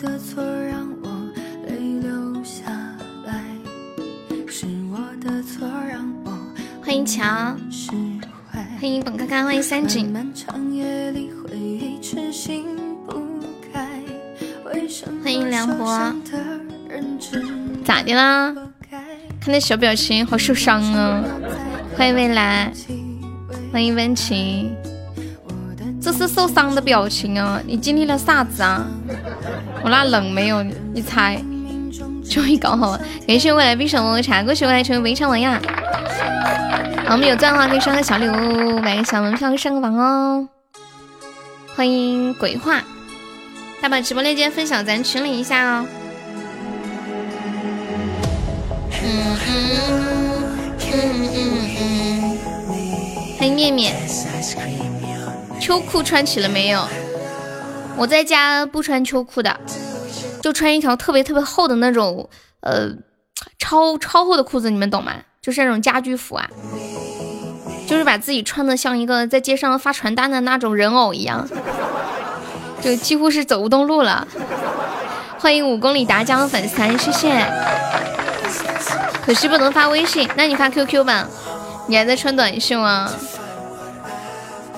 是你的错让我泪流下来，是我的错让我欢迎强。欢迎本康康，欢迎三井。漫长夜里回忆痴心不开，为什么欢迎梁博咋的啦？看那小表情，好受伤啊！欢迎未来，欢迎温情。这是受伤的表情啊！你经历了啥子啊？我那冷没有？你猜？终于搞好了！感谢未来冰手我茶，恭喜未来成为围场王呀！好，我们有钻的话可以刷个小礼物，买个小门票上个榜哦。欢迎鬼话，大把直播链接分享咱群里一下哦。嗯嗯嗯嗯嗯，欢迎面面。秋裤穿起了没有？我在家不穿秋裤的，就穿一条特别特别厚的那种，呃，超超厚的裤子，你们懂吗？就是那种家居服啊，就是把自己穿的像一个在街上发传单的那种人偶一样，就几乎是走不动路了。欢迎五公里达江粉丝团，谢谢。可惜不能发微信，那你发 QQ 吧。你还在穿短袖啊？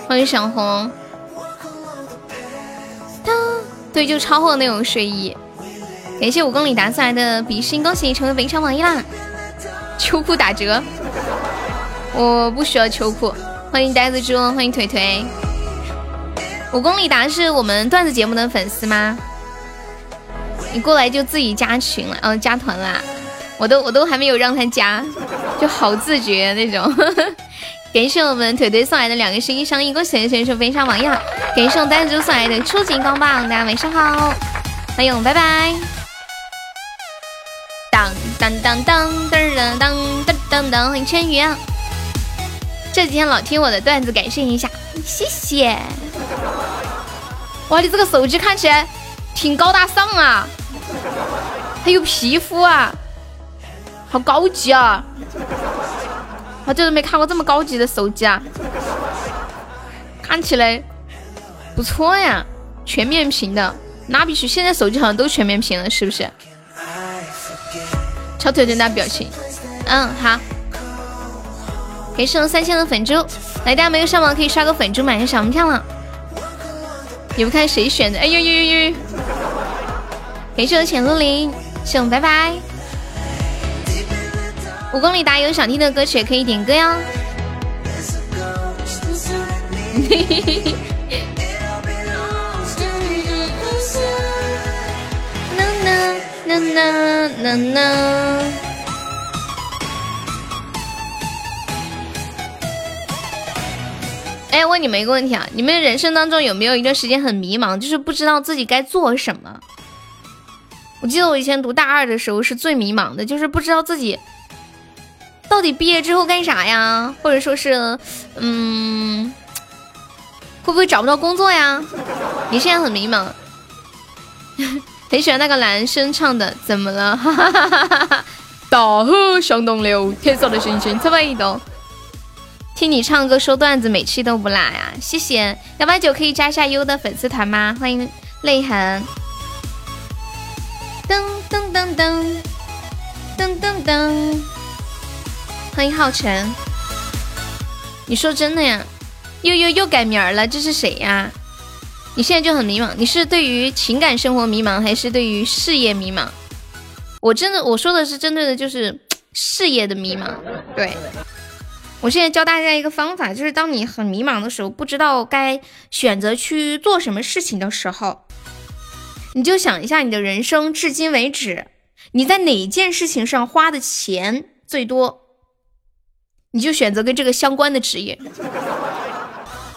欢迎小红。对，就超厚的那种睡衣。感谢五公里达送来的比心，恭喜你成为围场榜一啦！秋裤打折，我不需要秋裤。欢迎呆子猪，欢迎腿腿。五公里达是我们段子节目的粉丝吗？你过来就自己加群了，嗯，加团啦。我都我都还没有让他加，就好自觉那种。感谢我们腿腿送来的两个十一上一，恭喜选手飞上榜呀！感谢我呆子送来的初级钢棒，大家晚上好，欢迎，拜拜。当当当当当当当当当当，欢迎千羽啊！这几天老听我的段子，感谢一下，谢谢。哇，你这个手机看起来挺高大上啊，还有皮肤啊，好高级啊！好久都没看过这么高级的手机啊，看起来不错呀，全面屏的，那必须，现在手机好像都全面屏了，是不是？超腿腿那表情，嗯，好，给送三千的粉猪，来，大家没有上榜可以刷个粉猪买个小门票了，也不看谁选的，哎呦呦呦呦，给送浅露林，送拜拜。五公里达有想听的歌曲可以点歌哟。呐呐呐呐呐呐。哎，问你们一个问题啊，你们人生当中有没有一段时间很迷茫，就是不知道自己该做什么？我记得我以前读大二的时候是最迷茫的，就是不知道自己。到底毕业之后干啥呀？或者说是，嗯，会不会找不到工作呀？你现在很迷茫，很喜欢那个男生唱的，怎么了？大河向东流，天上的星星特别多。听你唱歌说段子，每期都不落呀！谢谢幺八九可以加一下优的粉丝团吗？欢迎泪痕。噔噔噔噔噔噔噔。欢迎浩辰，你说真的呀？又又又改名了，这是谁呀？你现在就很迷茫，你是对于情感生活迷茫，还是对于事业迷茫？我真的我说的是针对的就是 事业的迷茫。对，我现在教大家一个方法，就是当你很迷茫的时候，不知道该选择去做什么事情的时候，你就想一下你的人生至今为止，你在哪件事情上花的钱最多？你就选择跟这个相关的职业，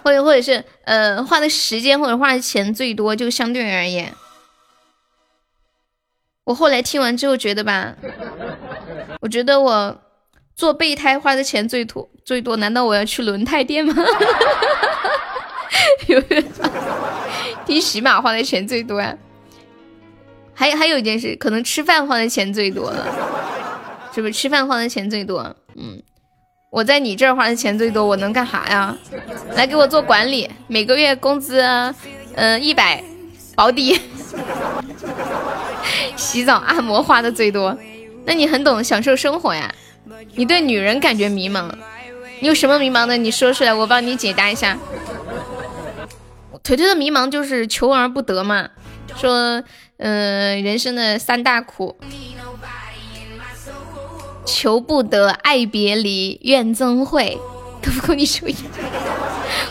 或者或者是呃花的时间或者花的钱最多，就相对而言。我后来听完之后觉得吧，我觉得我做备胎花的钱最多最多，难道我要去轮胎店吗？有点听喜马花的钱最多呀。还还有一件事，可能吃饭花的钱最多了，是不是？吃饭花的钱最多，嗯。我在你这儿花的钱最多，我能干啥呀？来给我做管理，每个月工资，嗯，一百，保底。洗澡按摩花的最多，那你很懂享受生活呀？你对女人感觉迷茫，你有什么迷茫的？你说出来，我帮你解答一下。腿腿的迷茫就是求而不得嘛，说，嗯，人生的三大苦：求不得、爱别离、怨憎会，都不够你受益。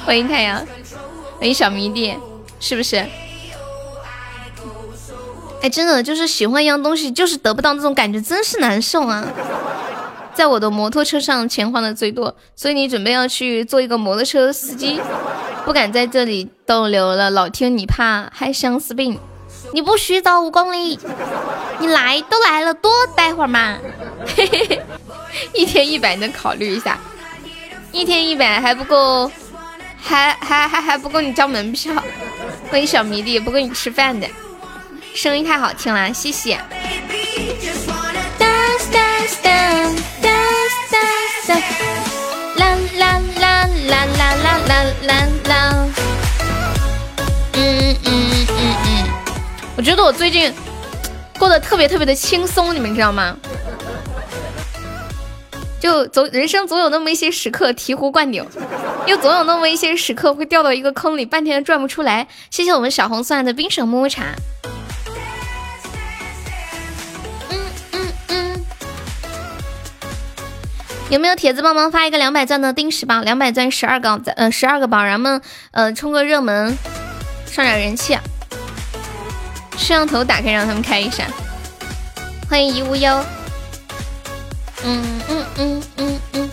欢迎太阳，欢迎小迷弟，是不是？哎，真的就是喜欢一样东西，就是得不到那种感觉，真是难受啊！在我的摩托车上钱花的最多，所以你准备要去做一个摩托车司机，不敢在这里逗留了，老听你怕害相思病。你不许走五公里，你来都来了，多待会儿嘛。嘿嘿嘿，一天一百能考虑一下，一天一百还不够，还还还还不够你交门票。欢迎小迷弟，不够你吃饭的。声音太好听了，谢谢。啦啦啦啦啦啦啦啦！嗯嗯嗯嗯，我觉得我最近过得特别特别的轻松，你们知道吗？就总人生总有那么一些时刻醍醐灌顶，又总有那么一些时刻会掉到一个坑里，半天转不出来。谢谢我们小红送来的冰爽么么茶。嗯嗯嗯有没有铁子帮忙发一个两百钻的定时包？两百钻十二个，呃，十二个榜，然后呃冲个热门，上点人气。摄像头打开，让他们开一下。欢迎一无忧。嗯嗯嗯嗯嗯，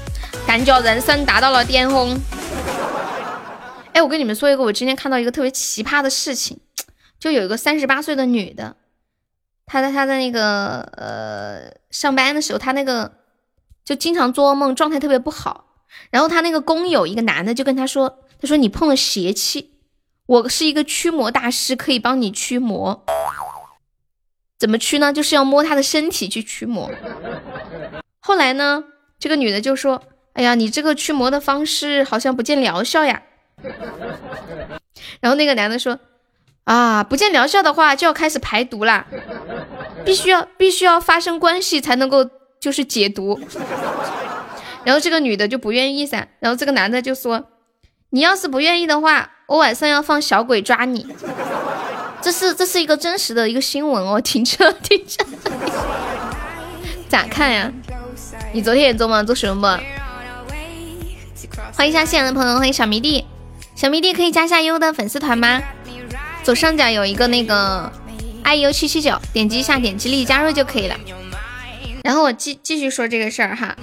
感觉人生达到了巅峰。哎，我跟你们说一个，我今天看到一个特别奇葩的事情，就有一个三十八岁的女的，她在她在那个呃上班的时候，她那个。就经常做噩梦，状态特别不好。然后他那个工友一个男的就跟他说：“他说你碰了邪气，我是一个驱魔大师，可以帮你驱魔。怎么驱呢？就是要摸他的身体去驱魔。”后来呢，这个女的就说：“哎呀，你这个驱魔的方式好像不见疗效呀。”然后那个男的说：“啊，不见疗效的话，就要开始排毒啦，必须要必须要发生关系才能够。”就是解毒，然后这个女的就不愿意噻，然后这个男的就说：“你要是不愿意的话，我晚上要放小鬼抓你。”这是这是一个真实的一个新闻哦，停车停车，咋看呀？你昨天也做梦？做什么梦欢迎一下线的朋友，欢迎小迷弟，小迷弟可以加下优的粉丝团吗？左上角有一个那个 iu 七七九，点击一下，点击立即加入就可以了。然后我继继续说这个事儿哈，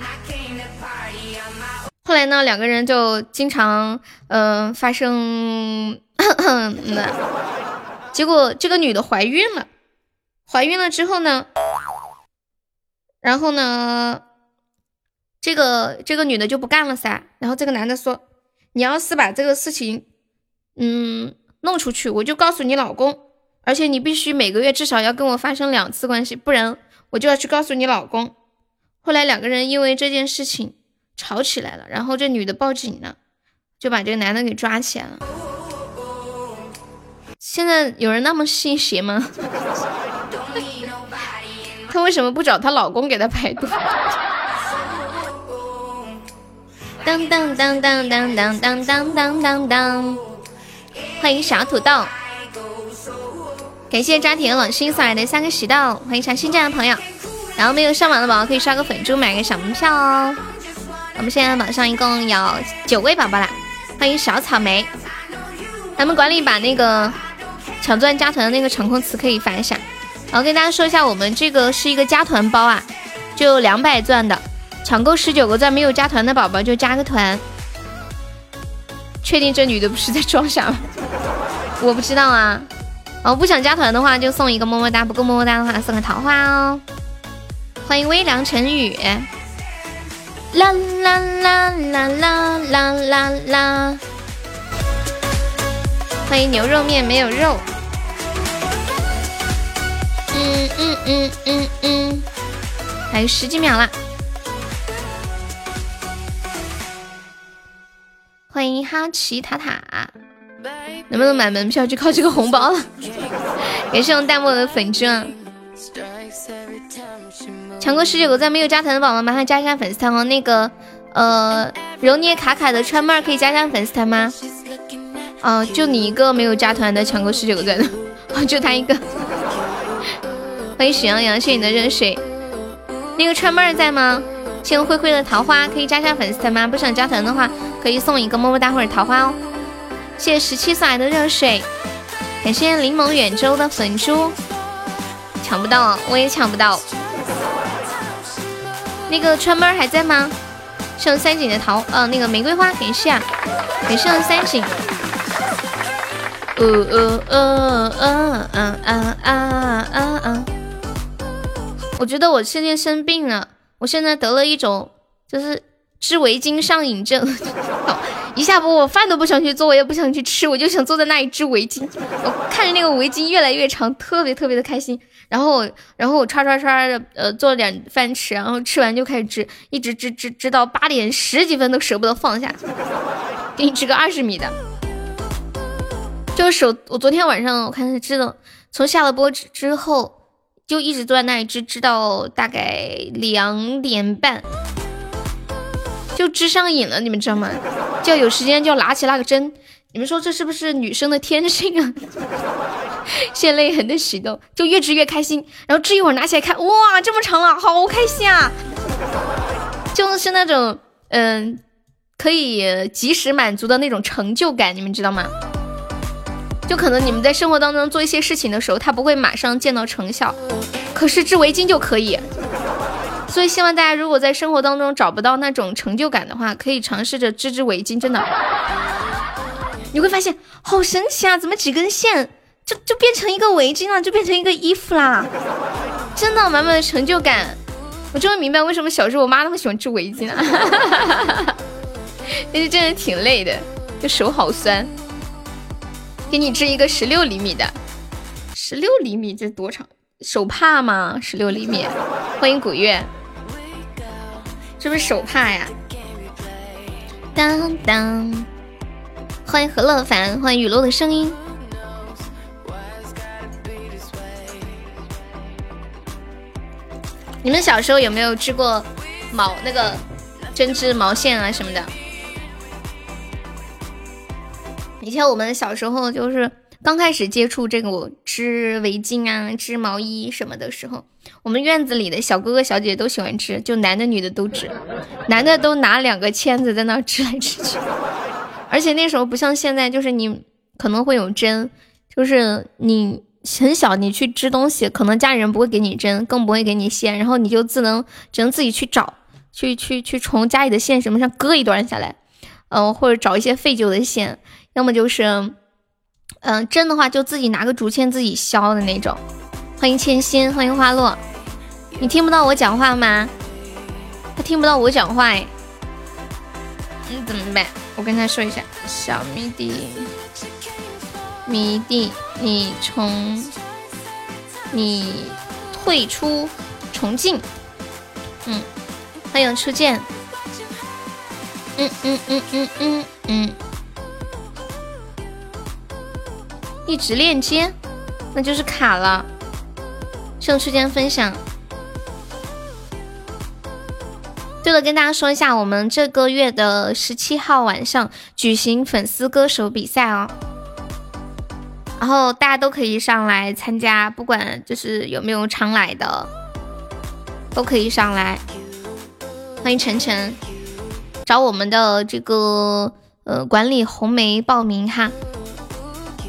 后来呢，两个人就经常嗯发生，结果这个女的怀孕了，怀孕了之后呢，然后呢，这个这个女的就不干了噻，然后这个男的说，你要是把这个事情嗯弄出去，我就告诉你老公，而且你必须每个月至少要跟我发生两次关系，不然。我就要去告诉你老公。后来两个人因为这件事情吵起来了，然后这女的报警了，就把这个男的给抓起来了。现在有人那么信邪吗？她为什么不找她老公给她排毒？当当当当当当当当当当当！欢迎小土豆。感谢扎铁冷心送来的三个喜豆，欢迎一下新进来的朋友。然后没有上榜的宝宝可以刷个粉猪，买个小门票哦。我们现在榜上一共有九位宝宝啦，欢迎小草莓。咱们管理把那个抢钻加团的那个场控词可以发一下。然后跟大家说一下，我们这个是一个加团包啊，就两百钻的，抢够十九个钻没有加团的宝宝就加个团。确定这女的不是在装傻吗？我不知道啊。哦，不想加团的话就送一个么么哒，不够么么哒的话送个桃花哦。欢迎微凉晨雨，啦啦啦啦啦啦啦啦。欢迎牛肉面没有肉。嗯嗯嗯嗯嗯，还有十几秒了。欢迎哈奇塔塔。能不能买门票就靠这个红包了？感谢我弹幕的粉钻。抢过十九个赞没有加团的宝宝，麻烦加一下粉丝团哦。那个，呃，揉捏卡卡的川妹儿可以加一下粉丝团吗？啊，就你一个没有加团的，抢过十九个赞的，就他一个。欢迎喜羊羊，谢谢你的热水。那个川妹儿在吗？谢谢灰灰的桃花，可以加一下粉丝团吗？不想加团的话，可以送一个么么哒或者桃花哦。谢谢十七送来的热水，感谢柠檬远洲的粉珠。抢不到，我也抢不到。那个川妹还在吗？剩三井的桃，呃，那个玫瑰花，感谢啊，感谢三井。呃呃呃呃呃呃呃呃，我觉得我现在生病了，我现在得了一种就是织围巾上瘾症。一下播我饭都不想去做，我也不想去吃，我就想坐在那里织围巾。我看着那个围巾越来越长，特别特别的开心。然后，然后我唰唰唰的，呃，做了点饭吃，然后吃完就开始织，一直织织织到八点十几分都舍不得放下。给你织个二十米的，就是手。我昨天晚上我看织的，从下了播之之后，就一直坐在那里织，织到大概两点半，就织上瘾了。你们知道吗？就有时间就要拿起那个针。你们说这是不是女生的天性啊？谢泪痕的许动，就越织越开心。然后织一会儿拿起来看，哇，这么长了，好开心啊！就是那种，嗯，可以及时满足的那种成就感，你们知道吗？就可能你们在生活当中做一些事情的时候，它不会马上见到成效，可是织围巾就可以。所以希望大家如果在生活当中找不到那种成就感的话，可以尝试着织织围巾，真的。你会发现好神奇啊！怎么几根线就就变成一个围巾了，就变成一个衣服啦？真的满满的成就感！我终于明白为什么小时候我妈那么喜欢织围巾了，但是真的挺累的，就手好酸。给你织一个十六厘米的，十六厘米这多长？手帕吗？十六厘米？欢迎古月，是不是手帕呀？当当。欢迎何乐凡，欢迎雨落的声音。你们小时候有没有织过毛那个针织毛线啊什么的？以前我们小时候就是刚开始接触这个织围巾啊、织毛衣什么的时候，我们院子里的小哥哥小姐姐都喜欢织，就男的女的都织，男的都拿两个签子在那织来织去。而且那时候不像现在，就是你可能会有针，就是你很小，你去织东西，可能家里人不会给你针，更不会给你线，然后你就只能只能自己去找，去去去从家里的线什么上割一段下来，嗯，或者找一些废旧的线，要么就是，嗯，真的话就自己拿个竹签自己削的那种。欢迎千心，欢迎花落，你听不到我讲话吗？他听不到我讲话哎，嗯，怎么办？我跟他说一下，小迷弟，迷弟，你从你退出重进，嗯，欢迎初见，嗯嗯嗯嗯嗯嗯，一直链接，那就是卡了，向初见分享。对了，跟大家说一下，我们这个月的十七号晚上举行粉丝歌手比赛哦，然后大家都可以上来参加，不管就是有没有常来的，都可以上来。欢迎晨晨，找我们的这个呃管理红梅报名哈。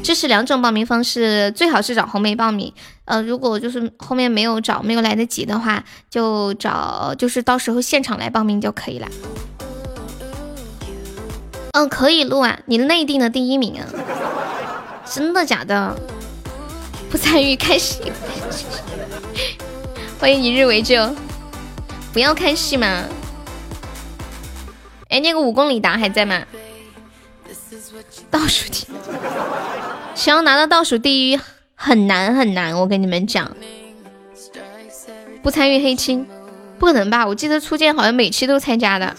这是两种报名方式，最好是找红梅报名。呃，如果就是后面没有找，没有来得及的话，就找就是到时候现场来报名就可以了。嗯，可以录啊，你内定的第一名啊，真的假的？不参与看戏，欢迎一日为旧，不要看戏嘛。哎，那个五公里达还在吗？倒数第。想要拿到倒数第一很难很难，我跟你们讲，不参与黑青，不可能吧？我记得初见好像每期都参加的，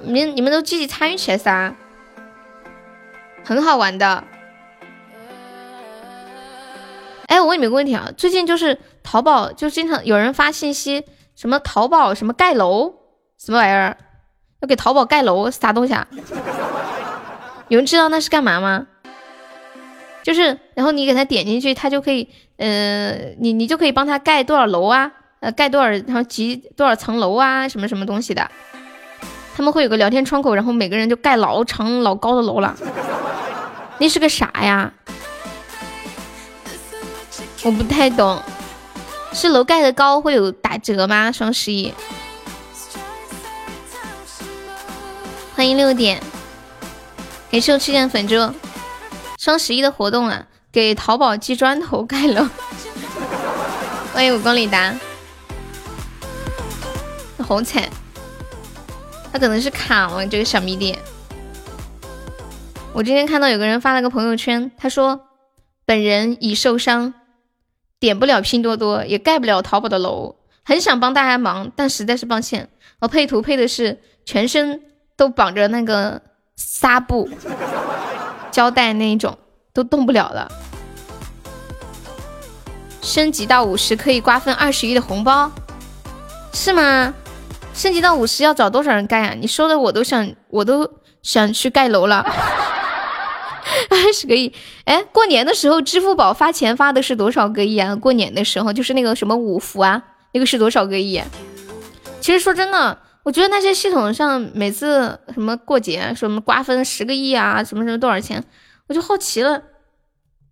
你们你们都积极参与起来噻！很好玩的。哎，我问你们个问题啊，最近就是淘宝就经常有人发信息，什么淘宝什么盖楼，什么玩意儿，要给淘宝盖楼，啥东西啊？有人知道那是干嘛吗？就是，然后你给他点进去，他就可以，呃，你你就可以帮他盖多少楼啊，呃，盖多少，然后几多少层楼啊，什么什么东西的。他们会有个聊天窗口，然后每个人就盖老长老高的楼了。那是个啥呀？我不太懂。是楼盖的高会有打折吗？双十一。欢迎六点。感谢我七件粉猪。双十一的活动啊，给淘宝寄砖头盖楼。欢迎五公里达，好惨，他可能是卡了这个小迷弟。我今天看到有个人发了个朋友圈，他说本人已受伤，点不了拼多多，也盖不了淘宝的楼，很想帮大家忙，但实在是抱歉，我配图配的是全身都绑着那个纱布。胶带那一种都动不了了。升级到五十可以瓜分二十亿的红包，是吗？升级到五十要找多少人盖啊？你说的我都想，我都想去盖楼了。二十个亿，哎，过年的时候支付宝发钱发的是多少个亿啊？过年的时候就是那个什么五福啊，那个是多少个亿？其实说真的。我觉得那些系统上每次什么过节什么瓜分十个亿啊，什么什么多少钱，我就好奇了，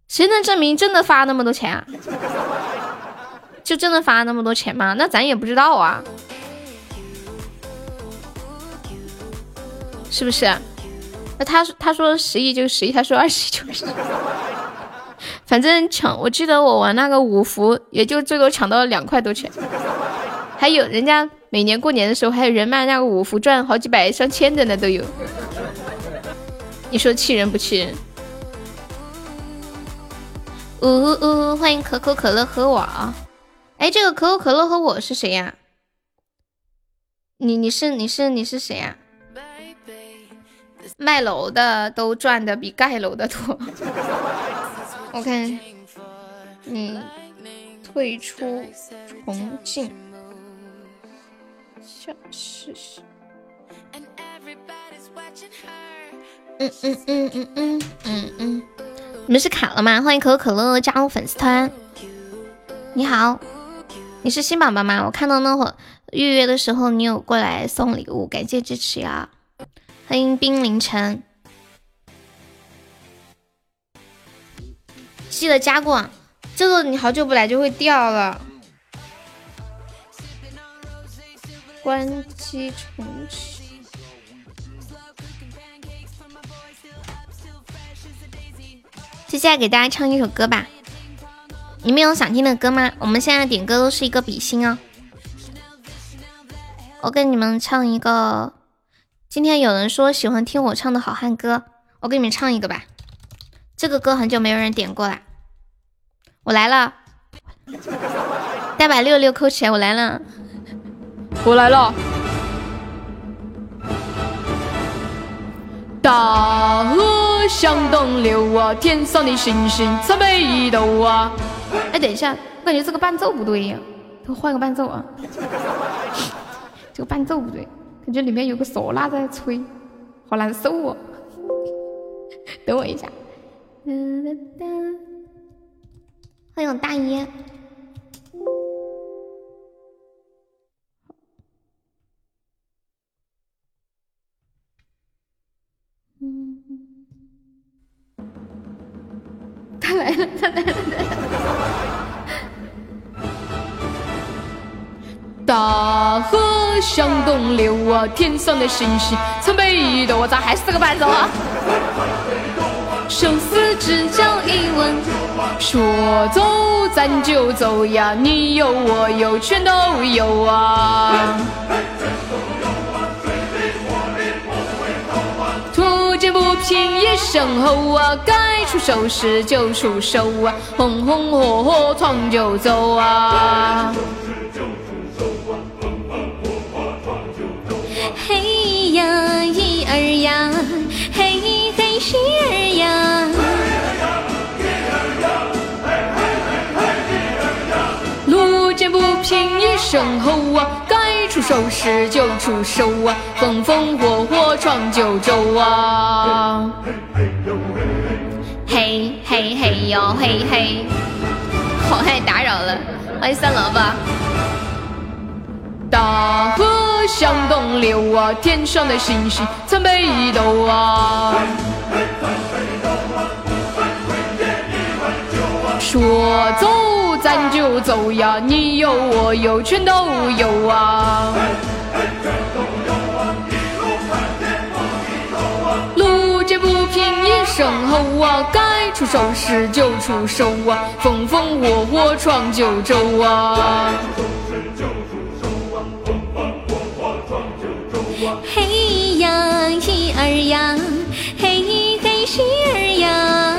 谁能证明真的发那么多钱啊？就真的发那么多钱吗？那咱也不知道啊，是不是？那他他说十亿就十亿，他说二十亿就十亿，反正抢，我记得我玩那个五福，也就最多抢到了两块多钱，还有人家。每年过年的时候，还有人卖那个五福赚好几百上千的呢，都有。你说气人不气人？呜呜，欢迎可口可乐和我。哎，这个可口可乐和我是谁呀？你你是你是你是谁呀？卖楼的都赚的比盖楼的多。我看你退出重庆。小试试。嗯嗯嗯嗯嗯嗯嗯，你们是卡了吗？欢迎可口可乐加入粉丝团。你好，你是新宝宝吗？我看到那会预约的时候，你有过来送礼物，感谢支持呀！欢迎冰凌晨，记得加过，这个你好久不来就会掉了。关机重启。接下来给大家唱一首歌吧。你们有想听的歌吗？我们现在点歌都是一个比心哦。我给你们唱一个。今天有人说喜欢听我唱的好汉歌，我给你们唱一个吧。这个歌很久没有人点过了。我来了。大把六六扣起来，我来了。我来了，大河向东流啊，天上的星星参北斗啊。哎，等一下，我感觉这个伴奏不对呀，我换个伴奏啊。这个伴奏不对，感觉里面有个唢呐在吹，好难受啊。等我一下。欢迎大爷。来了，他来了！大河向东流啊，天上的星星参北斗啊，咋还是这个伴奏啊？生死只交一吻，说走咱就走呀，你有我有全都有啊！路见不平一声吼啊，该出手时就出手啊，红红火火闯就走啊。嘿呀咿儿呀，嘿嘿咿儿呀。路见不平一声吼啊。出手时就出手啊，风风火火闯九州啊！嘿嘿嘿哟嘿嘿，好害打扰了，欢迎三萝卜。大河向东流啊，天上的星星参北斗啊。说走咱就走呀，你有我有全都有啊。路见不平一声吼啊，该出手时就出手啊，风风火火闯九州啊。嘿呀，一儿呀，嘿嘿，喜儿呀。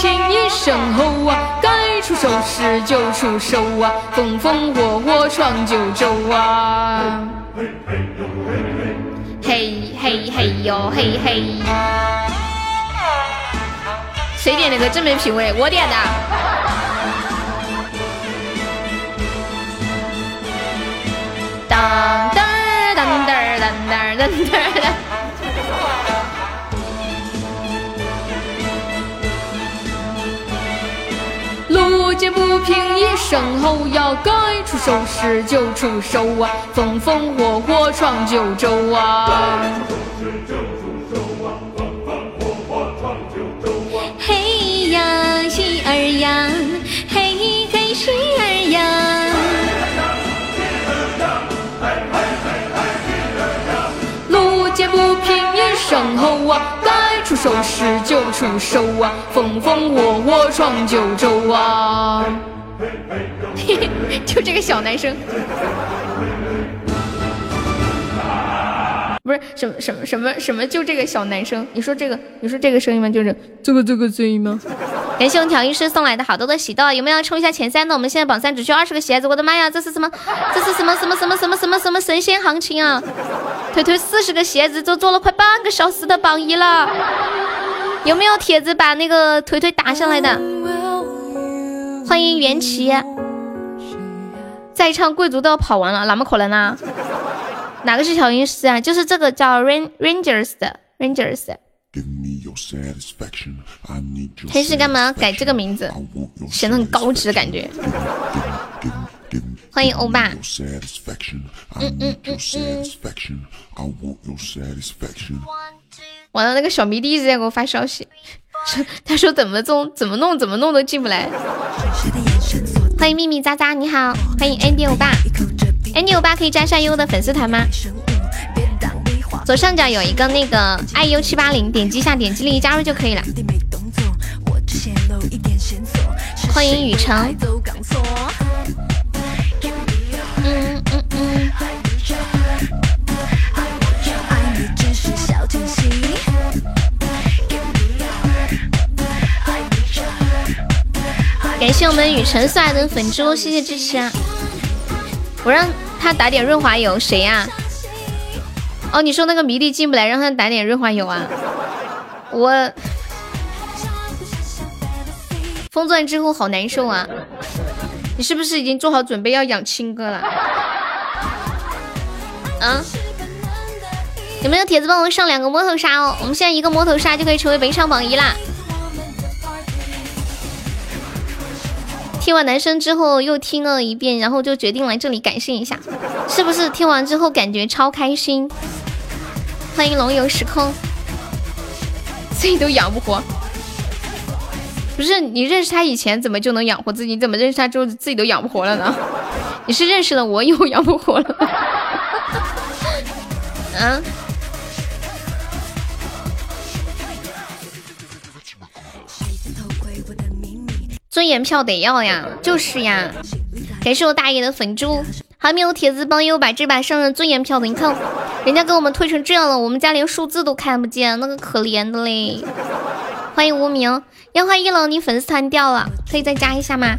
见不平一声吼啊，该出手时就出手啊，风风火火闯九州啊。嘿嘿嘿哟嘿嘿。谁点的歌真没品味？我点的。当当当当当当当当。路见不平一声吼，要该出手时就出手啊，风风火火闯九州啊。嘿呀，喜儿呀，嘿嘿，喜儿呀。路见不平一声吼啊，出手时就出手啊，风风火火闯九州啊！嘿嘿，就这个小男生，不是什么什么什么什么，就这个小男生，你说这个，你说这个声音吗？就是这个这个声音吗？感谢我们调音师送来的好多的喜豆，有没有要冲一下前三的？我们现在榜三只需要二十个鞋子，我的妈呀，这是什么？这是什么什么什么什么什么什么神仙行情啊！腿腿四十个鞋子，都做了快半个小时的榜一了，有没有铁子把那个腿腿打上来的？欢迎袁琪，再唱贵族都要跑完了，哪么可能啊？哪个是调音师啊？就是这个叫 Rain Rangers 的 Rangers。黑是干嘛改这个名字，显得很高级的感觉。欢迎欧巴。嗯嗯嗯嗯。完了，那个小迷弟一直在给我发消息，说他说怎么中怎么弄怎么弄都进不来。欢迎秘密渣渣，你好，欢迎 Andy 欧巴，Andy 欧巴可以加上优的粉丝团吗？左上角有一个那个 iu 七八零，点击一下，点击立即加入就可以了。欢迎雨城。我们雨辰送来的粉猪，谢谢支持啊！我让他打点润滑油，谁呀？哦，你说那个迷弟进不来，让他打点润滑油啊？我封钻之后好难受啊！你是不是已经做好准备要养亲哥了？啊？有没有铁子帮我上两个摸头杀哦？我们现在一个摸头杀就可以成为本场榜一啦！听完男生之后又听了一遍，然后就决定来这里感谢一下，是不是听完之后感觉超开心？欢迎龙游时空，自己都养不活，不是你认识他以前怎么就能养活自己？你怎么认识他之后自己都养不活了呢？你是认识了我以后养不活了？嗯？尊严票得要呀，就是呀。感谢我大爷的粉猪，还没有铁子帮悠把这把上了尊严票的，你看人家给我们推成这样了，我们家连数字都看不见，那个可怜的嘞。欢迎无名烟花一楼，你粉丝团掉了，可以再加一下吗？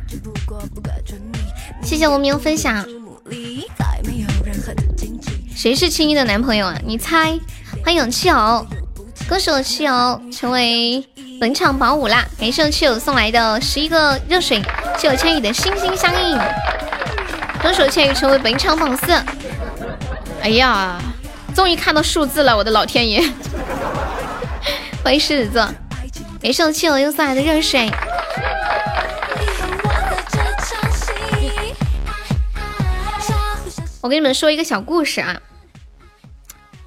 谢谢无名分享。谁是青衣的男朋友啊？你猜。欢迎勇气歌手七友成为本场榜五啦！感谢室友送来的十一个热水，谢我千羽的心心相印，歌手千羽成为本场榜四。哎呀，终于看到数字了，我的老天爷！欢迎狮子座，感谢我室友又送来的热水。我跟你们说一个小故事啊，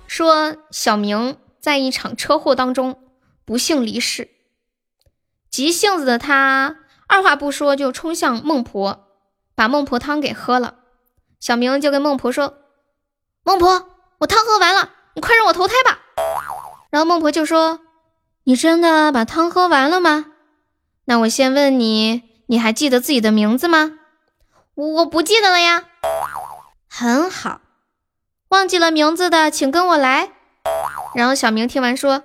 说小明在一场车祸当中不幸离世，急性子的他二话不说就冲向孟婆，把孟婆汤给喝了。小明就跟孟婆说：“孟婆，我汤喝完了，你快让我投胎吧。”然后孟婆就说：“你真的把汤喝完了吗？那我先问你，你还记得自己的名字吗？”“我我不记得了呀。”很好，忘记了名字的，请跟我来。然后小明听完说：“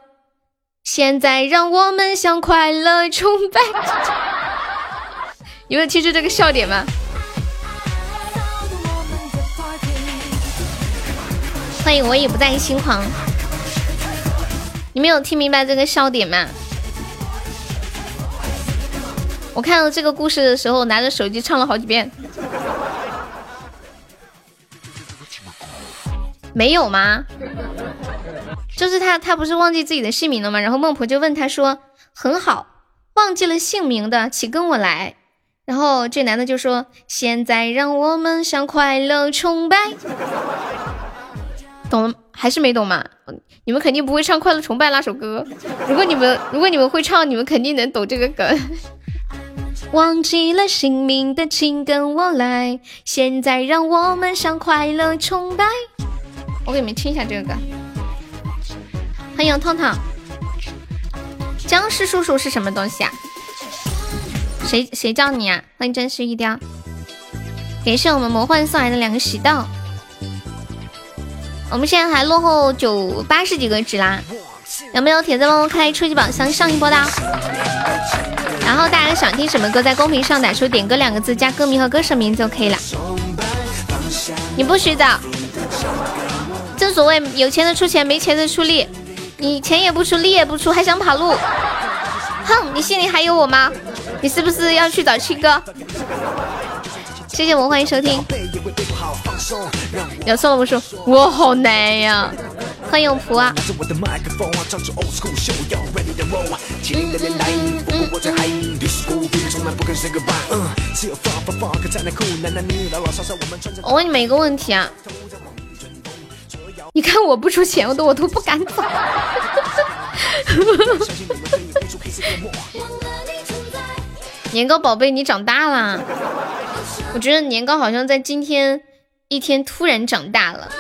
现在让我们向快乐崇拜。”有人记住这个笑点吗？欢迎我已不再心狂。你没有听明白这个笑点吗？我看到这个故事的时候，拿着手机唱了好几遍。没有吗？就是他，他不是忘记自己的姓名了吗？然后孟婆就问他说：“很好，忘记了姓名的，请跟我来。”然后这男的就说：“现在让我们向快乐崇拜。”懂了还是没懂嘛？你们肯定不会唱《快乐崇拜》那首歌。如果你们如果你们会唱，你们肯定能懂这个梗。忘记了姓名的，请跟我来。现在让我们向快乐崇拜。我给你们听一下这个歌，欢迎痛痛。僵尸叔叔是什么东西啊？谁谁叫你啊？欢迎真实一雕，感谢我们魔幻送来的两个喜豆。我们现在还落后九八十几个值啦，有没有铁子帮我开初级宝箱上一波的？然后大家想听什么歌，在公屏上打出“点歌”两个字，加歌名和歌手名就可以了。你不许走。正所谓有钱的出钱，没钱的出力。你钱也不出，力也不出，还想跑路？哼，你心里还有我吗？你是不是要去找七哥？谢谢我，欢迎收听。要送了不说，我好难呀。欢迎仆啊。我问你们一个问题啊。你看我不出钱，我都我都不敢走。年糕宝贝，你长大了。我觉得年糕好像在今天一天突然长大了。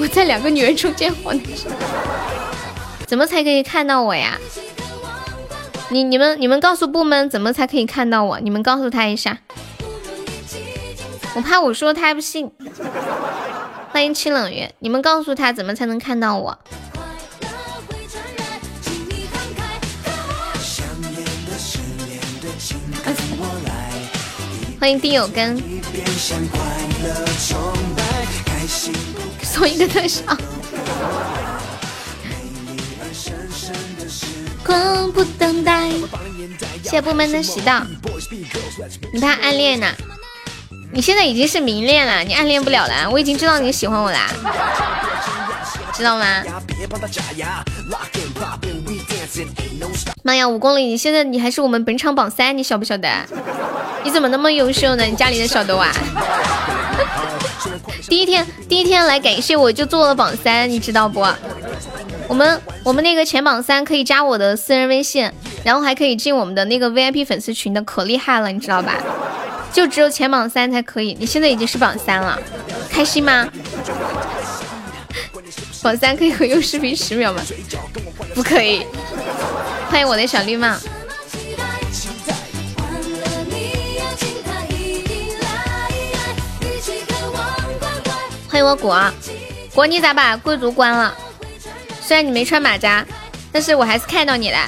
我在两个女人中间晃，怎么才可以看到我呀？你你们你们告诉部门怎么才可以看到我？你们告诉他一下。我怕我说他不信。欢迎清冷月，你们告诉他怎么才能看到我？欢迎丁有根，送一个特效。光不等待，谢部门的喜到，你怕暗恋呢？你现在已经是明恋了，你暗恋不了了。我已经知道你喜欢我啦，知道吗？妈呀，五公里！你现在你还是我们本场榜三，你晓不晓得？你怎么那么优秀呢？你家里的小豆啊？第一天第一天来感谢我就做了榜三，你知道不？我们我们那个前榜三可以加我的私人微信，然后还可以进我们的那个 VIP 粉丝群的，可厉害了，你知道吧？就只有前榜三才可以，你现在已经是榜三了，开心吗？榜三可以回视频十秒吗？不可以。欢迎我的小绿帽。欢迎我果果，你咋把贵族关了？虽然你没穿马甲，但是我还是看到你了。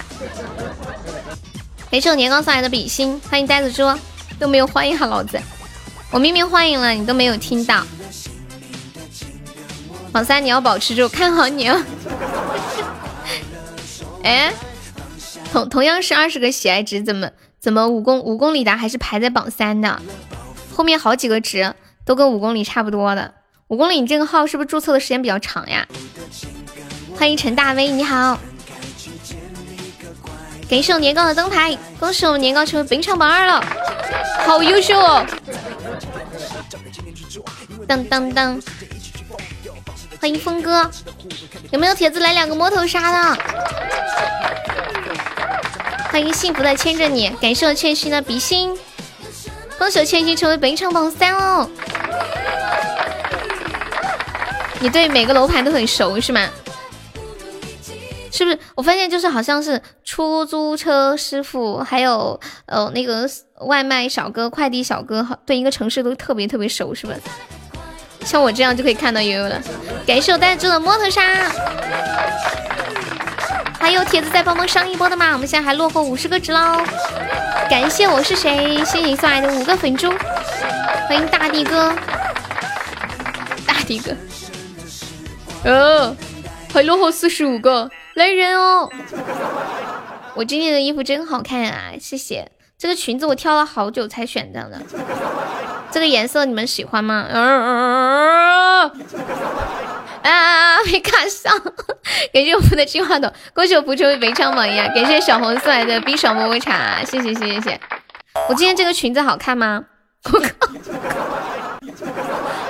感谢我年糕送来的比心，欢迎呆子猪。都没有欢迎哈老子，我明明欢迎了，你都没有听到。榜三你要保持住，看好你哦。哎，同同样是二十个喜爱值，怎么怎么五公五公里的还是排在榜三的？后面好几个值都跟五公里差不多的。五公里，你这个号是不是注册的时间比较长呀？欢迎陈大威，你好。感谢我年糕的灯牌，恭喜我们年糕成为本场榜二了，好优秀哦！当当当，欢迎峰哥，有没有铁子来两个摸头杀的？欢迎幸福的牵着你，感谢我千玺的比心，恭喜我千玺成为本场榜三哦！你对每个楼盘都很熟是吗？是不是？我发现就是好像是出租车师傅，还有呃那个外卖小哥、快递小哥，对一个城市都特别特别熟，是不是？像我这样就可以看到悠悠了。感谢我带住的摩托沙，还有铁子再帮忙上一波的吗？我们现在还落后五十个值喽。感谢我是谁？谢谢送来的五个粉猪，欢迎大地哥，大地哥，哦，还落后四十五个。来人哦！我今天的衣服真好看啊，谢谢。这个裙子我挑了好久才选到的。这个颜色你们喜欢吗？啊啊啊！没卡上，感谢我们的金话筒，恭喜我不成为北昌榜一。感谢小红送来的冰爽么么茶，谢谢谢谢谢。我今天这个裙子好看吗？我靠！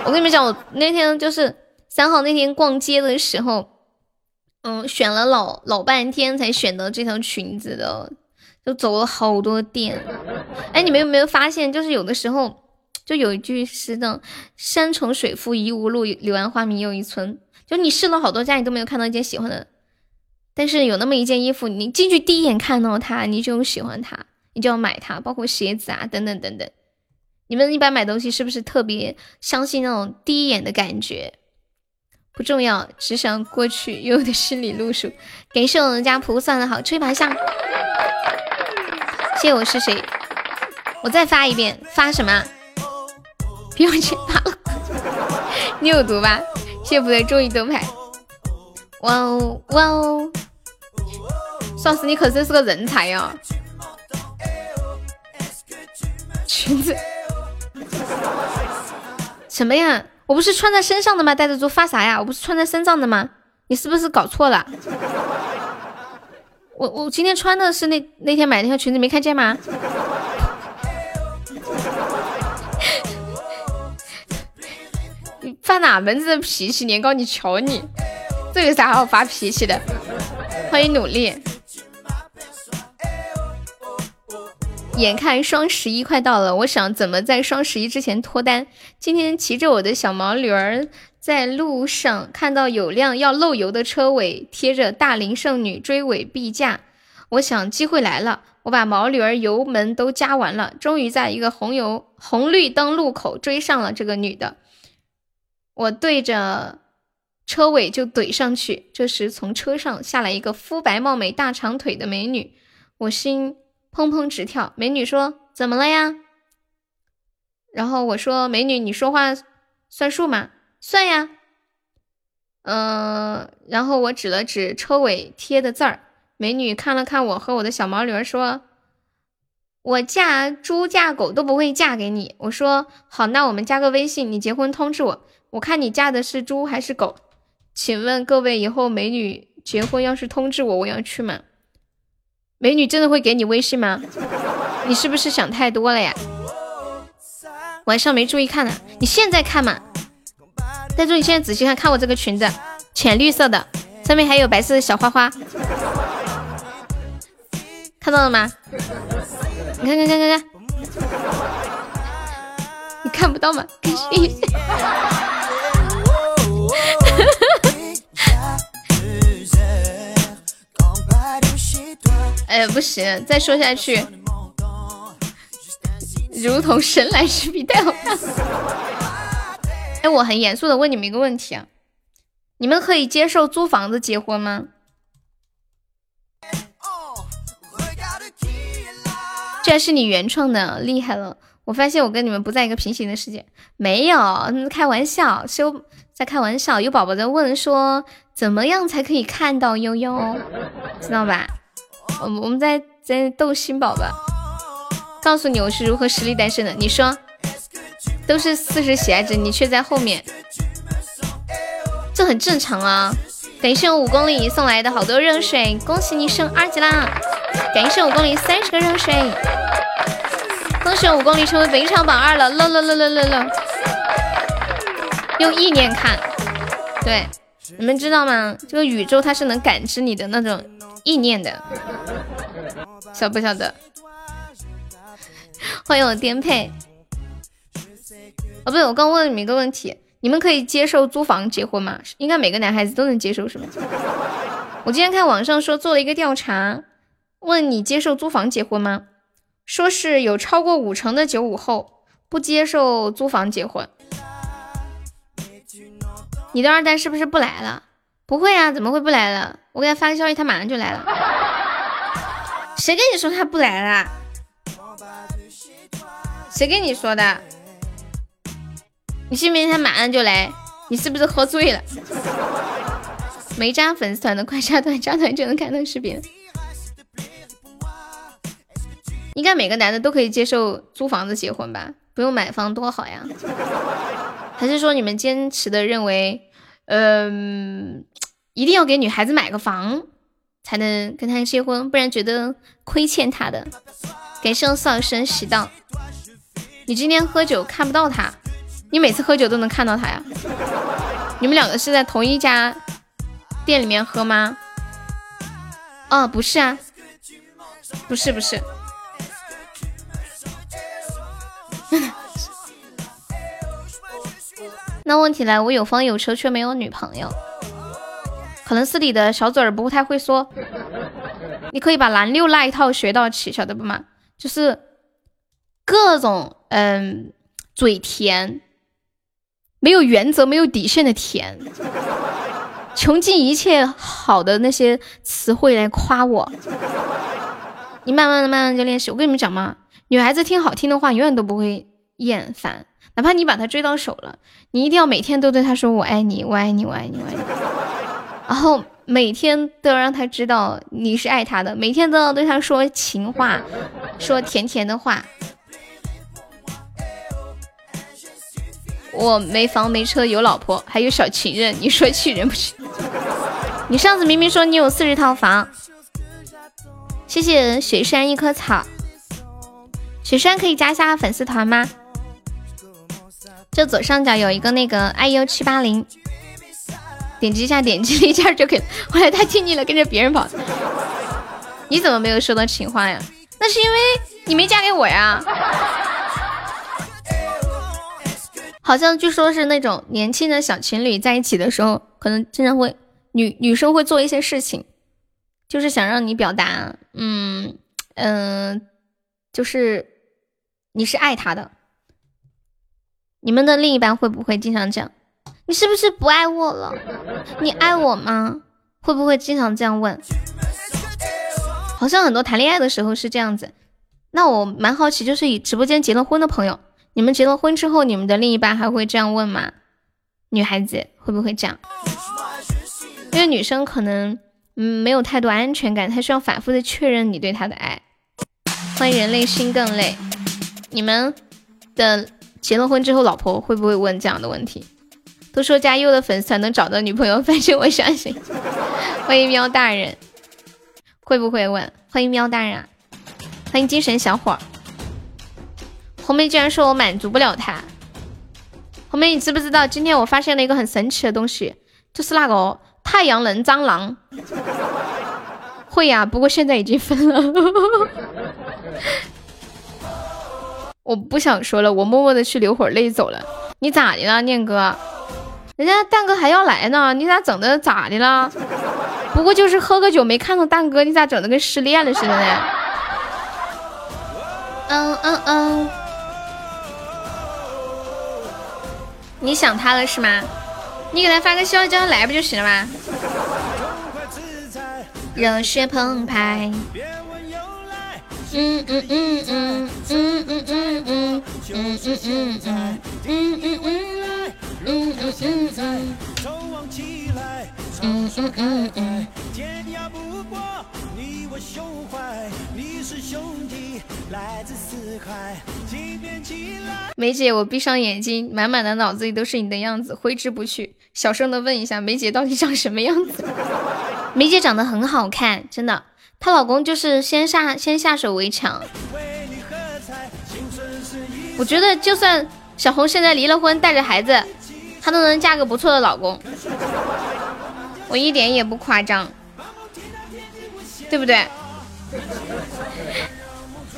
我跟你们讲，我那天就是三号那天逛街的时候。嗯，选了老老半天才选到这条裙子的，就走了好多店。哎，你们有没有发现，就是有的时候就有一句诗的“山重水复疑无路，柳暗花明又一村”。就你试了好多家，你都没有看到一件喜欢的，但是有那么一件衣服，你进去第一眼看到它，你就喜欢它，你就要买它。包括鞋子啊，等等等等。你们一般买东西是不是特别相信那种第一眼的感觉？不重要，只想过去悠悠的心里路数。感谢我们家菩萨的好吹牌下，谢谢我是谁？我再发一遍，发什么？不用钱发了，你有毒吧？谢谢不对，终于灯牌。哇哦哇哦，算是你可真是个人才呀！裙子什么呀？我不是穿在身上的吗？戴着珠发啥呀？我不是穿在身上的吗？你是不是搞错了？我我今天穿的是那那天买那条裙子，没看见吗？你发哪门子的脾气？年糕，你瞧你，这有啥好发脾气的？欢迎努力。眼看双十一快到了，我想怎么在双十一之前脱单。今天骑着我的小毛驴儿在路上，看到有辆要漏油的车尾贴着“大龄剩女追尾必驾”，我想机会来了，我把毛驴儿油门都加完了，终于在一个红油红绿灯路口追上了这个女的。我对着车尾就怼上去，这时从车上下来一个肤白貌美、大长腿的美女，我心。砰砰直跳，美女说：“怎么了呀？”然后我说：“美女，你说话算数吗？算呀。”嗯，然后我指了指车尾贴的字儿，美女看了看我和我的小毛驴，说：“我嫁猪嫁狗都不会嫁给你。”我说：“好，那我们加个微信，你结婚通知我。我看你嫁的是猪还是狗？请问各位，以后美女结婚要是通知我，我要去吗？”美女真的会给你微信吗？你是不是想太多了呀？晚上没注意看呢，你现在看嘛。戴住，你现在仔细看看我这个裙子，浅绿色的，上面还有白色的小花花，看到了吗？你看看看看看，你看不到吗？更新一下。哎，不行，再说下去，如同神来之笔，太好看。哎，我很严肃的问你们一个问题啊，你们可以接受租房子结婚吗？这是你原创的，厉害了！我发现我跟你们不在一个平行的世界，没有，开玩笑，修在开玩笑。有宝宝在问说，怎么样才可以看到悠悠，知道吧？我们我们在在逗新宝宝，告诉你我是如何实力单身的。你说，都是四十喜爱值，你却在后面，这很正常啊。感谢我五公里送来的好多热水，恭喜你升二级啦！感谢五公里三十个热水。恭喜五公里成为本场榜二了，乐乐乐乐乐乐！用意念看，对，你们知道吗？这个宇宙它是能感知你的那种意念的，晓不晓得？欢迎我颠沛。哦，不对，我刚问你们一个问题，你们可以接受租房结婚吗？应该每个男孩子都能接受，是吗？我今天看网上说做了一个调查，问你接受租房结婚吗？说是有超过五成的九五后不接受租房结婚，你的二蛋是不是不来了？不会啊，怎么会不来了？我给他发个消息，他马上就来了。谁跟你说他不来了？谁跟你说的？你信不信他马上就来？你是不是喝醉了？没加粉丝团的快加团，加团就能看到视频。应该每个男的都可以接受租房子结婚吧？不用买房多好呀？还是说你们坚持的认为，嗯，一定要给女孩子买个房才能跟她结婚，不然觉得亏欠她的？感谢扫生喜道，你今天喝酒看不到他，你每次喝酒都能看到他呀？你们两个是在同一家店里面喝吗？哦，不是啊，不是不是。那问题来，我有房有车却没有女朋友，可能是你的小嘴儿不太会说。你可以把蓝六那一套学到起，晓得不嘛？就是各种嗯嘴甜，没有原则、没有底线的甜，穷尽一切好的那些词汇来夸我。你慢慢的、慢慢就练习。我跟你们讲嘛，女孩子听好听的话，永远都不会厌烦。哪怕你把他追到手了，你一定要每天都对他说“我爱你，我爱你，我爱你，我爱你”，然后每天都要让他知道你是爱他的，每天都要对他说情话，说甜甜的话。我没房没车有老婆还有小情人，你说气人不气？你上次明明说你有四十套房。谢谢雪山一棵草，雪山可以加下粉丝团吗？就左上角有一个那个 iu 七八零，点击一下，点击一下就可以。后来他听腻了，跟着别人跑。你怎么没有收到情话呀？那是因为你没嫁给我呀。好像据说是那种年轻的小情侣在一起的时候，可能经常会女女生会做一些事情，就是想让你表达，嗯嗯，就是你是爱他的。你们的另一半会不会经常这样，你是不是不爱我了？你爱我吗？会不会经常这样问？好像很多谈恋爱的时候是这样子。那我蛮好奇，就是以直播间结了婚的朋友，你们结了婚之后，你们的另一半还会这样问吗？女孩子会不会这样？因为女生可能嗯没有太多安全感，她需要反复的确认你对她的爱。欢迎人类心更累，你们的。结了婚之后，老婆会不会问这样的问题？都说加优的粉丝才能找到女朋友，反正我相信。欢迎喵大人，会不会问？欢迎喵大人，欢迎精神小伙。红梅居然说我满足不了他。红梅，你知不知道今天我发现了一个很神奇的东西，就是那个太阳能蟑螂。会呀，不过现在已经分了。我不想说了，我默默的去流会儿泪走了。你咋的了，念哥？人家蛋哥还要来呢，你咋整的？咋的了？不过就是喝个酒没看到蛋哥，你咋整的跟失恋了似的呢？嗯嗯嗯，你想他了是吗？你给他发个消息叫他来不就行了吗？热血澎湃。嗯嗯嗯嗯嗯嗯嗯。梅姐，我闭上眼睛，满满的脑子里都是你的样子，挥之不去。小声的问一下，梅姐到底长什么样子？梅姐长得很好看，真的。她老公就是先下先下手为强。我觉得就算小红现在离了婚，带着孩子，她都能嫁个不错的老公。我一点也不夸张，对不对？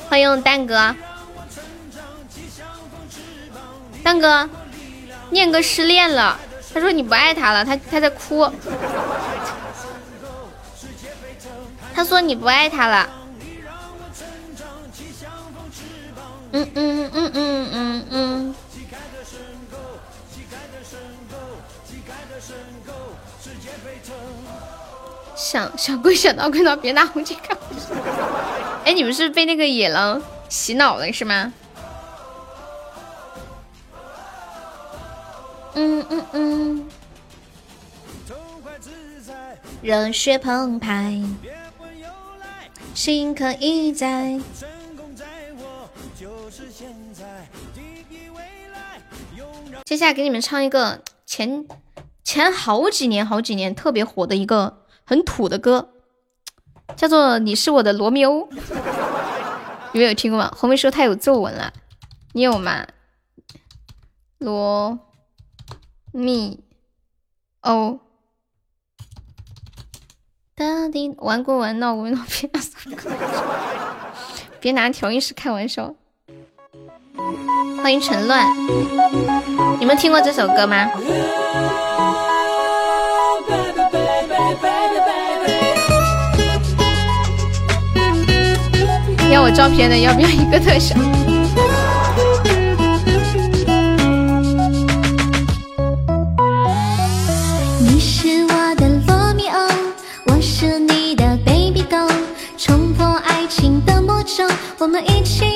欢迎蛋哥，蛋哥，念哥失恋了，他说你不爱他了，他他在哭，他说你不爱他了，嗯嗯嗯嗯嗯嗯。想想归想到归到，别拿红旗看。哎，你们是被那个野狼洗脑了是吗？嗯嗯嗯。热血澎湃，心可以在。接下来给你们唱一个前前好几年好几年特别火的一个。很土的歌，叫做《你是我的罗密欧》，有没有听过吗？后面说他有皱纹了，你有吗？罗密欧，玩过玩闹过闹，别拿别拿调音师开玩笑。欢迎陈乱，你们听过这首歌吗？要我照片的，要不要一个特效？上我们一起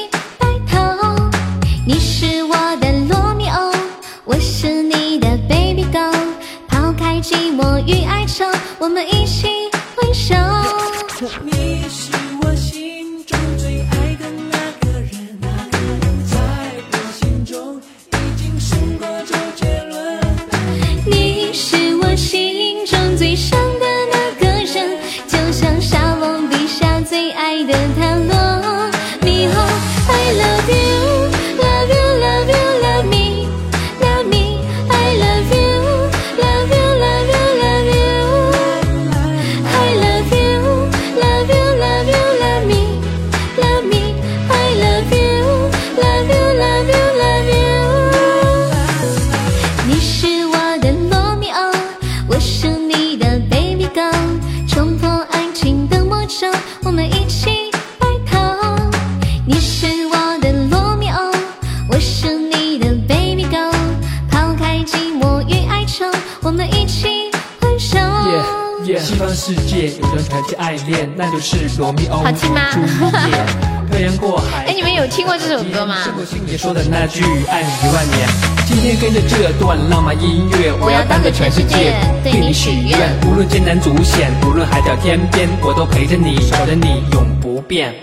爱你一万年。今天跟着这段浪漫音乐，我要当个全世界对你许愿。无论艰难阻险，无论海角天边，我都陪着你，守着你，永不变。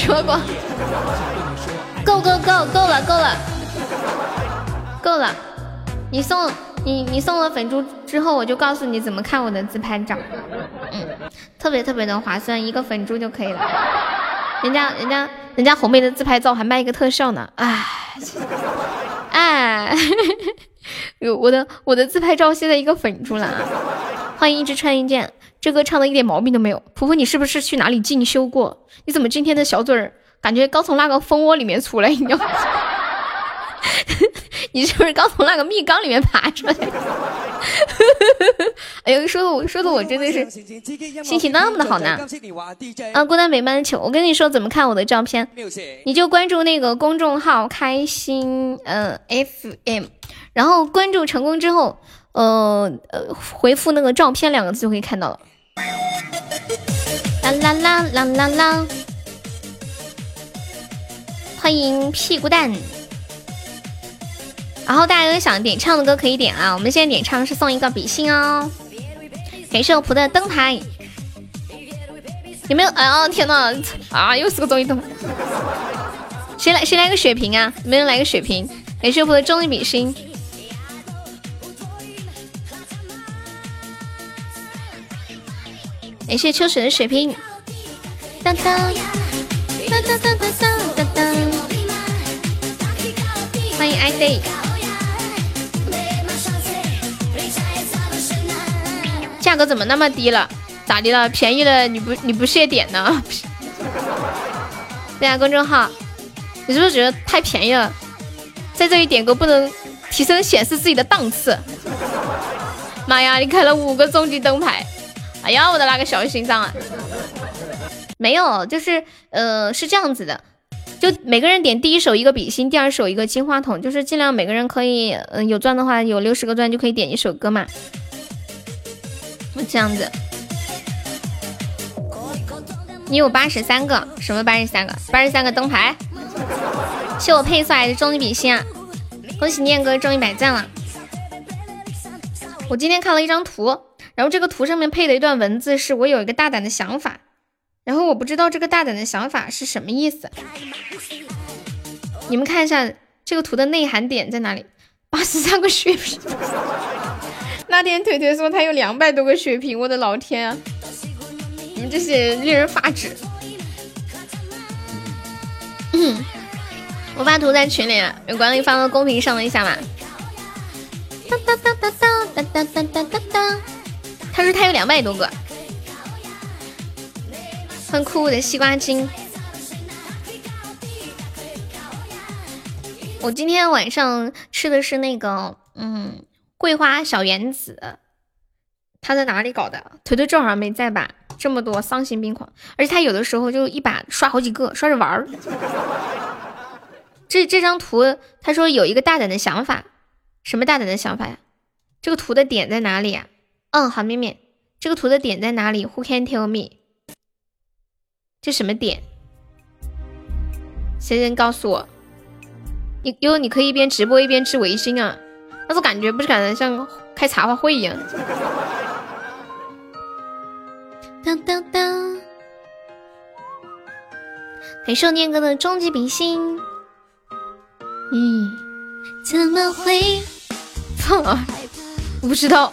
说过。够够够够了够了够了！你送你你送了粉猪之后，我就告诉你怎么看我的自拍照。嗯，特别特别的划算，一个粉猪就可以了。人家人家人家红妹的自拍照还卖一个特效呢，哎哎，有我的我的自拍照现在一个粉猪了。欢迎一直穿一件，这歌唱的一点毛病都没有。婆婆，你是不是去哪里进修过？你怎么今天的小嘴儿感觉刚从那个蜂窝里面出来一样？你是不是刚从那个蜜缸里面爬出来？哎呦，说的我说的我真的是心情那么的好呢。啊，孤单北半球，我跟你说怎么看我的照片，你就关注那个公众号开心嗯 FM，然后关注成功之后，呃呃回复那个照片两个字就可以看到了。啦啦啦啦啦啦！欢迎屁股蛋。然后大家有想点唱的歌可以点啊，我们现在点唱是送一个比心哦。感谢我仆的灯牌，有没有？哎呦天呐，啊又是个综艺灯，谁来谁来个血瓶啊？没人来个血瓶。感谢我仆的终极比心，感谢秋水的血瓶。当当当当当当当，欢迎 ID。价格怎么那么低了？咋的了？便宜了你不你不屑点呢？对啊，公众号，你是不是觉得太便宜了？在这里点歌不能提升显示自己的档次？妈呀，你开了五个终极灯牌！哎呀，我的那个小心脏啊！没有，就是呃是这样子的，就每个人点第一首一个比心，第二首一个金话筒，就是尽量每个人可以嗯有钻的话有六十个钻就可以点一首歌嘛。这样子，你有八十三个？什么八十三个？八十三个灯牌？谢我配送来的终极比心啊！恭喜念哥中一百赞了！我今天看了一张图，然后这个图上面配的一段文字是我有一个大胆的想法，然后我不知道这个大胆的想法是什么意思。你们看一下这个图的内涵点在哪里？八十三个血瓶。那天腿腿说他有两百多个血瓶，我的老天啊！你们这些令人发指。我发图在群里，有管理发到公屏上了一下嘛。哒哒哒哒哒哒哒哒哒哒。他说他有两百多个。很酷的西瓜精。我今天晚上吃的是那个，嗯。桂花小圆子，他在哪里搞的？腿腿正好没在吧？这么多丧心病狂，而且他有的时候就一把刷好几个，刷着玩儿。这这张图，他说有一个大胆的想法，什么大胆的想法呀？这个图的点在哪里呀？嗯，好面面，这个图的点在哪里？Who can tell me？这什么点？谁能告诉我？你因为你可以一边直播一边吃维新啊。但是感觉不是感觉像开茶话会一样。当当当！感谢念哥的终极比心。嗯，怎么会？操！我不知道，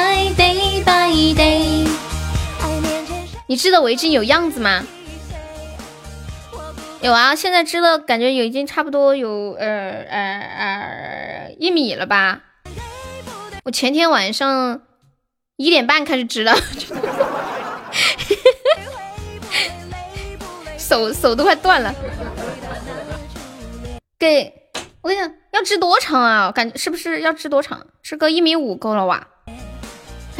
你织的围巾有样子吗？有啊，现在织的感觉已经差不多有呃呃呃一米了吧。我前天晚上一点半开始织的，手手都快断了。给我跟你讲，要织多长啊？感觉是不是要织多长？织个一米五够了哇？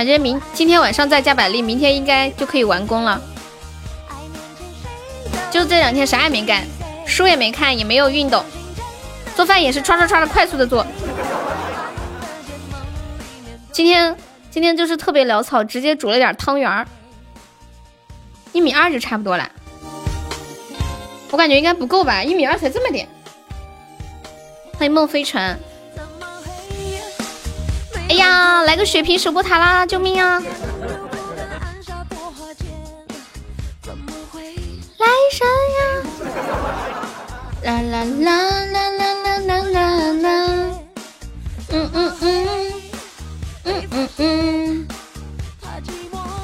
感觉明今天晚上再加百丽，明天应该就可以完工了。就这两天啥也没干，书也没看，也没有运动，做饭也是唰唰唰的快速的做。今天今天就是特别潦草，直接煮了点汤圆儿，一米二就差不多了。我感觉应该不够吧，一米二才这么点。欢迎梦飞尘。哎呀，来个血瓶守波塔啦！救命啊！来神呀！啦啦啦啦啦啦啦啦啦！嗯嗯嗯嗯嗯嗯。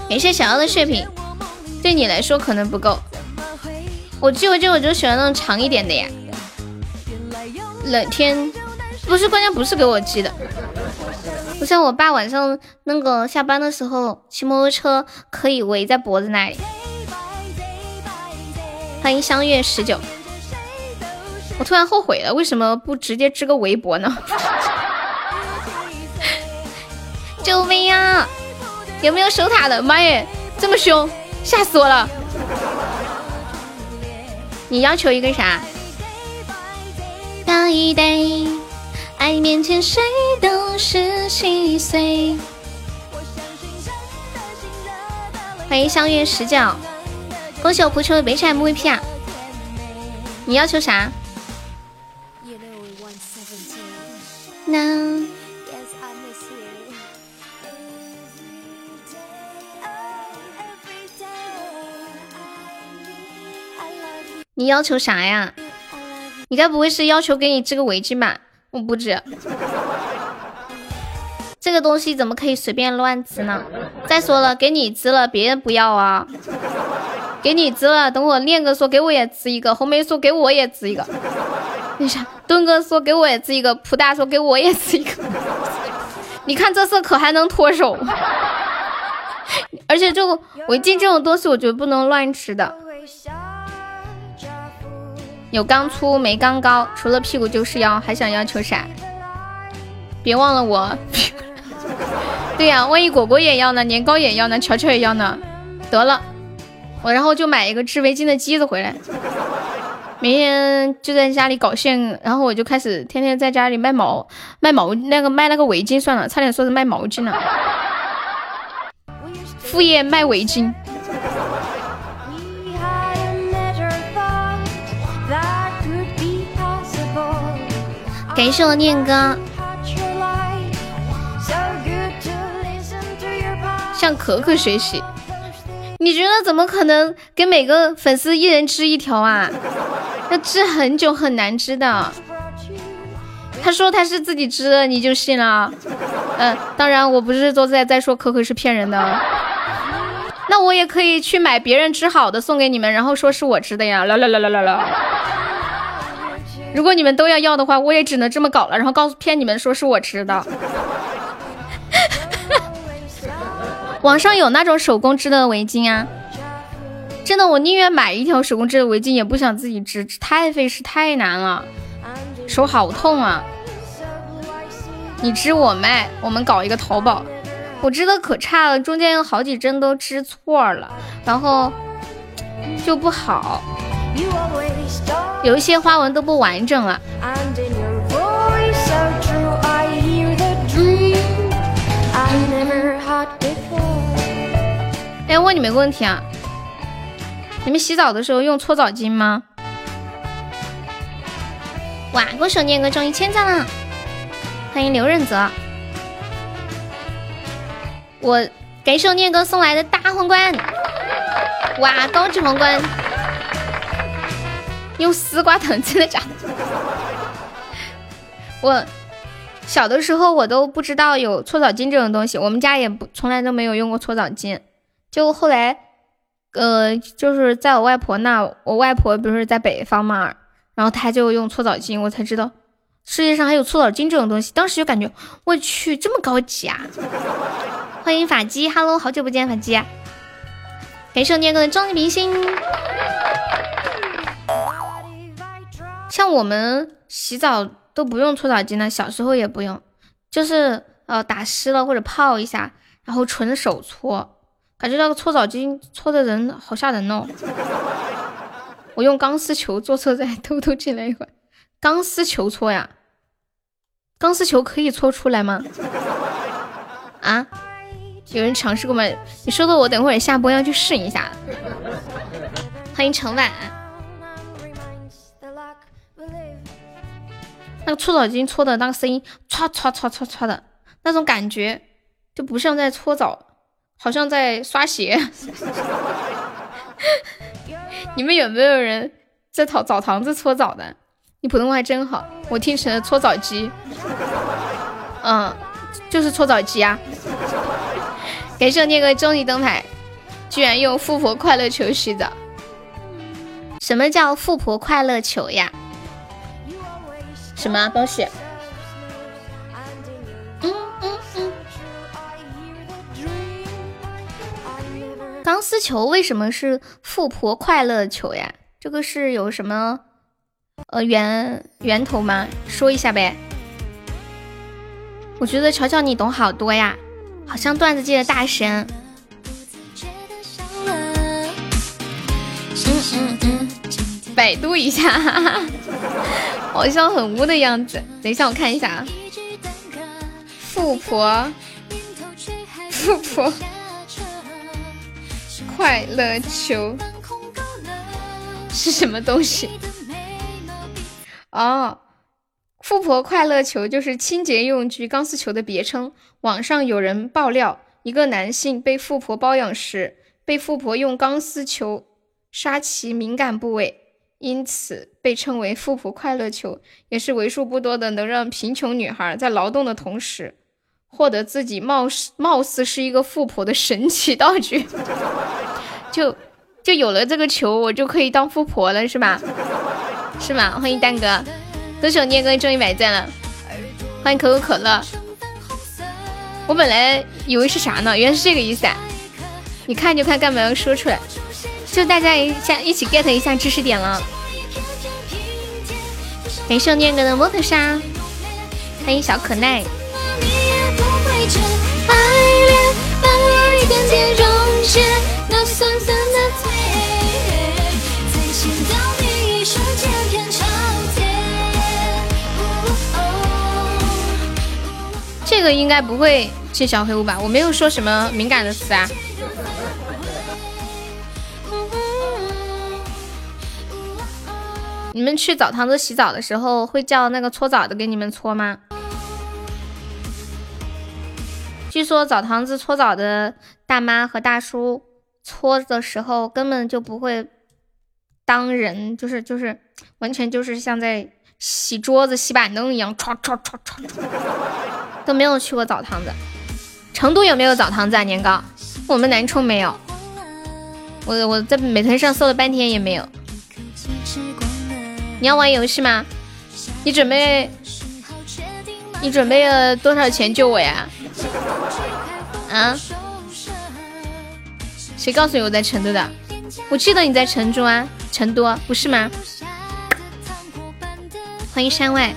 感谢想要的血瓶，对你来说可能不够。我寄回去我就喜欢那种长一点的呀。冷天不是关键，不是给我寄的。不像我爸晚上那个下班的时候骑摩托车可以围在脖子那里。欢迎相约十九，我突然后悔了，为什么不直接织个围脖呢？救命呀！有没有守塔的？妈耶，这么凶，吓死我了！你要求一个啥？大一 day，爱面前谁都是细碎。欢迎相约十九，恭喜我蒲秋的白 MVP 啊！你要求啥？那你要求啥呀？你该不会是要求给你织个围巾吧？我不织，这个东西怎么可以随便乱吃呢？再说了，给你吃了，别人不要啊！给你吃了，等会练哥说给我也吃一个，红梅说给我也吃一个，那啥？墩哥说给我也吃一个，普大说给我也吃一个，你看这色可还能脱手？而且这个围巾这种东西，我觉得不能乱吃的。有刚粗没刚高，除了屁股就是腰，还想要求啥？别忘了我。对呀，万一果果也要呢，年糕也要呢，乔乔也要呢。得了，我然后就买一个织围巾的机子回来，明天就在家里搞线，然后我就开始天天在家里卖毛卖毛那个卖那个围巾算了，差点说是卖毛巾了。副业卖围巾。感谢我念哥，向可可学习。你觉得怎么可能给每个粉丝一人织一条啊？要织很久很难织的。他说他是自己织的，你就信了？嗯，当然我不是都在在说可可是骗人的。那我也可以去买别人织好的送给你们，然后说是我织的呀。啦啦啦啦啦啦。如果你们都要要的话，我也只能这么搞了，然后告诉骗你们说是我织的。网上有那种手工织的围巾啊，真的，我宁愿买一条手工织的围巾，也不想自己织，太费事太难了，手好痛啊！你织我卖，我们搞一个淘宝。我织的可差了，中间有好几针都织错了，然后就不好。有一些花纹都不完整了。哎，问你们个问题啊，你们洗澡的时候用搓澡巾吗？哇，恭喜念哥中一千赞了！欢迎刘润泽。我感谢念哥送来的大皇冠，哇，高级皇冠。用丝瓜藤，真的假的？我小的时候我都不知道有搓澡巾这种东西，我们家也不从来都没有用过搓澡巾。就后来，呃，就是在我外婆那，我外婆不是在北方嘛，然后她就用搓澡巾，我才知道世界上还有搓澡巾这种东西。当时就感觉我去这么高级啊！欢迎法姬，Hello，好久不见，法姬，感谢念哥的终极明星。像我们洗澡都不用搓澡巾呢，小时候也不用，就是呃打湿了或者泡一下，然后纯手搓，感觉那个搓澡巾搓的人好吓人哦。我用钢丝球做错再 偷偷进来一会儿，钢丝球搓呀？钢丝球可以搓出来吗？啊？有人尝试过吗？你说的我等会儿下播要去试一下。欢迎程晚。那个搓澡巾搓的那个声音，唰唰唰唰唰的，那种感觉就不像在搓澡，好像在刷鞋。你们有没有人在澡澡堂子搓澡的？你普通话真好，我听成了搓澡机。嗯，就是搓澡机啊。感谢我念哥终极灯牌，居然用富婆快乐球洗澡。什么叫富婆快乐球呀？什么东西？嗯嗯嗯。钢丝球为什么是富婆快乐球呀？这个是有什么呃源源头吗？说一下呗。我觉得乔乔你懂好多呀。好像段子界的大神。嗯嗯嗯，百度一下，好像很污的样子。等一下，我看一下啊。富婆，富婆，快乐球是什么东西？哦。富婆快乐球就是清洁用具钢丝球的别称。网上有人爆料，一个男性被富婆包养时，被富婆用钢丝球杀其敏感部位，因此被称为富婆快乐球，也是为数不多的能让贫穷女孩在劳动的同时，获得自己貌似貌似是一个富婆的神奇道具。就就有了这个球，我就可以当富婆了，是吧？是吗？欢迎蛋哥。多谢我念哥中一百赞了，欢迎可口可乐。我本来以为是啥呢，原来是这个意思啊！你看就看，干嘛要说出来？就大家一下一起 get 一下知识点了。感谢念哥的摩托沙，欢迎小可奈。这个应该不会是小黑屋吧？我没有说什么敏感的词啊。你们去澡堂子洗澡的时候，会叫那个搓澡的给你们搓吗？据说澡堂子搓澡的大妈和大叔搓的时候，根本就不会当人，就是就是完全就是像在洗桌子、洗板凳一样，唰唰唰唰。都没有去过澡堂子，成都有没有澡堂子啊？年糕，我们南充没有。我我在美团上搜了半天也没有。你要玩游戏吗？你准备你准备了多少钱救我呀？啊？谁告诉你我在成都的？我记得你在成都啊，成都不是吗？欢迎山外。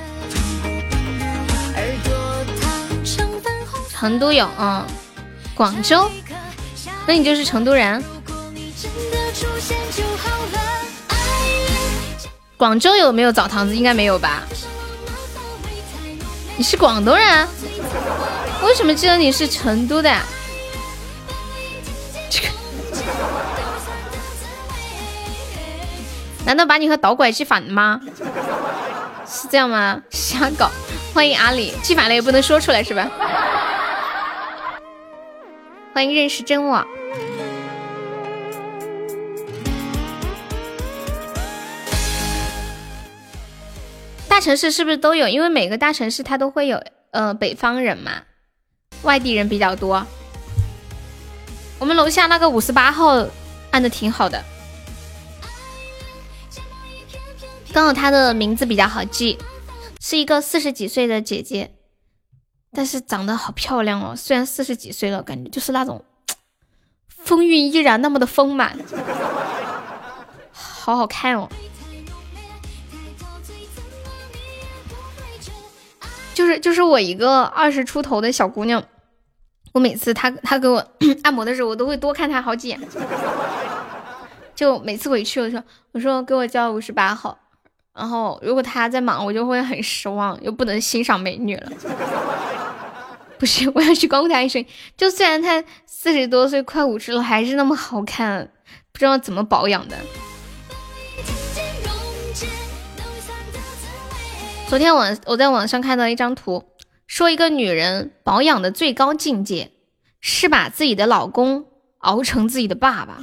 成都有，嗯，广州，那你就是成都人。广州有没有澡堂子？应该没有吧？你是广东人？为什么记得你是成都的？难道把你和导拐记反了吗？是这样吗？瞎搞！欢迎阿里，记反了也不能说出来是吧？欢迎认识真我。城市是不是都有？因为每个大城市它都会有，呃，北方人嘛，外地人比较多。我们楼下那个五十八号按的挺好的，刚好她的名字比较好记，是一个四十几岁的姐姐。但是长得好漂亮哦，虽然四十几岁了，感觉就是那种风韵依然那么的丰满，好好看哦。就是就是我一个二十出头的小姑娘，我每次她她给我 按摩的时候，我都会多看她好几眼。就每次回去，我说我说给我叫五十八号，然后如果她在忙，我就会很失望，又不能欣赏美女了。不是，我要去光顾她一生。就虽然她四十多岁，快五十了，还是那么好看，不知道怎么保养的。昨天我我在网上看到一张图，说一个女人保养的最高境界是把自己的老公熬成自己的爸爸。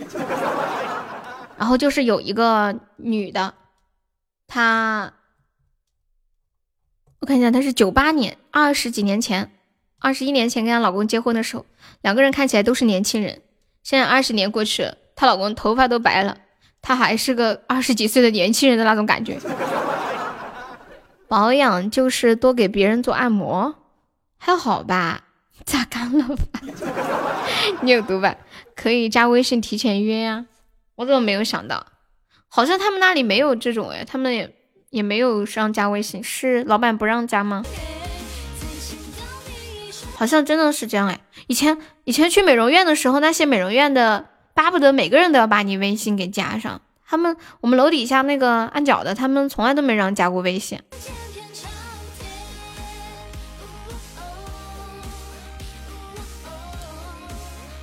然后就是有一个女的，她我看一下，她是九八年，二十几年前，二十一年前跟她老公结婚的时候，两个人看起来都是年轻人。现在二十年过去了，她老公头发都白了，她还是个二十几岁的年轻人的那种感觉。保养就是多给别人做按摩，还好吧？榨干了吧？你有毒吧？可以加微信提前约呀。我怎么没有想到？好像他们那里没有这种哎，他们也也没有让加微信，是老板不让加吗？好像真的是这样哎。以前以前去美容院的时候，那些美容院的巴不得每个人都要把你微信给加上。他们我们楼底下那个按脚的，他们从来都没让加过微信。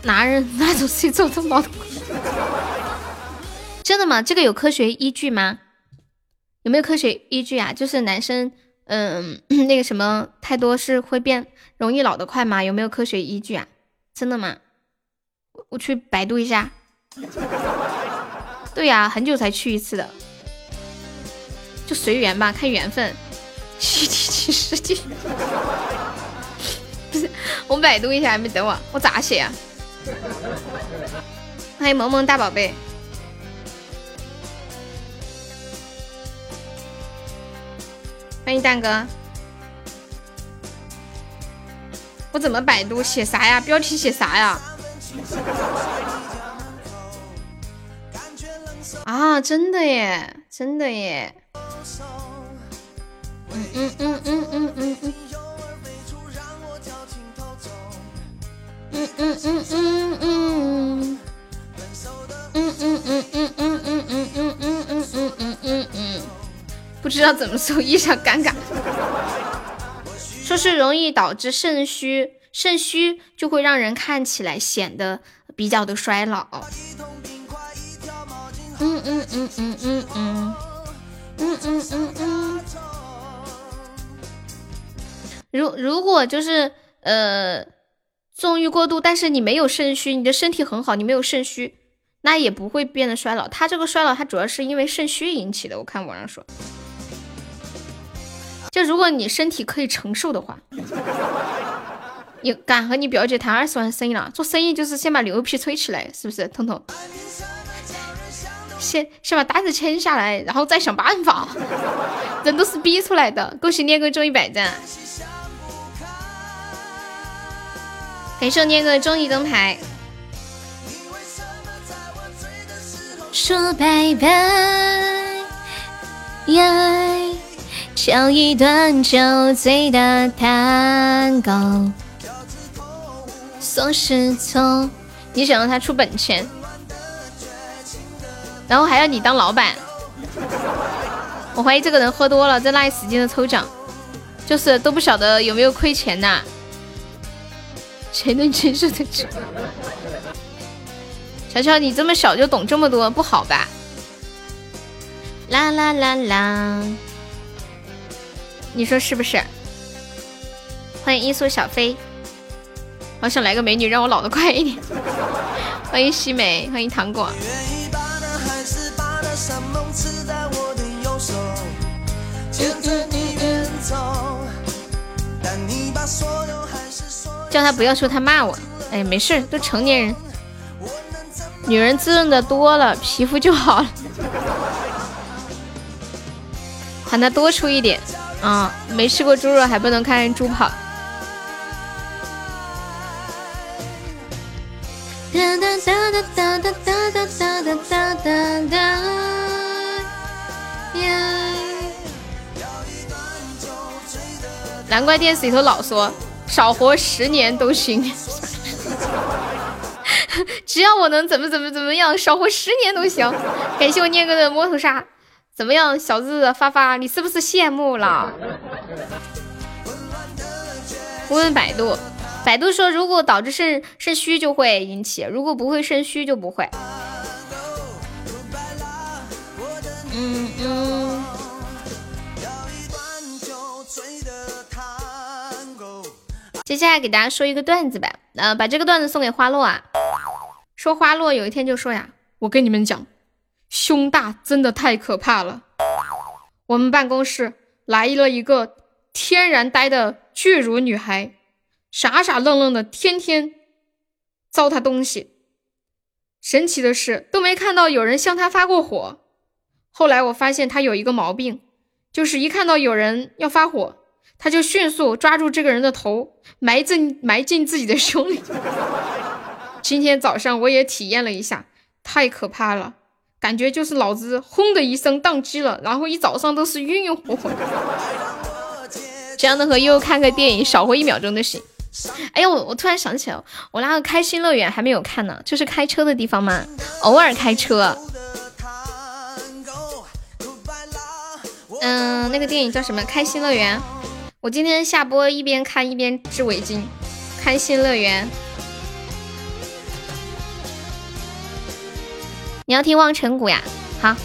男人那种谁走的毛的？真的吗？这个有科学依据吗？有没有科学依据啊？就是男生，嗯，那个什么太多是会变容易老得快吗？有没有科学依据啊？真的吗？我去百度一下。对呀，很久才去一次的，就随缘吧，看缘分。七七七十几，不是，我百度一下，还没等我，我咋写呀？欢迎萌萌大宝贝，欢迎蛋哥。我怎么百度写啥呀？标题写啥呀？啊，真的耶，真的耶！嗯嗯嗯嗯嗯嗯嗯。嗯嗯嗯嗯嗯嗯嗯嗯嗯嗯嗯嗯嗯，不知道怎么搜，异常尴尬。说是容易导致肾虚，肾虚就会让人看起来显得比较的衰老。嗯嗯嗯嗯嗯嗯嗯嗯嗯嗯。如如果就是呃。纵欲过度，但是你没有肾虚，你的身体很好，你没有肾虚，那也不会变得衰老。他这个衰老，他主要是因为肾虚引起的。我看网上说，就如果你身体可以承受的话，你敢和你表姐谈二十万生意了？做生意就是先把牛皮吹起来，是不是？彤彤，先先把单子签下来，然后再想办法。人都是逼出来的。恭喜念哥中一百赞。感谢念哥终极灯牌。说拜拜，跳一段酒醉的探戈。送石头，你想让他出本钱，然后还要你当老板。我怀疑这个人喝多了，在那里使劲的抽奖，就是都不晓得有没有亏钱呐。谁能承受得住？乔乔，你这么小就懂这么多，不好吧？啦啦啦啦，你说是不是？欢迎一速小飞，好想来个美女让我老得快一点。欢迎西美，欢迎糖果。山盟刺在我的右手牵着你的手叫他不要说他骂我，哎，没事，都成年人，女人滋润的多了，皮肤就好了。喊他多出一点啊！没吃过猪肉还不能看人猪跑。哒哒哒哒哒哒哒哒哒哒哒呀！难怪电视里头老说少活十年都行，只要我能怎么怎么怎么样，少活十年都行。感谢我念哥的摸头杀，怎么样，小日发发，你是不是羡慕了？问问百度，百度说如果导致肾肾虚就会引起，如果不会肾虚就不会。嗯嗯。接下来给大家说一个段子吧，呃，把这个段子送给花落啊。说花落有一天就说呀，我跟你们讲，胸大真的太可怕了。我们办公室来了一个天然呆的巨乳女孩，傻傻愣愣的，天天糟蹋东西。神奇的是，都没看到有人向他发过火。后来我发现他有一个毛病，就是一看到有人要发火。他就迅速抓住这个人的头，埋进埋进自己的胸里。今天早上我也体验了一下，太可怕了，感觉就是脑子轰的一声宕机了，然后一早上都是晕晕乎乎的。这样的和悠悠看个电影，少活一秒钟都行。哎呦，我我突然想起来，我那个开心乐园还没有看呢，就是开车的地方嘛，偶尔开车。嗯，那个电影叫什么？开心乐园。我今天下播一边看一边织围巾，开心乐园。你要听望尘谷呀？好，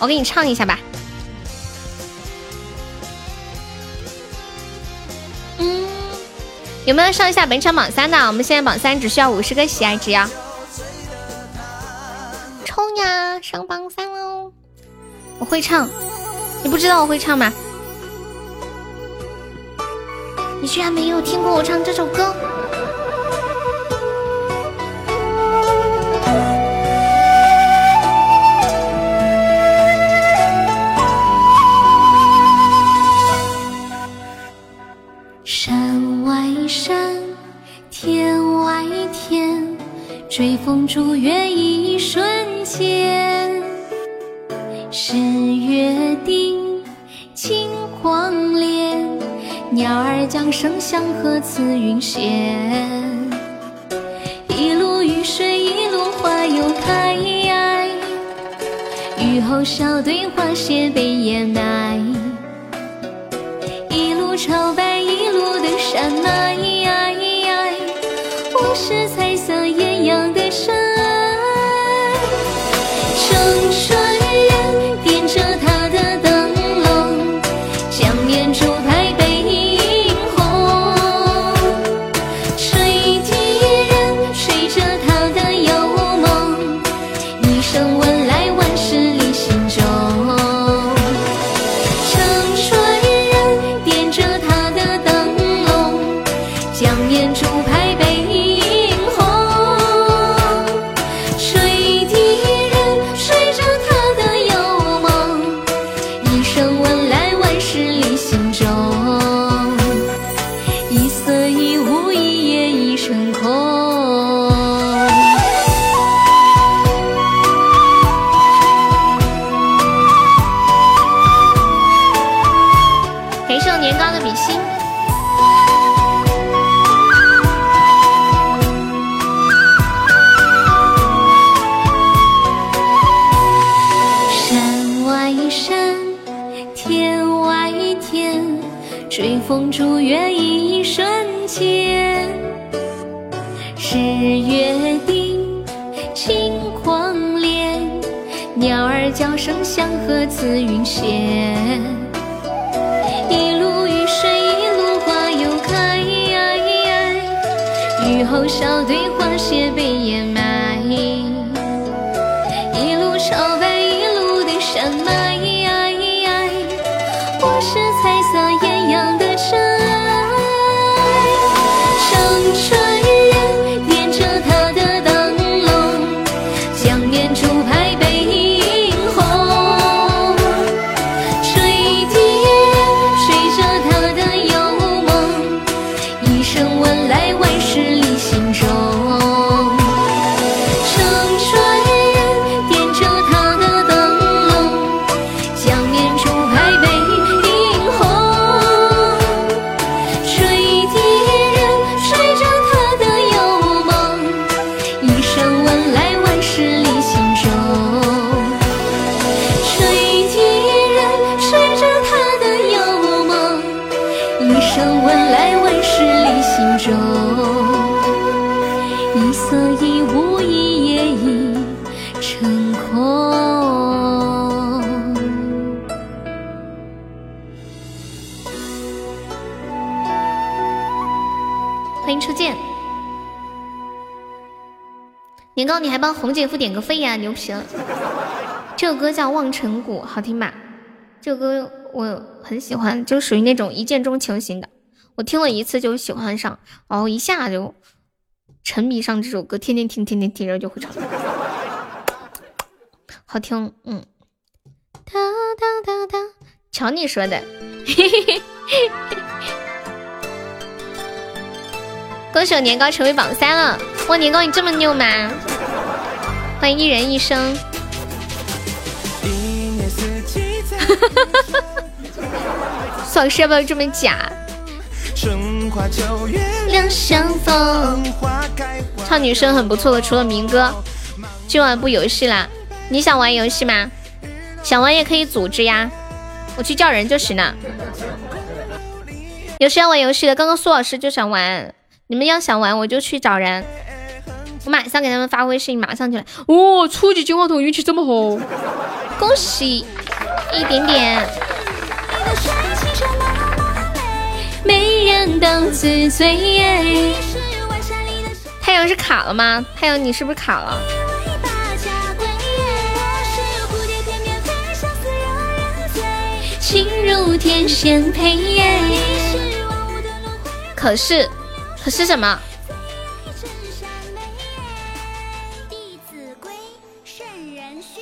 我给你唱一下吧。嗯，有没有上一下本场榜三的？我们现在榜三只需要五十个喜爱值呀！冲呀，上榜三喽！我会唱，你不知道我会唱吗？你居然没有听过我唱这首歌？山外山，天外天，追风逐月一瞬间，是约定，金黄莲。鸟儿将声响和慈云闲，一路雨水一路花又开，雨后小队花谢被掩埋，一路朝拜紫云闲。一路雨水一路花又开，雨后小队花谢欢迎初见，年糕，你还帮红姐夫点个飞呀，牛皮了！这首歌叫《望尘谷》，好听吧？这首歌我很喜欢，就属于那种一见钟情型的。我听了一次就喜欢上，然后一下就沉迷上这首歌，天天听，天天听，然后就会唱，好听。嗯，哒哒哒哒，瞧你说的，嘿嘿嘿。恭喜我年糕成为榜三了！哇，年糕你这么牛吗？欢迎一人一生。哈哈哈哈哈！爽是要不要这么假？两相逢。唱女生很不错的，除了民歌。今晚不游戏啦？你想玩游戏吗？想玩也可以组织呀，我去叫人就行了。有谁要玩游戏的？刚刚苏老师就想玩。你们要想玩，我就去找人，我马上给他们发微信，马上就来。哦，初级金话筒运气这么好，恭喜一点点。太阳是卡了吗？太阳你是不是卡了？可是。是什么？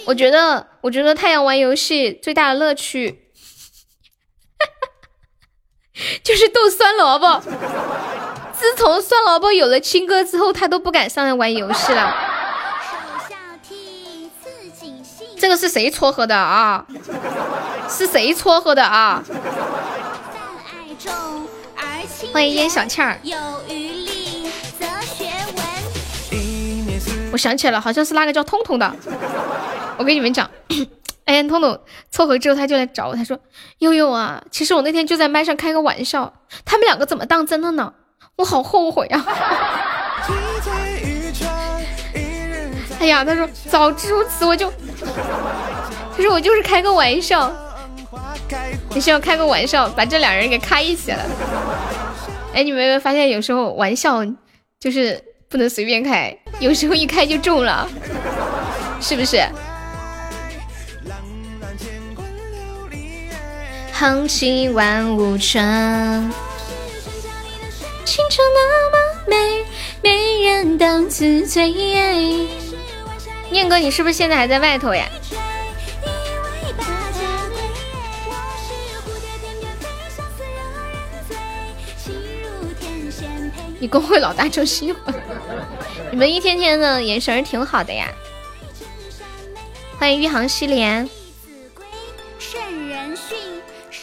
我觉得，我觉得太阳玩游戏最大的乐趣，就是逗酸萝卜。自从酸萝卜有了亲哥之后，他都不敢上来玩游戏了。这个是谁撮合的啊？是谁撮合的啊？欢迎烟小倩儿。我想起来了，好像是那个叫通通的。我跟你们讲，哎，通通凑合之后，他就来找我，他说：“悠悠啊，其实我那天就在麦上开个玩笑，他们两个怎么当真了呢？我好后悔啊！” 哎呀，他说早知如此，我就，他说我就是开个玩笑，你是要开个玩笑，把这两人给开一起了。哎，你们有没有发现，有时候玩笑就是不能随便开，有时候一开就中了，是不是？横七万物春，青春那么美，没人当自醉。念哥，你是不是现在还在外头呀？你工会老大就喜欢，你们一天天的眼神挺好的呀。欢迎玉航西莲，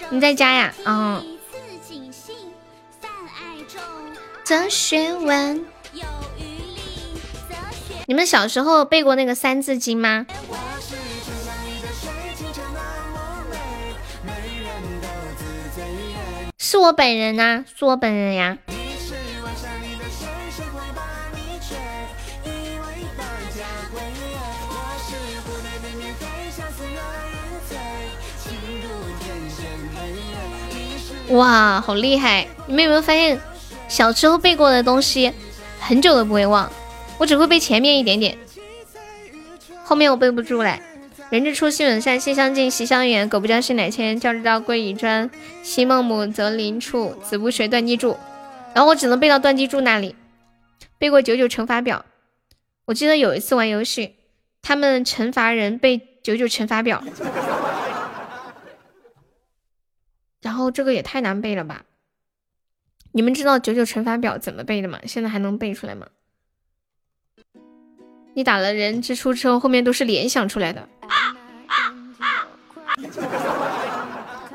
你在家呀？嗯。你们小时候背过那个《三字经》吗？是我本人呐，是我本人呀。哇，好厉害！你们有没有发现，小时候背过的东西，很久都不会忘。我只会背前面一点点，后面我背不住嘞。人之初，性本善，性相近，习相远。苟不教，性乃迁。教之道，贵以专。昔孟母，择邻处，子不学，断机杼。然后我只能背到断机杼那里。背过九九乘法表。我记得有一次玩游戏，他们惩罚人背九九乘法表。然后这个也太难背了吧？你们知道九九乘法表怎么背的吗？现在还能背出来吗？你打了人之初之后，后面都是联想出来的。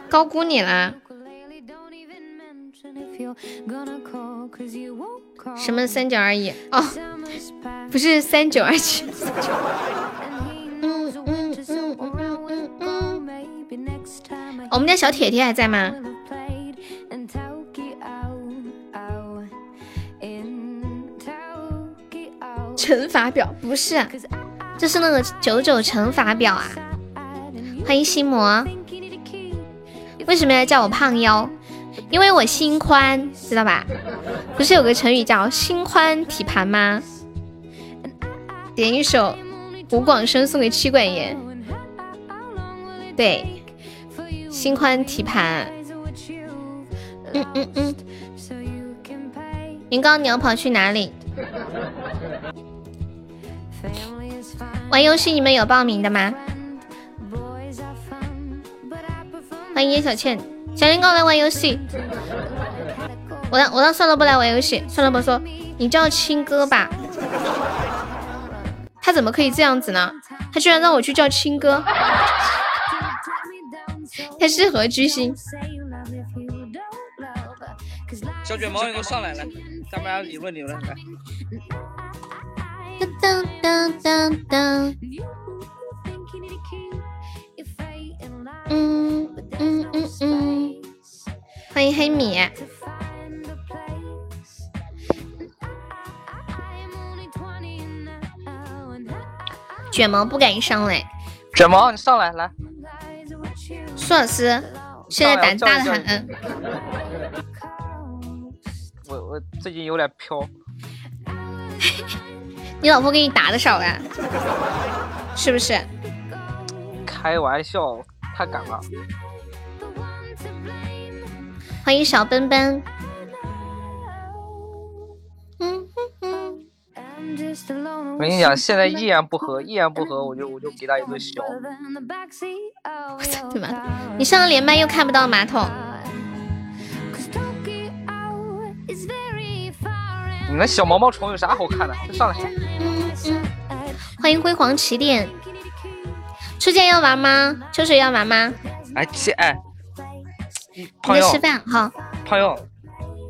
高估你啦！什么三九二一？哦，不是三九二七。我们家小铁铁还在吗？乘法表不是，这是那个九九乘法表啊。欢迎心魔，为什么要叫我胖妖？因为我心宽，知道吧？不是有个成语叫心宽体盘吗？点一首吴广生送给妻管严。对，心宽体盘。嗯嗯嗯。云高，你要跑去哪里？玩游戏你们有报名的吗？欢迎叶小倩，小林哥来玩游戏。我让我让算了不来玩游戏，算了不说，你叫亲哥吧。他怎么可以这样子呢？他居然让我去叫亲哥，他是何居心？小卷毛，你给我上来，来，咱们俩理论理论来。当当当当。嗯嗯嗯嗯，欢迎黑米。卷毛不敢上来。卷毛，你上来来。苏老师现在胆大的很。我我最近有点飘。你老婆给你打的少呀？是不是？开玩笑。太敢了！欢迎小奔奔。我跟你讲，现在一言不合，一言不合，我就我就给他一顿削。对吧？你上了连麦又看不到马桶。你那小毛毛虫有啥好看的？上来。欢迎辉煌起点。初见要玩吗？秋水要玩吗？哎切哎，朋友吃饭好。朋友，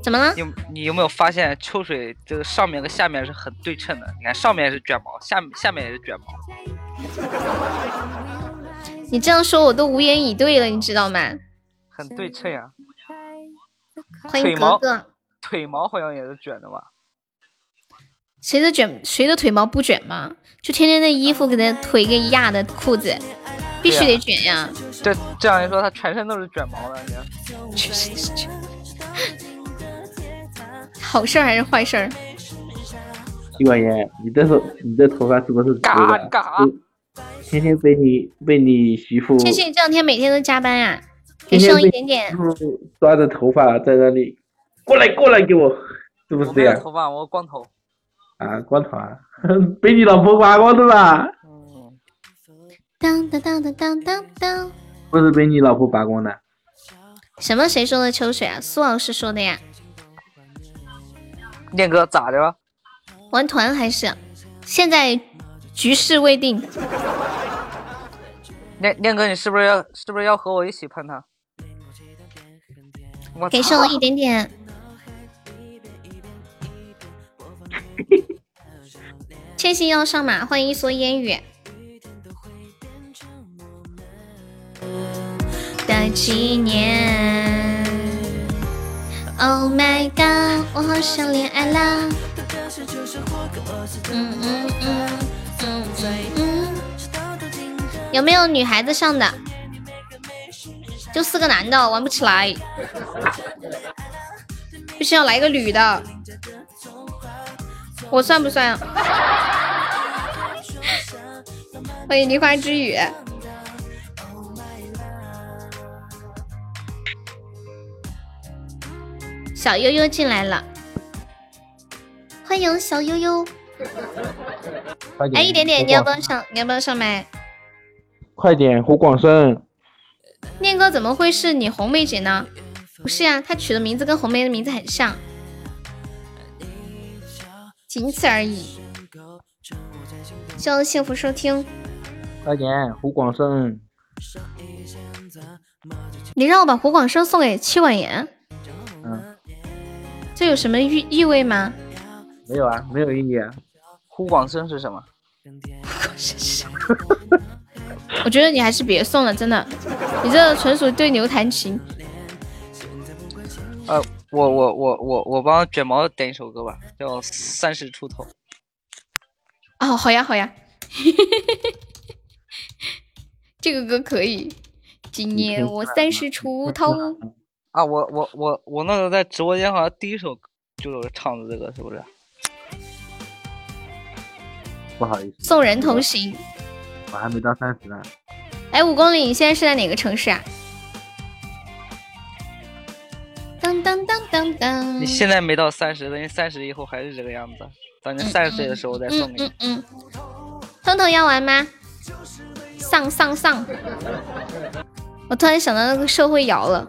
怎么了？你你有没有发现秋水这个上面和下面是很对称的？你看上面是卷毛，下下面也是卷毛。你这样说我都无言以对了，你知道吗？很对称呀。欢迎哥哥。腿毛好像也是卷的吧？谁的卷？谁的腿毛不卷吗？就天天那衣服给他腿给压的裤子，必须得卷呀。这这样一说，他全身都是卷毛的，全身是卷。好事还是坏事？徐管言，你这头，你这头发是不是嘎嘎？天天被你被你媳妇。倩倩这两天每天都加班呀，给剩一点点。抓着头发在那里，过来过来给我，是不是这样？头发，我光头。啊，光头啊！被你老婆刮光的吧？当当当当当当当，不是被你老婆拔光的。什么？谁说的秋水啊？苏老师说的呀。念哥咋的了？玩团还是？现在局势未定。念念哥，你是不是要是不是要和我一起喷他？给剩了一点点。千玺要上马，欢迎一蓑烟雨。的纪念。Oh my god，我好想恋爱啦。嗯嗯嗯。有没有女孩子上的？就四个男的，玩不起来。必须要来个女的。我算不算？欢迎梨花之雨，小悠悠进来了，欢迎小悠悠。哎，一点点，你要不要上？你要不要上麦？快点，胡广生。念哥怎么会是你红梅姐呢？不是呀，他取的名字跟红梅的名字很像。仅此而已。希望幸福收听。快点，胡广生。你让我把胡广生送给戚婉言。嗯。这有什么意意味吗？没有啊，没有意义啊。呼广生是什么？我觉得你还是别送了，真的。你这纯属对牛弹琴。呃。我我我我我帮卷毛点一首歌吧，叫《三十出头》。哦，好呀好呀，这个歌可以。今年我三十出头，啊，我我我我那时候在直播间好像第一首就是唱的这个，是不是？不好意思，送人同行。我还没到三十呢。哎，五公里，你现在是在哪个城市啊？当当当当当。你现在没到三十，等你三十以后还是这个样子。等你三十岁的时候再送给你。嗯嗯。彤彤要玩吗？上上上！我突然想到那个社会摇了。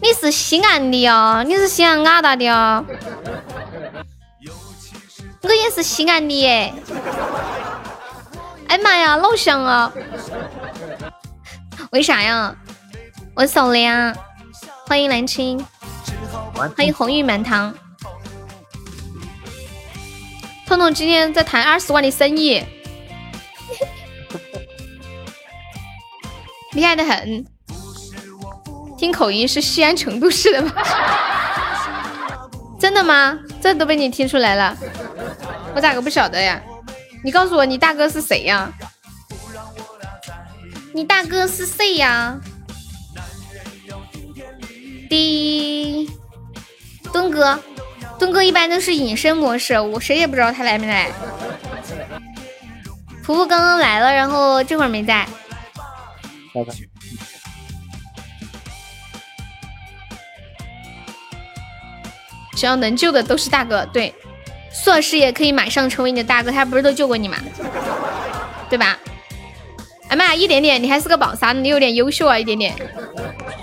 你是西安的哦，你是西安哪达的哦。我也是西安的耶。哎妈呀，老乡啊！为啥呀？我走了呀。欢迎蓝青，欢迎红玉满堂。彤彤今天在谈二十万的生意，厉害的很。听口音是西安成都市的吗？真的吗？这都被你听出来了？我咋个不晓得呀？你告诉我，你大哥是谁呀？你大哥是谁呀？滴，墩哥。东哥一般都是隐身模式，我谁也不知道他来没来。婆婆刚刚来了，然后这会儿没在。只要能救的都是大哥，对，苏老师也可以马上成为你的大哥，他不是都救过你吗？对吧？哎妈，一点点，你还是个宝沙，你有点优秀啊，一点点。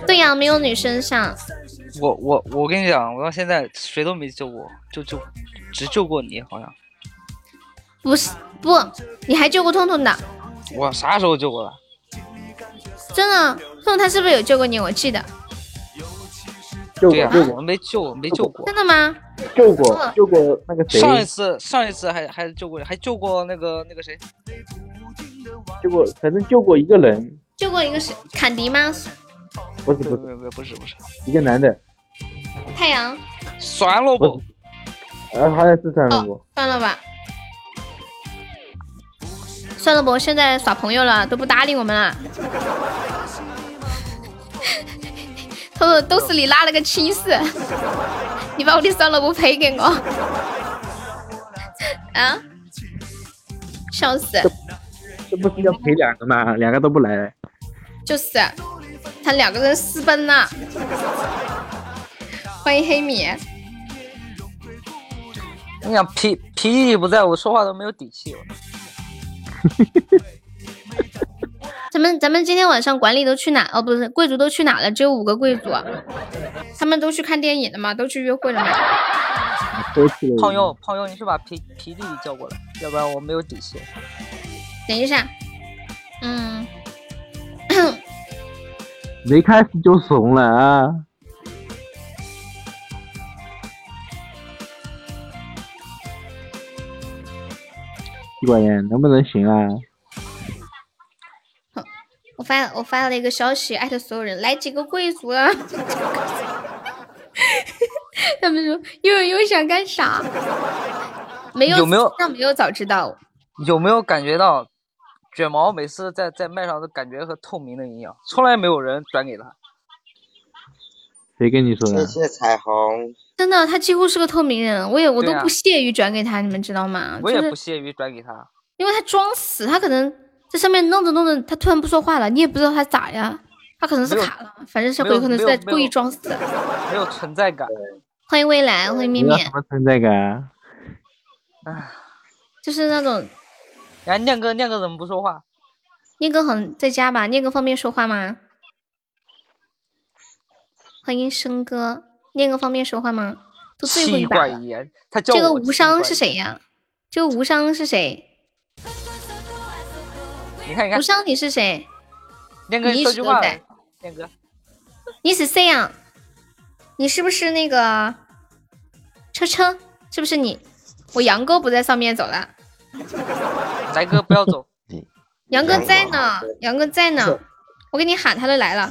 对呀，没有女生上。我我我跟你讲，我到现在谁都没救过，就就只救过你，好像。不是不，你还救过痛痛的。我啥时候救过了？真的，痛痛他是不是有救过你？我记得。救过，救过，没救，没救过。真的吗？救过，救过那个谁？上一次，上一次还还救过，还救过那个那个谁？救过，反正救过一个人。救过一个谁？坎迪吗？不是不是不是不是不是一个男的，太阳，酸萝卜，呃，好像是酸萝卜，算了吧，算了吧，现在耍朋友了，都不搭理我们了。他说都是你拉了个亲事，你把我的酸萝卜赔给我，啊，笑死，这不是要赔两个吗？两个都不来，就是。他两个人私奔了，欢迎黑米。你想皮皮弟弟不在我说话都没有底气。咱们咱们今天晚上管理都去哪？哦，不是贵族都去哪了？只有五个贵族，他们都去看电影了吗？都去约会了吗？胖友胖友，你是把皮皮弟弟叫过来，要不然我没有底气。等一下，嗯。没开始就怂了啊！徐管言能不能行啊？我发我发了一个消息，艾特所有人，来几个贵族啊！他们说又又想干啥？没有有没有？那没有早知道。有没有感觉到？卷毛每次在在麦上都感觉和透明的一样，从来没有人转给他。谁跟你说的？谢谢彩虹。真的，他几乎是个透明人，我也我都不屑于转给他，你们知道吗？我也不屑于转给他，因为他装死，他可能在上面弄着弄着，他突然不说话了，你也不知道他咋呀，他可能是卡了，反正是有可能是在故意装死。没有存在感。欢迎未来，欢迎面面。什么存在感？唉，就是那种。哎，念哥，亮哥怎么不说话？念哥很在家吧？念哥方便说话吗？欢迎生哥，念哥方便说话吗？都最后一把了。这个无伤是谁呀？这个无伤是谁？你看，你看，无伤你是谁？亮哥说句话。亮哥，你是谁呀？你是不是那个车车？是不是你？我杨哥不在上面走了。翟哥不要走，杨哥在呢，杨哥在呢，我给你喊他都来了。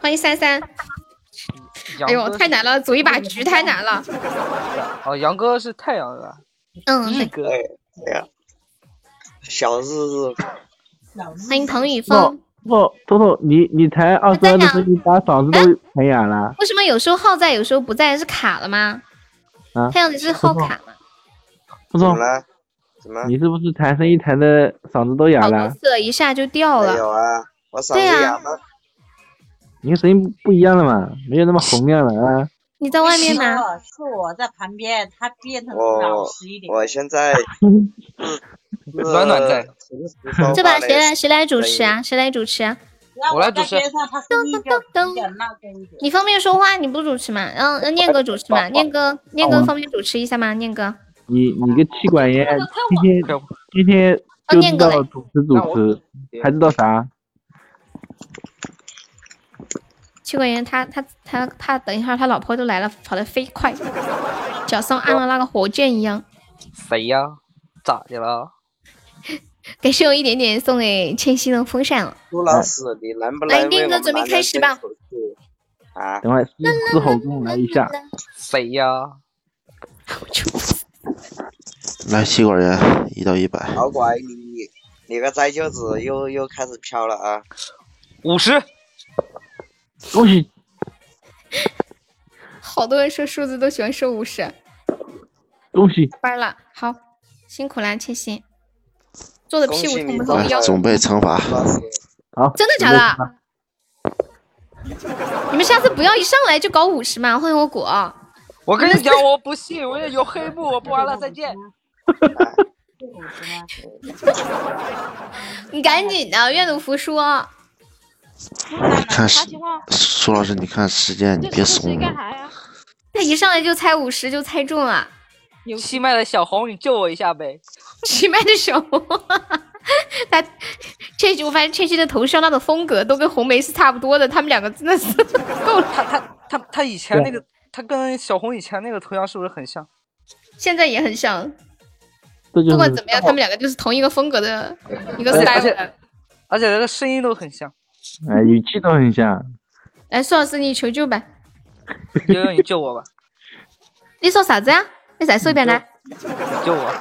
欢迎三三，哎呦，太难了，组一把局太难了。哦，杨哥是太阳是吧？嗯，对，一哥，对对呀，小日日，欢迎彭宇不峰。不，彤彤，你你才二十二的声音，把嗓子都喊哑了。为什么有时候号在，有时候不在？是卡了吗？啊太阳你是号卡了，彤彤，怎么了？怎么？你是不是弹声音弹的嗓子都哑了？次了，一下就掉没了。有啊，我嗓子对啊哑吗？你的声音不一样了嘛，没有那么洪亮了啊。你在外面吗？是我在旁边，他变成我老实一点。我现在暖暖在，这把谁来谁来主持啊？谁来主持啊？我来主持在边上，他声音就比较闹腾一点。你方便说话，你不主持吗？让让念哥主持嘛。念哥，念哥方便主持一下吗？念哥，你你个气管炎，今天今天就知道主持主持，还知道啥？气管炎，他他他他，等一下他老婆都来了，跑得飞快，脚上按了那个火箭一样。谁呀？咋的了？感谢我一点点送给千玺的风扇了。朱老师，你能不来能为我们念哥准备开始吧啊，等会狮狮吼功来一下，谁呀？来气管炎一到一百，好乖，你你个崽舅子又又开始飘了啊！五十，恭喜！好多人说数字都喜欢说五十，恭喜！班了，好辛苦了，千玺，坐的屁股痛不痛？来腰准备惩罚，好，真的假的？你们下次不要一上来就搞五十嘛！欢迎我果，我跟你讲，我不信，我也有黑幕，我不玩了，再见。你赶紧的，愿赌服输。哦你看时，苏老师，你看时间，你别怂。他一上来就猜五十，就猜中了。七麦的小红，你救我一下呗。七麦的小红，他这句我发现这期的头像那种风格都跟红梅是差不多的，他们两个真的是够了。他他他他以前那个，他跟小红以前那个头像是不是很像？现在也很像，不管怎么样，他们两个就是同一个风格的一个而 style 且。而且那个声音都很像。哎，语气都很像。来，苏老师你求救呗，悠悠，你救我吧，你说啥子呀？你再说一遍来。你救我。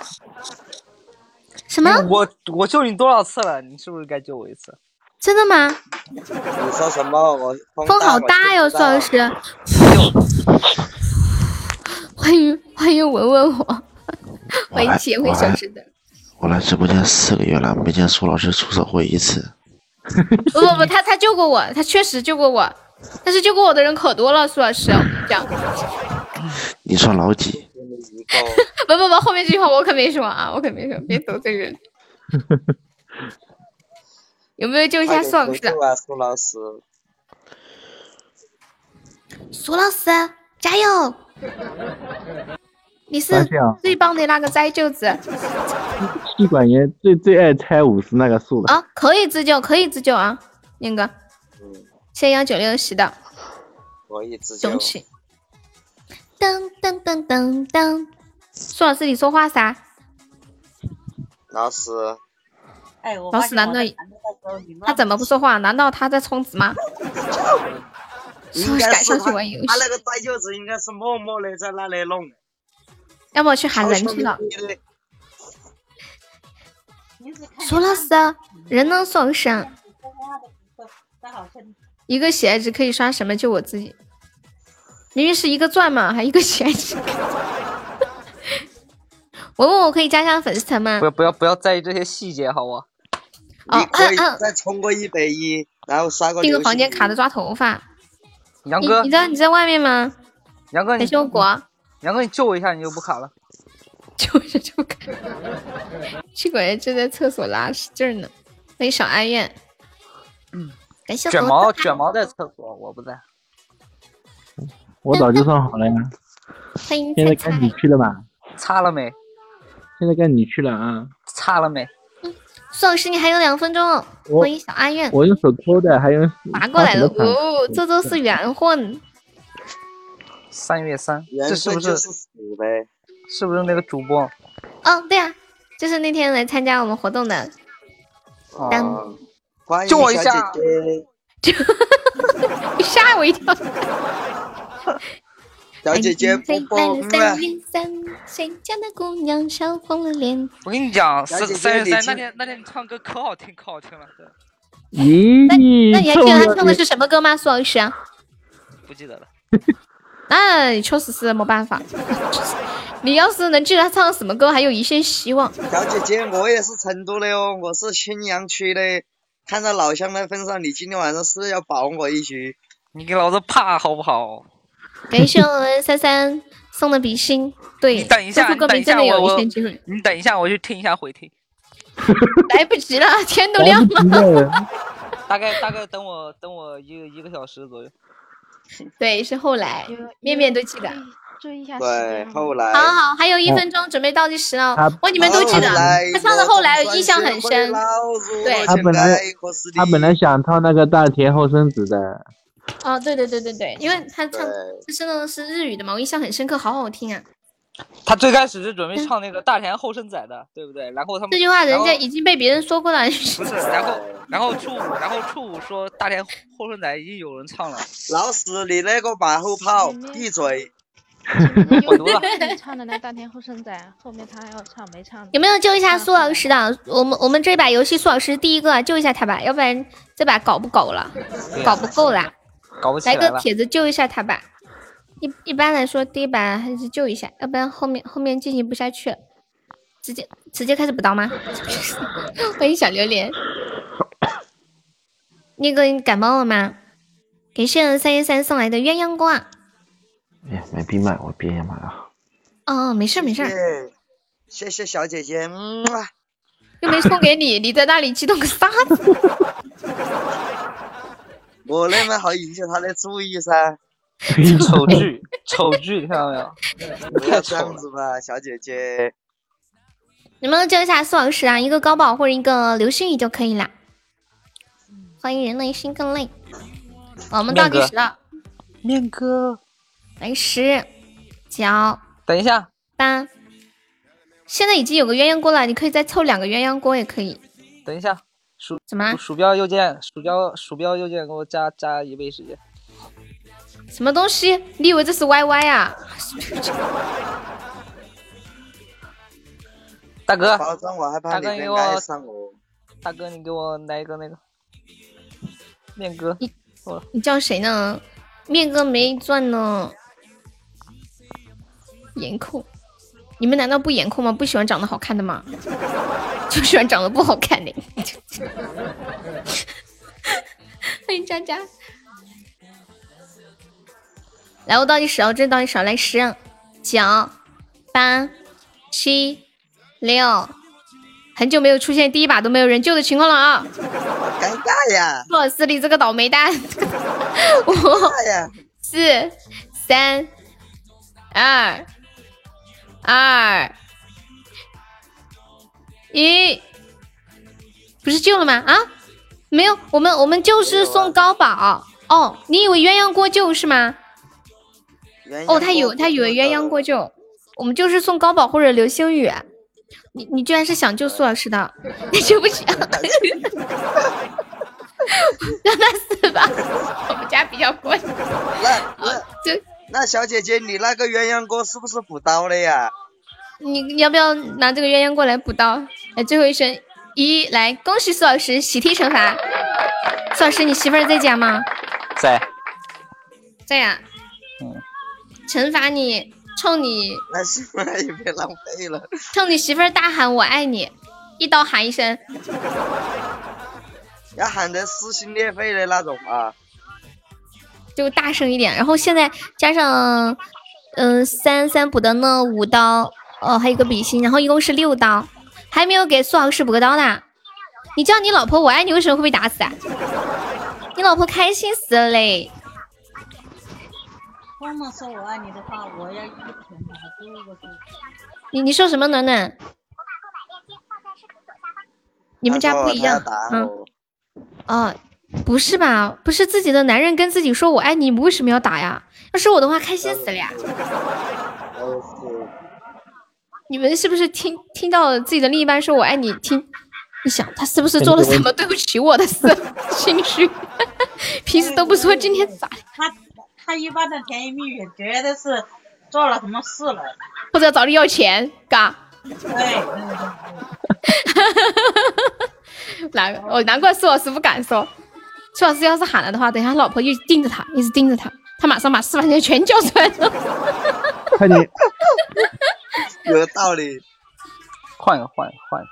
什么？我我救你多少次了？你是不是该救我一次？真的吗？你说什么？我风好大哟，苏老师。欢迎欢迎文文我，欢迎结婚小吃的。我来直播间四个月了，没见苏老师出手过一次。不不不，他他救过我，他确实救过我，但是救过我的人可多了，苏老师，我跟你讲。你算老几？不不不，后面这句话我可没说啊，我可没说，别得罪人。有没有救一下苏老师？啊，苏老师。苏老师，加油！你是最棒的那个崽舅子 气管炎最最爱猜五十那个数了。啊！可以自救，可以自救啊，念哥。谢谢幺九六十的，我一直就恭喜。噔噔噔噔噔，苏老师你说话噻？老师，哎，我老师难道他怎么不说话？难道他在充值吗？应该是赶上去他玩游戏他那个崽舅子应该是默默的在那里弄。要不我去喊人去了。苏老师，人能送上一个喜爱值可以刷什么？就我自己，明明是一个钻嘛，还一个喜爱值。我问我可以加上粉丝团吗不？要不要不要在意这些细节，好不好？你可以嗯嗯再充个一百一，然后刷个订个房间卡的抓头发。杨哥你，在你在外面吗？杨哥，你感谢我果，杨哥，你救我一下，你就不卡了。就是这么看。气管炎正在厕所拉屎劲儿呢。欢迎小哀怨。嗯，感谢卷毛卷毛在厕所，我不在。我早就算好了呀，欢迎现在。该你去了吧？擦了没？现在该你去了啊！擦了没？苏老师，你还有两分钟欢迎小阿苑。我用手抠的，还用拿过来了哦，这都是缘分。三月三，这是不是是死呗？是不是那个主播？哦，对啊，就是那天来参加我们活动的。当哦，欢迎救我一小下姐姐。吓我一跳。小姐姐三月三，谁家的姑娘笑红了脸？我跟你讲，三三月三那天那天你唱歌可好听，可好听了，对，咦，那你还记得他唱的是什么歌吗？苏老师？不记得了。那确实是没办法。你要是能记得他唱的什么歌，还有一线希望。小姐姐，我也是成都的哦，我是青羊区的。看在老乡的份上，你今天晚上是要保我一局。你给老子怕好不好？感谢我们三三送的比心。对，你等一下，等一下，名真的有我我一线机会。你等一下，我去听一下回听。来不及了，天都亮了。大概大概等我等我一个一个小时左右。对，是后来，面面都记得。注意一下对，后来。好好，还有一分钟，准备倒计时了他。哇，你们都记得，他唱的后来印象很深。对他本来他本来想唱那个大田后生子的，哦，对对对对对，因为他唱他真的是日语的嘛，我印象很深刻，好好听啊。他最开始是准备唱那个大田后生仔的，对不对？然后他们这句话人家已经被别人说过了。不是，然后然后初五，然后初五说大田后生仔已经有人唱了。老死你那个马后炮，闭嘴！我读了。你唱的那大田后生仔，后面他还要唱没唱的？有没有救一下苏老师的？我们我们这把游戏苏老师第一个救一下他吧，要不然这把搞不搞了，搞不够啦。来搞不起来了。个帖子救一下他吧。一一般来说，第一把还是救一下，要不然后面后面进行不下去了。直接直接开始补刀吗？欢迎小榴莲。那个你感冒了吗？感谢三一三送来的鸳鸯锅啊。哎呀，没闭麦，我闭一下麦啊。哦，没事没事，谢谢小姐姐，嗯啊，又没送给你，你在那里激动个啥子？我那么好引起他的注意噻。丑剧，丑剧，看到没有？不要这样子吧，小姐姐。能不能救一下苏老师啊？一个高保或者一个流星雨就可以啦。欢迎人类心更累。我们倒计时了，面哥，来十、九、等一下，八。现在已经有个鸳鸯锅了，你可以再凑两个鸳鸯锅也可以。等一下，鼠怎么了鼠标右键，鼠标鼠标右键给我加加一倍时间。什么东西？你以为这是 YY 啊？大哥，大哥，你给我。大哥，你给我来一个那个面哥。你叫谁呢？面哥没钻呢。颜控，你们难道不颜控吗？不喜欢长得好看的吗？就喜欢长得不好看的。欢迎佳佳。来，我倒计时我，这倒计时哦来十、九、八、七、六，很久没有出现第一把都没有人救的情况了啊！尴尬呀！洛斯，你这个倒霉蛋！五、四、三、二、二、一，不是救了吗？啊，没有，我们我们就是送高宝哦。你以为鸳鸯锅救是吗？哦，他有他以为鸳鸯锅就，我们就是送高宝或者流星雨。你你居然是想救苏老师的，你救不起啊！让他死吧，我们家比较贵。那 那那小姐姐，你那个鸳鸯锅是不是补刀的呀？你你要不要拿这个鸳鸯锅来补刀？来，最后一声一，来，恭喜苏老师喜提惩罚。苏老师，你媳妇儿在家吗？在。在呀、嗯。惩罚你，冲你，那媳妇儿也别浪费了。冲你媳妇儿大喊我爱你，一刀喊一声。要喊得撕心裂肺的那种啊！就大声一点，然后现在加上，嗯、三三补的那五刀，哦，还有个比心，然后一共是六刀，还没有给苏老师补个刀呢。你叫你老婆我爱你，为什么会被打死啊？你老婆开心死了嘞！光能说我爱你的话，我要一拳把他揍过去。你你说什么暖暖？你们家不一样，嗯，哦，不是吧？不是自己的男人跟自己说我爱你，你为什么要打呀？要是我的话，开心死了呀！你们是不是听听到自己的另一半说我爱你？听，你想他是不是做了什么对不起我的事？心虚，平时都不说，今天咋？他一般的甜言蜜语绝对是做了什么事了。或者找你要钱，嘎。对 难哦，难怪苏老师不敢说。苏老师要是喊了的话，等一下老婆一直盯着他，一直盯着他，他马上把四万块钱全交出来了。快点，有道理。换一个，换一个，换一个。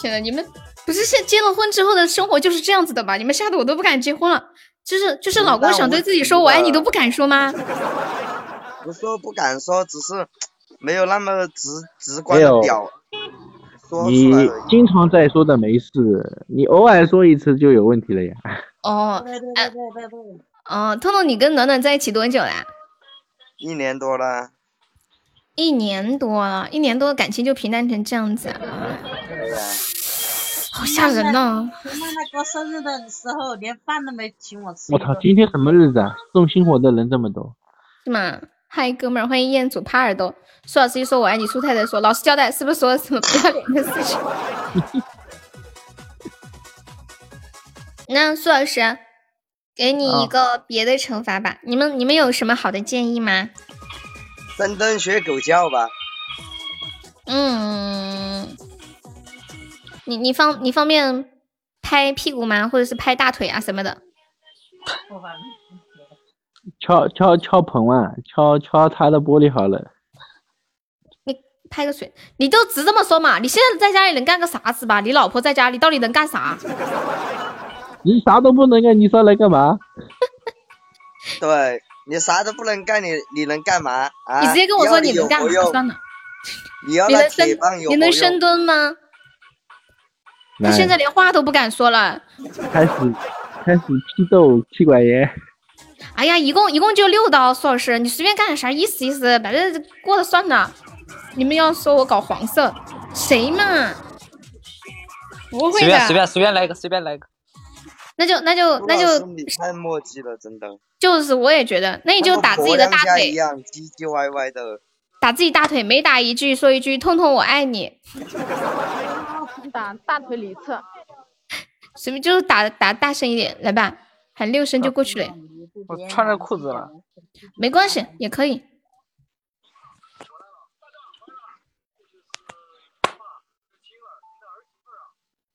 天呐，你们不是现结了婚之后的生活就是这样子的吧？你们吓得我都不敢结婚了。就是就是，老公想对自己说我爱你都不敢说吗？不是说不敢说，只是没有那么直直观的表。你经常在说的没事，你偶尔说一次就有问题了呀。哦，对对对对对对。哦，彤彤，你跟暖暖在一起多久啦？一年多了。一年多了，一年多感情就平淡成这样子啊！好吓人呐！我妈妈过生日的时候连饭都没请我吃。我操，今天什么日子啊？送星火的人这么多。是吗？嗨，哥们儿，欢迎彦祖耙耳朵。苏老师一说我爱你，苏太太说老实交代，是不是说了什么不要脸的事情？那苏老师，给你一个别的惩罚吧。你们你们有什么好的建议吗？深蹲学狗叫吧。嗯，你你方你方便拍屁股吗？或者是拍大腿啊什么的？敲敲敲盆啊，敲敲他的玻璃好了。你拍个水，你就直这么说嘛！你现在在家里能干个啥子吧？你老婆在家里到底能干啥？你啥都不能干，你说来干嘛？对你啥都不能干，你你能干嘛啊？你直接跟我说你能干嘛算了。你要能深你能深蹲吗？他现在连话都不敢说了。开始开始批斗妻管严。哎呀，一共一共就六刀，苏老师，你随便干点啥意思意思，把这过了算了。你们要说我搞黄色，谁嘛？不会的。随便随便随便来一个，随便来一个。那就那就那就。你太墨迹了，真的。就是我也觉得，那你就打自己的大腿。一样唧唧歪歪的。打自己大腿，每打一句说一句“痛痛我爱你 ”。打大腿里侧。随便就是打打大声一点，来吧，喊六声就过去了。我穿着裤子了。没关系，也可以。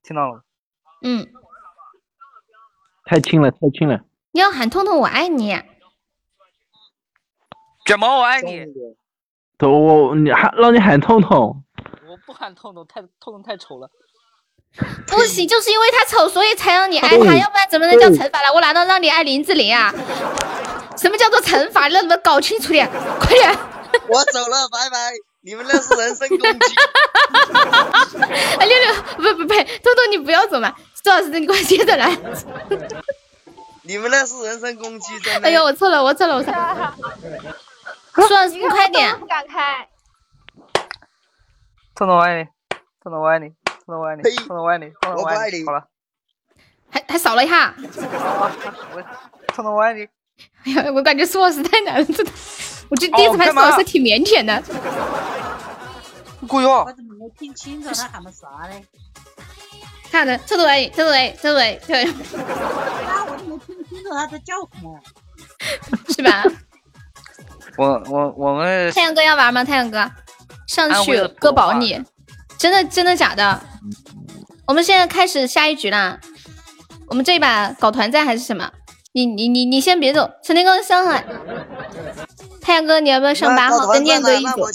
听到了，嗯，太轻了，太轻了。你要喊痛痛我爱你，卷毛我爱你。都我你喊让你喊痛痛。我不喊痛痛，太痛痛太丑了。不行，就是因为他丑，所以才让你爱他，要不然怎么能叫惩罚呢？我难道让你爱林志玲啊？什么叫做惩罚？让你们搞清楚点，快点。我走了，拜拜。你们那是人身攻击！哎，六六，不不不，豆豆你不要走嘛，周老师你给我接着来。你们那是人身攻击，真的。哎呦，我错了，我错了，我错了。苏老师，你快点。不敢开。彤彤我爱你，彤彤我爱你，彤彤我爱你，彤彤我爱你，彤彤我爱你。好了。还还少了一下。彤彤我爱你。哎呀，我感觉苏老师太难了，这。我这第一次拍苏老师挺腼腆的。过哟。我怎么没听清楚他喊的啥嘞？看的，臭豆伟，臭豆伟，臭豆伟，对。啊我怎么听不清楚他在叫什么？是吧？我我我们太阳哥要玩吗？太阳哥，上去哥保你。真的真的假的？我们现在开始下一局啦。我们这一把搞团战还是什么？你你你你先别走，陈天哥上海，太阳哥你要不要上八号跟念哥一组？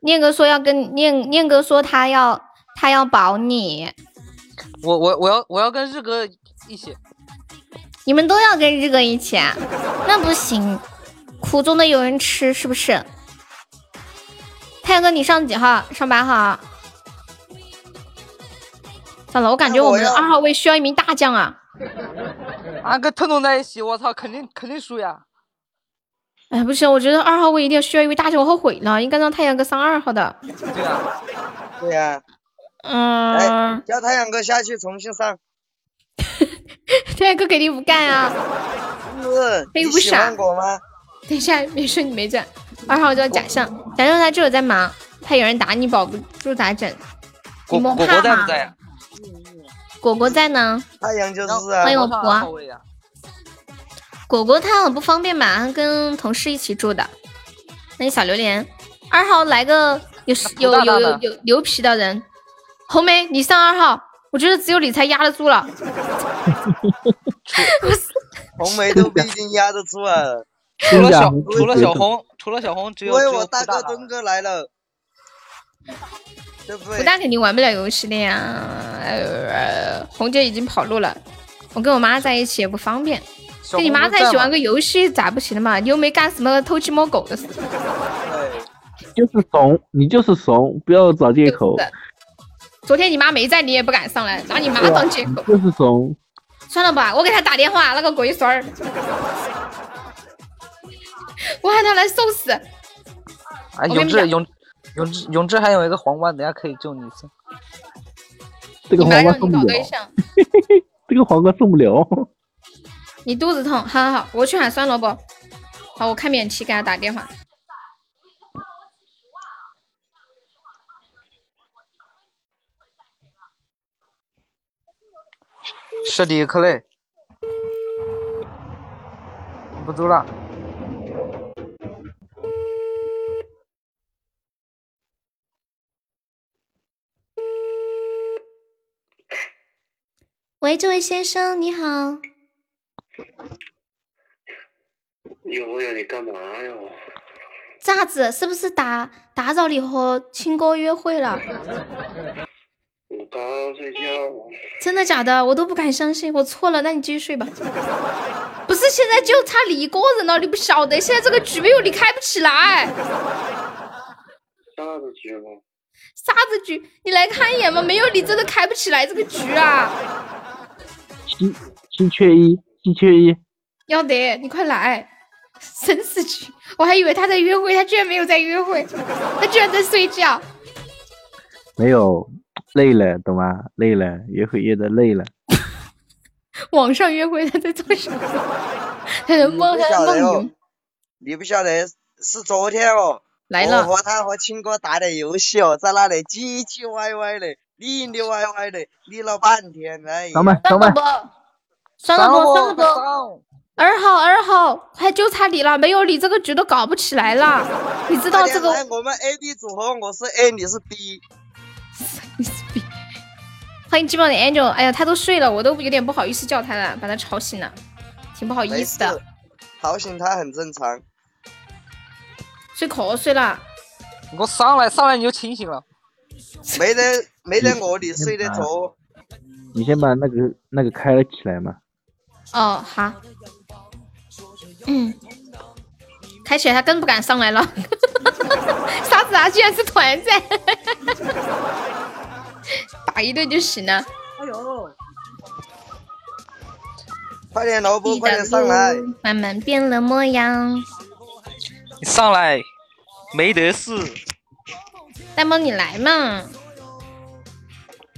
念哥说要跟念念哥说他要他要保你。我我我要我要跟日哥一起。你们都要跟日哥一起啊？那不行，苦中的有人吃是不是？太阳哥你上几号？上八号。算了，我感觉我们二号位需要一名大将啊。俺跟彤彤在一起，我操，肯定肯定输呀！哎，不行，我觉得二号位一定要需要一位大将，我后悔了，应该让太阳哥上二号的。对呀，对呀。嗯。叫太阳哥下去重新上。太阳哥肯定不干啊！是。他又不傻。吗？等一下，没事，你没整。二号叫假象，假象他这会在忙，怕有人打你保不住咋整？果果果在不在？果果在呢，太阳就是啊，欢迎我婆。果果他很不方便嘛，跟同事一起住的。那你小榴莲二号来个有有有有有牛皮的人，红梅你上二号，我觉得只有你才压得住了。红梅都不一定压得住啊。除了小除了小红，除了小红，只有我大哥东哥来了，对不对？不大肯定玩不了游戏的呀。呃，红姐已经跑路了，我跟我妈在一起也不方便。跟你妈在一起玩个游戏咋不行的嘛？你又没干什么偷鸡摸狗的事。就是怂，你就是怂，不要找借口。昨天你妈没在，你也不敢上来，拿你妈当借口。就是怂。算了吧，我给他打电话，那个龟孙儿，我喊他来送死。啊，永志，永永志，永志还有一个皇冠，等下可以救你一次。这个皇冠送不了。这个皇冠送不了。你肚子痛，好好好，我去喊酸萝卜。好，我看免提给他打电话。是的，克雷，不走了。喂，这位先生，你好。有呀，你干嘛呀？咋子？是不是打打扰你和亲哥约会了？我刚睡觉。真的假的？我都不敢相信，我错了。那你继续睡吧。不是，现在就差你一个人了，你不晓得？现在这个局没有你开不起来。啥子局吗？啥子局？你来看一眼嘛，没有你真的开不起来这个局啊。七七缺一，七缺一。要得，你快来。生死局，我还以为他在约会，他居然没有在约会，他居然在睡觉。没有，累了，懂吗？累了，约会约的累了。网上约会他在做什么？他在梦，他在梦游。你不晓得，是昨天哦。来了。我和他和青哥打的游戏哦，在那里唧唧歪歪的，里里歪歪的，理了半天。哎呀。上麦，上麦。算了不，算了不。二号，二号，快就差你了，没有你这个局都搞不起来了。你知道这个？我们 A B 组合，我是 A，你是 B。你是 B。欢迎寂寞的 Angel，哎呀，他都睡了，我都有点不好意思叫他了，把他吵醒了，挺不好意思的。吵醒他很正常。睡瞌睡了。我上来，上来你就清醒了。没得，没得我你睡得着。你先把那个那个开了起来嘛。哦，好。嗯，开起来他更不敢上来了。啥子啊？居然是团战，打一顿就行了。哎呦！快点，萝卜，快点上来！慢慢变了模样。你上来，没得事。大萌，你来嘛！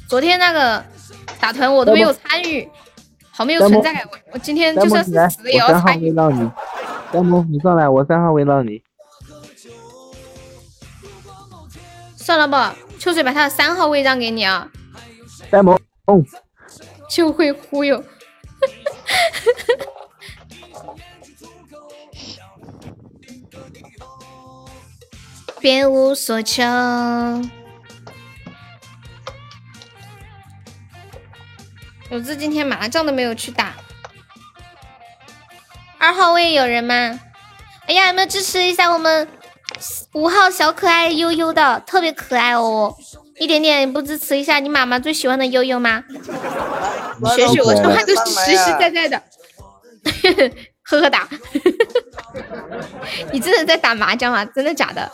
昨天那个打团我都没有参与，好没有存在感。我我今天就算是死也要参与。三萌，你上来，我三号围绕你。算了吧，秋水把他的三号位让给你啊。呆萌，哦，就会忽悠。别无所求。有志今天麻将都没有去打。二号位有人吗？哎呀，有没有支持一下我们五号小可爱悠悠的？特别可爱哦，一点点不支持一下你妈妈最喜欢的悠悠吗？学学我这话都是实实在在的，呵呵打。你真的在打麻将吗？真的假的？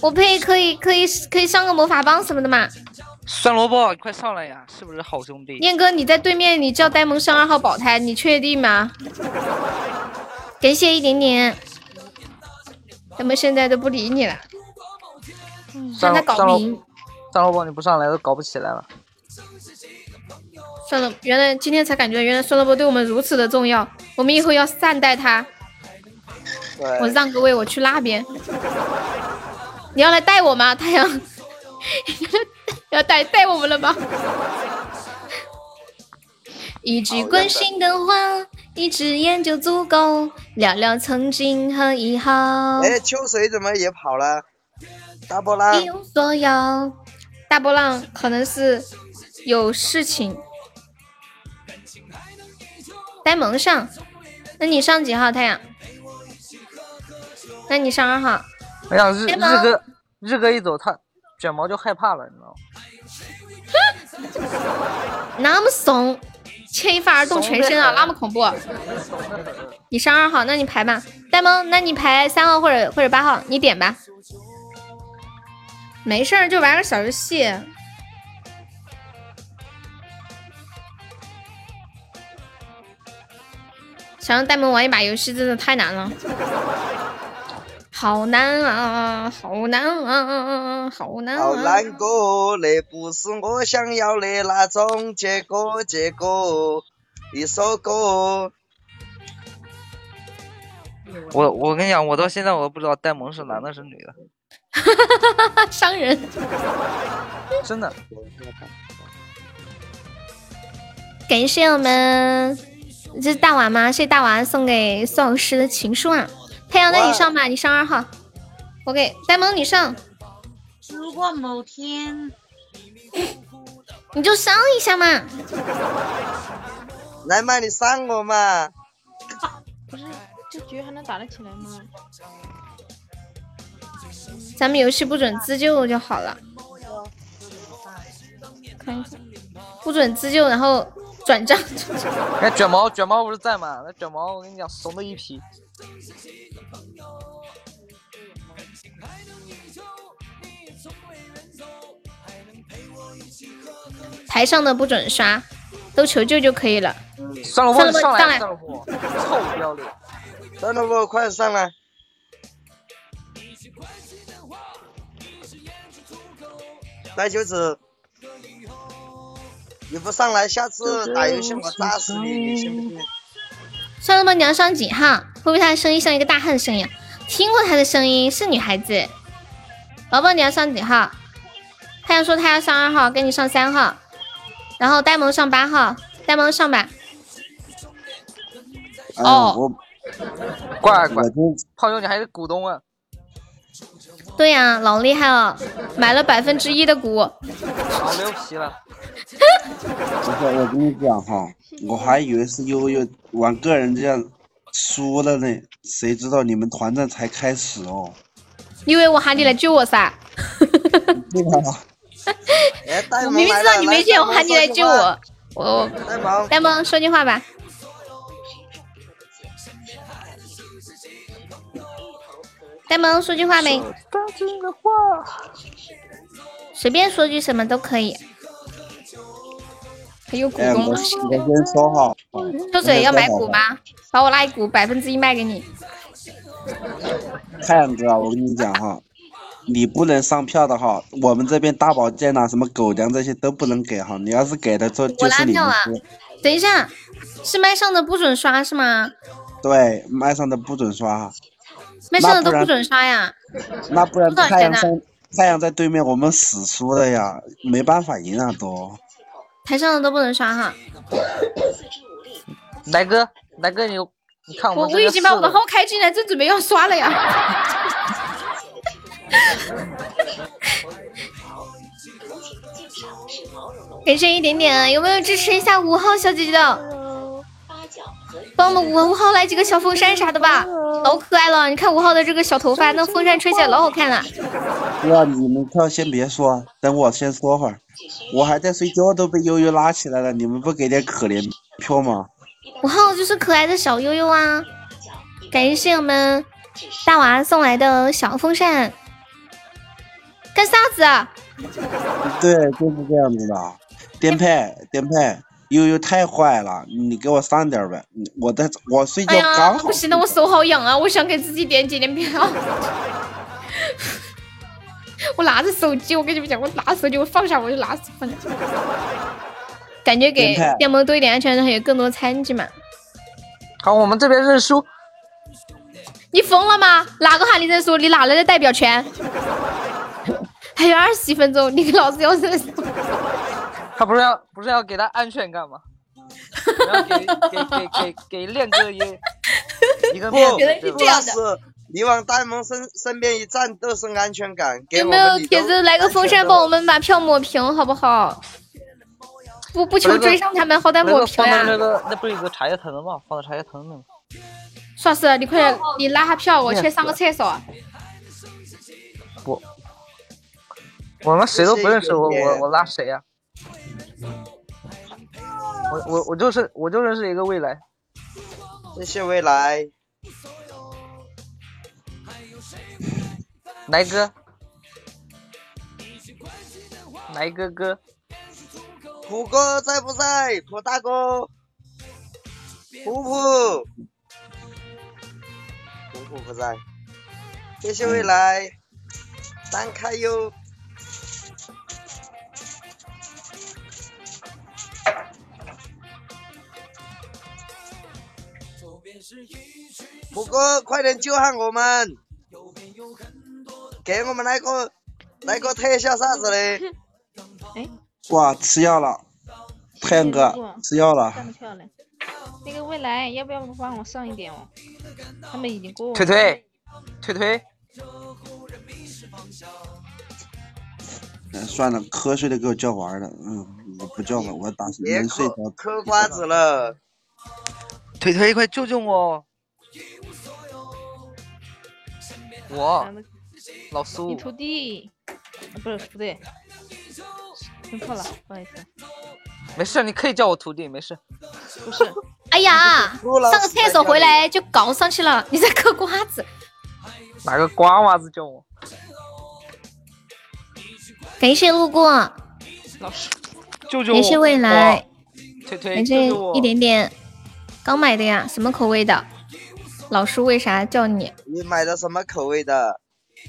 我配可以可以可以上个魔法棒什么的吗？酸萝卜，快上来呀！是不是好兄弟？念哥，你在对面，你叫呆萌上二号保胎，你确定吗？感谢一点点，他们现在都不理你了，让他搞明。酸萝卜，你不上来都搞不起来了。算了，原来今天才感觉，原来酸萝卜对我们如此的重要，我们以后要善待他。我让个位，我去那边。你要来带我吗，太阳？要带带我们了吗？一句关心的话，一只眼就足够，聊聊曾经和以后。哎，秋水怎么也跑了？大波浪一无所有，大波浪可能是有事情。呆萌上，那你上几号太阳？那你上二号。哎呀，日日哥日哥一走，他卷毛就害怕了，你知道吗？那么怂，牵一发而动全身啊，那么恐怖。你上二号，那你排吧。呆萌，那你排三号或者或者八号，你点吧。没事儿，就玩个小游戏。想让呆萌玩一把游戏真的太难了，好难啊，好难啊，好难好啊！难过，那不是我想要的那种结果，结果一首歌。我我跟你讲，我到现在我都不知道呆萌是男的是女的，伤人。真的。感谢我们，这是大娃吗？谢谢大娃送给宋老师的情书啊！太阳，那你上吧，你上二号。我给呆萌你上，如果某天你就上一下嘛。来嘛，你上我嘛！不是这局还能打得起来吗？咱们游戏不准自救就好了。看一下，不准自救，然后转账。哎，卷毛卷毛不是在吗？那卷毛我跟你讲，怂的一批。台上的不准刷，都求救就可以了。上了，上上来来，算了不，臭不要脸。算了不，快上来！带球子，你不上来，下次打游戏我炸死你，你信不信？算了吧，你要上几号？会不会他的声音像一个大汉声音啊？听过他的声音，是女孩子。宝宝，你要上几号？他要说他要上二号，跟你上三号，然后呆萌上八号，呆萌上吧。哎哦我乖乖我，就胖友你还是股东啊？对呀、老厉害了，买了百分之一的股。老牛皮了。不是，我跟你讲哈，我还以为是悠悠玩个人这样输了呢，谁知道你们团战才开始哦。因为我喊你来救我噻，我明明知道你没钱，我喊你来救我。我呆萌，呆萌说句话吧。呆萌说句话没？随便说句什么都可以。还有股哎，我东我，先说哈，秋水要买股吗？把我那一股百分之一卖给你。太阳哥啊，我跟你讲哈，你不能上票的哈，我们这边大保健呐、什么狗粮这些都不能给哈，你要是给的就就是你们拉票啊。等一下，是麦上的不准刷是吗？对，麦上的不准刷哈，麦上的都不准刷呀？那不然太阳在太阳在对面，我们死输了呀，没办法赢啊都。台上的都不能刷哈。来哥，来哥，你你看我我已经把我的号开进来，正准备要刷了呀。感谢一点点，有没有支持一下五号小姐姐的？帮我们五五号来几个小风扇啥的吧，老可爱了！你看五号的这个小头发，那风扇吹起来老好看了。哥，啊你们票先别说，等我先说会儿，我还在睡觉，都被悠悠拉起来了，你们不给点可怜票吗？五号就是可爱的小悠悠啊！感谢我们大娃送来的小风扇，干啥子啊？对，就是这样子的。颠沛，颠沛，悠悠太坏了，你给我上点儿呗，我在我睡觉不。行的，我手好痒啊！我想给自己点几点票。我拿着手机，我跟你们讲，我拿着手机，我放下我就拿放下。感觉给电萌多一点安全感，还有更多参与嘛。好，我们这边认输。你疯了吗？哪个喊你认输？你哪来的代表权？还有二十一分钟，你老子要认输。他不是要不是要给他安全感吗？然后给给给给给练哥一一个不，面子，原来是这样的你往呆萌身身边一站都是安全感。给有没有铁子来个风扇帮我们把票抹平，好不好？不不求追上他们，好歹抹平那个那呀！个那不是有个茶叶藤的吗？放到茶叶藤那。耍是，你快你拉下票，我去上个厕所。我，我们谁都不认识，我我我拉谁呀、我我我就是我就认识一个未来，谢谢未来，来哥，来哥哥，虎哥在不在？虎大哥，虎虎，虎虎不在。谢谢未来，单开哟。虎哥，快点救下我们！给我们来个来个特效啥子的？哎，哇，吃药了，太阳哥吃药了。那个未来要不要帮我上一点哦？他们已经过了。推推，推推，嗯，算了，瞌睡的给我叫玩了，嗯，我不叫了，我打别能睡着。嗑瓜子了，推推，快救救我！我老苏你，徒弟，啊不是不对，听错了，不好意思，没事，你可以叫我徒弟，没事。不是，哎呀，上个厕所回来就搞上去了，你在嗑瓜子。哪个瓜娃子叫我？感谢路过，老师，救救我！感谢未来，推推，感谢救救我！一点点，刚买的呀，什么口味的？老叔为啥叫你？你买的什么口味的？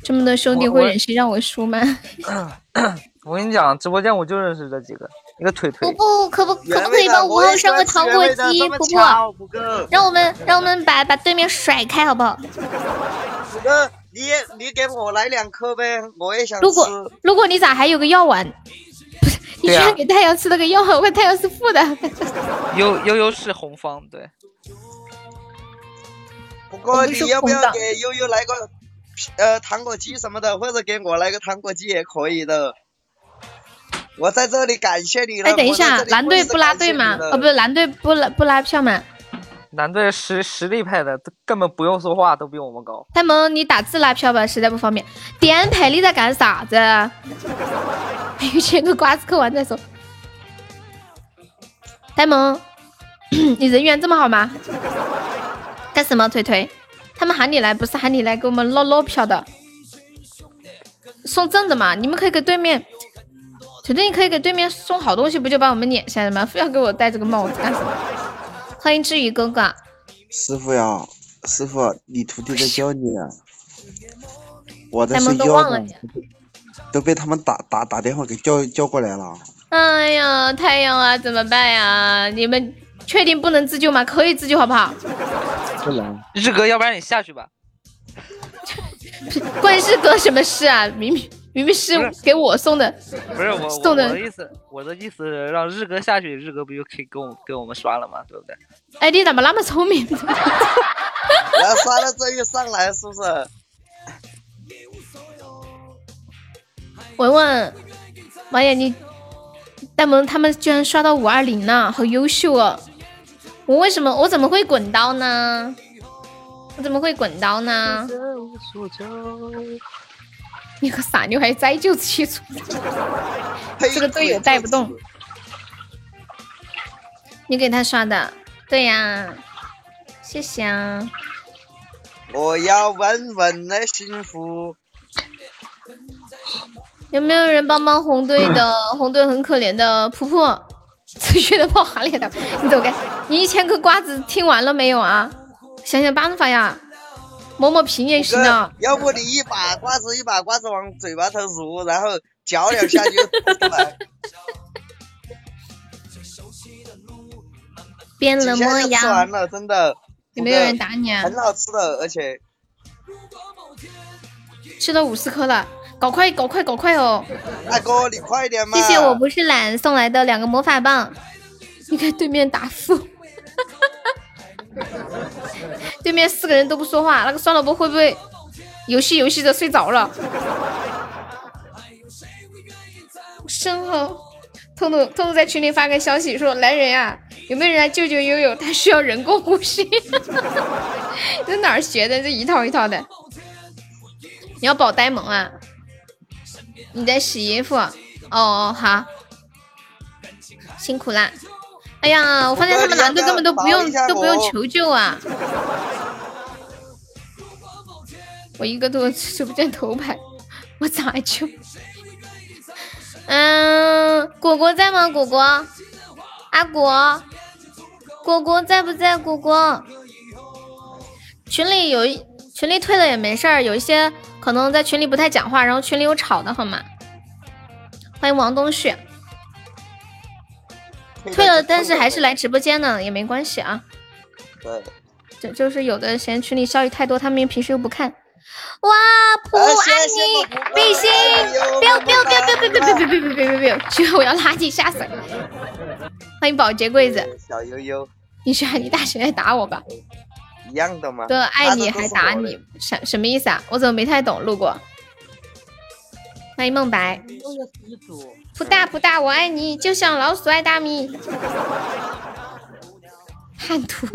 这么多兄弟会忍心让我输吗？我跟你讲，直播间我就认识这几个，一个腿腿不不可不可不可以帮五号上个糖果机？婆婆，虎哥，让我们让我们把把对面甩开好不好？虎哥，你也你给我来两颗呗，我也想吃。如果如果你咋还有个药丸？你居然给太阳吃了个药丸，我看太阳是负的。悠悠悠是红方，对，不过你要不要给悠悠来个呃糖果机什么的，或者给我来个糖果机也可以的。我在这里感谢你了。哎，等一下蓝队不拉队吗？哦，不是，蓝队不拉不拉票吗？男队实实力派的，根本不用说话，都比我们高。呆萌，你打字拉票吧，实在不方便。颠沛，你在干啥子？还有切个瓜子嗑完再说。呆萌，你人缘这么好吗？干什么？腿腿，他们喊你来不是喊你来给我们捞捞票的，送赠的嘛。你们可以给对面，腿腿，你可以给对面送好东西，不就把我们撵下来吗？非要给我戴这个帽子干什么？欢迎志宇哥哥。师傅呀，师傅，你徒弟在教你啊。我在他们都睡觉呢忘了你，都被他们打打打电话给叫叫过来了。哎呀，太阳啊，怎么办呀？你们确定不能自救吗？可以自救，好不好？不能。日哥，要不然你下去吧。关日哥什么事啊？明明明明是给我送的，不是我我送的我的意思，我的意思是让日哥下去，日哥不就可以跟我跟我们刷了吗？对不对？哎，你怎么那么聪明？然后刷了这一上来是不是？文文，妈呀，你呆萌他们居然刷到五二零了，好优秀哦！我为什么我怎么会滚刀呢？我怎么会滚刀呢？你个傻妞还栽就气出，这个队友带不动。你给他刷的，对呀，谢谢啊。我要稳稳的幸福。有没有人帮帮红队的？红队很可怜的，噗噗，持续的爆哈脸的，你走开！你一千个瓜子听完了没有啊？想想办法呀，磨磨皮也行啊。要不你一把瓜子一把瓜子往嘴巴头入，然后嚼两下就吐出来。变了模几下就吃完，了，真的。有没有人打你啊？很好吃的，而且吃了五十颗了，搞快，搞快，搞快哦！大哥你快点嘛！谢谢我不是懒送来的两个魔法棒，你看对面打负，对面四个人都不说话，那个酸萝卜会不会游戏游戏的睡着了？身后，彤彤彤彤在群里发个消息说：“来人呀，有没有人来救救悠悠？他需要人工呼吸。”这哪学的？这一套一套的。你要保呆萌啊？你在洗衣服？哦哦，好，辛苦啦。哎呀，我发现他们男的根本都不用都不用求救啊！我一个都直播间头牌，我咋救？嗯，果果在吗？果果，阿果，果果在不在？果果，群里有群里退了也没事儿，有一些可能在群里不太讲话，然后群里有吵的，好吗？欢迎王东旭，退了，但是还是来直播间呢，也没关系啊。对，就就是有的嫌群里消息太多，他们平时又不看。哇，普爱你，比心，不要不要不要不要不要不要不要不要不要不要不要！居然我要垃圾吓死！欢迎保洁柜子，小悠悠，你是喊你大学来打我吧？一样的吗？都爱你还打你，什什么意思啊？我怎么没太懂？路过，欢迎梦白，普大不大，我爱你，就像老鼠爱大米。叛徒，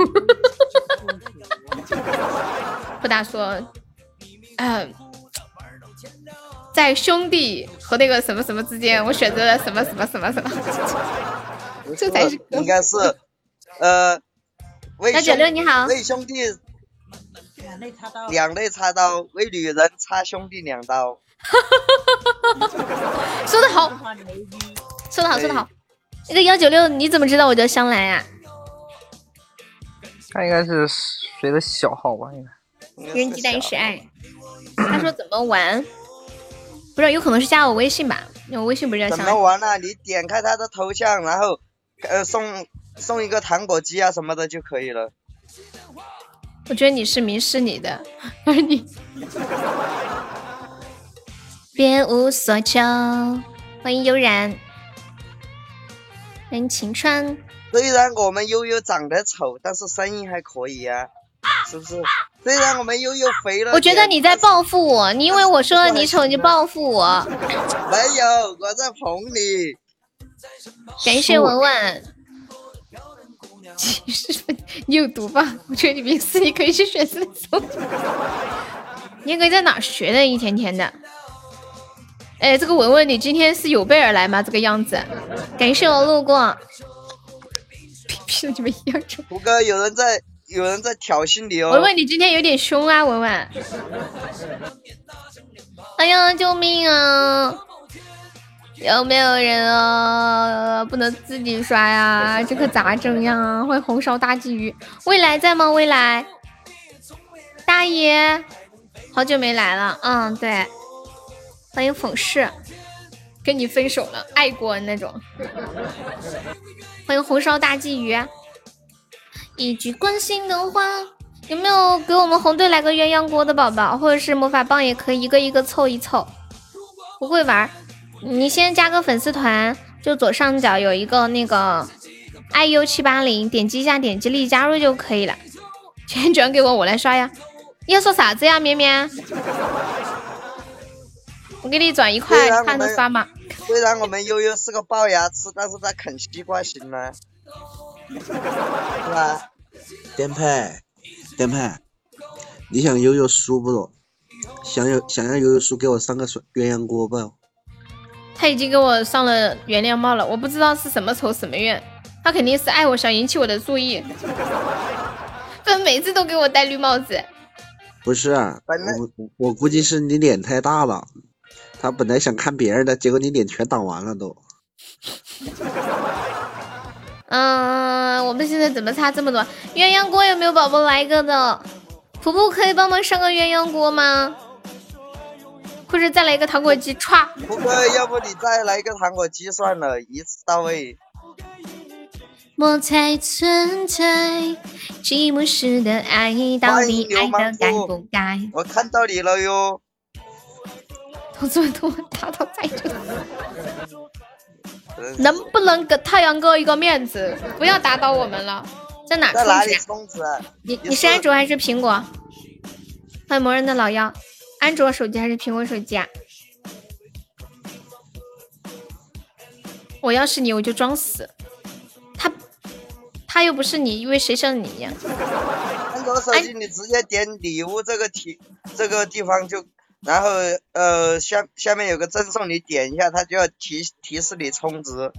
不大说。嗯，在兄弟和那个什么什么之间，我选择了什么什么什么什么，这才是应该是呃，小九六你好，为兄弟两肋插刀，为女人插兄弟两刀。说的好，说的好，说的好。那个幺九六，你怎么知道我叫香兰呀？他应该是谁的小号吧？应该。人鸡蛋是爱。他说怎么玩？不知道，有可能是加我微信吧？我微信不是叫怎么玩呢？你点开他的头像，然后呃送送一个糖果机啊什么的就可以了。我觉得你是迷失你的，而 你别无所求。欢迎悠然，欢迎晴川。虽然我们悠悠长得丑，但是声音还可以呀。是不是？虽然我们悠悠肥了，我觉得你在报复我，你因为我说了你丑，你就报复我。没有，我在捧你。感谢文文。其实你有毒吧？我觉得你没事，你可以去选厕所。你可以在哪学的？一天天的。哎，这个文文，你今天是有备而来吗？这个样子。感谢我路过。屁 屁，你们一样丑。胡哥，有人在。有人在挑衅你哦！文文，你今天有点凶啊，文文。哎呀，救命啊！有没有人啊？不能自己刷呀，这可咋整呀？欢迎红烧大鲫鱼，未来在吗？未来，大爷，好久没来了。嗯，对。欢迎讽世，跟你分手了，爱过那种。欢迎红烧大鲫鱼。一句关心的话，有没有给我们红队来个鸳鸯锅的宝宝，或者是魔法棒也可以，一个一个凑一凑。不会玩，你先加个粉丝团，就左上角有一个那个 iu 七八零，点击一下，点击立加入就可以了。钱 转给我，我来刷呀。你要说啥子呀，绵绵？我给你转一块，看着刷嘛。虽然我们悠悠是个龅牙齿，但是他啃西瓜行吗？是吧？颠沛，颠沛，你想悠悠输不咯？想有想让悠悠输，给我上个鸳鸯锅吧。他已经给我上了原谅帽了，我不知道是什么仇什么怨。他肯定是爱我，想引起我的注意。他每次都给我戴绿帽子。不是，我我估计是你脸太大了。他本来想看别人的，结果你脸全挡完了都。嗯，我们现在怎么差这么多？鸳鸯锅有没有宝宝来一个的？普普可以帮忙上个鸳鸯锅吗？或者再来一个糖果机，歘！普普，要不你再来一个糖果机算了，一次到位。莫猜存在，寂寞时的爱到底爱的该不该？我看到你了哟。同志们，同们打到在这。能不能给太阳哥一个面子，不要打倒我们了？在哪在哪里？你你是安卓还是苹果？欢迎魔人的老妖，安卓手机还是苹果手机啊？我要是你，我就装死。他他又不是你，因为谁像你一样？安卓手机你直接点礼物这个题这个地方就，然后呃下下面有个赠送，你点一下，它就要提提示你充值。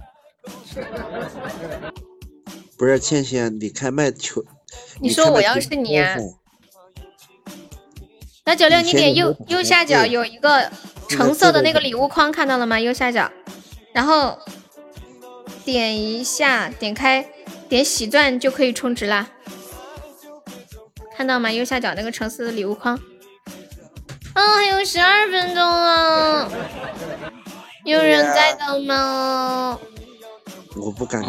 不是倩倩，你开麦求。你说我要是你啊？那九六，你点右右下角有一个橙色的那个礼物框，看到了吗？右下角，然后点一下，点开，点喜钻就可以充值啦。看到吗？右下角那个橙色的礼物框。啊，还有十二分钟了，有人在等吗？我不敢，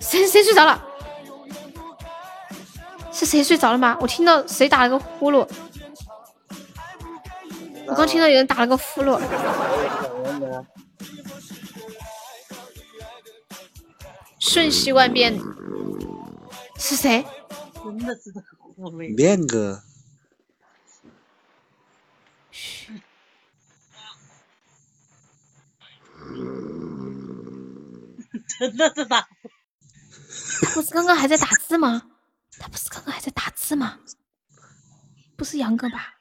谁谁睡着了？是谁睡着了吗？我听到谁打了个呼噜，我刚听到有人打了个呼噜。瞬息万变，是谁？真的是这个呼噜。面哥，真的是打。他不是刚刚还在打字吗？他不是刚刚还在打字吗？不是杨哥吧？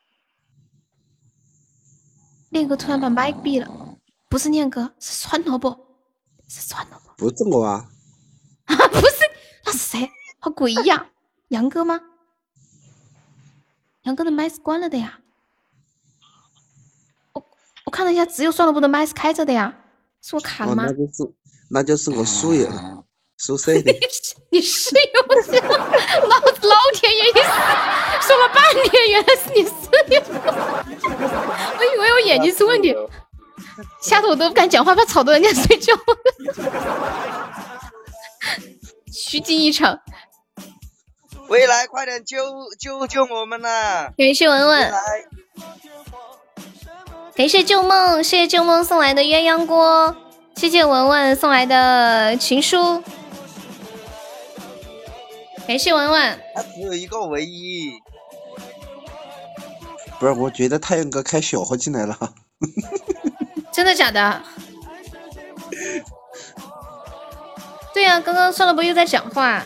念哥突然把麦闭了，不是念哥，是酸萝卜，是酸萝卜。不是我啊，啊，不是，那是谁？好诡异呀！杨哥吗？杨哥的麦是关了的呀。我我看了一下，只有酸萝卜的麦是开着的呀，是我卡了哦，吗？那就是那就 是我宿友，宿舍的。你室友是老子老天爷，你说了半天，原来是你室友。我以为我眼睛出问题，吓得我都不敢讲话，怕吵到人家睡觉。虚惊一场，未来快点救救救我们呐！感谢文文，感谢旧梦，谢谢旧梦送来的鸳鸯锅，谢谢文文送来的情书，感谢文文。他只有一个唯一。不是，我觉得太阳哥开小号进来了。真的假的？对呀、刚刚算了不又在讲话。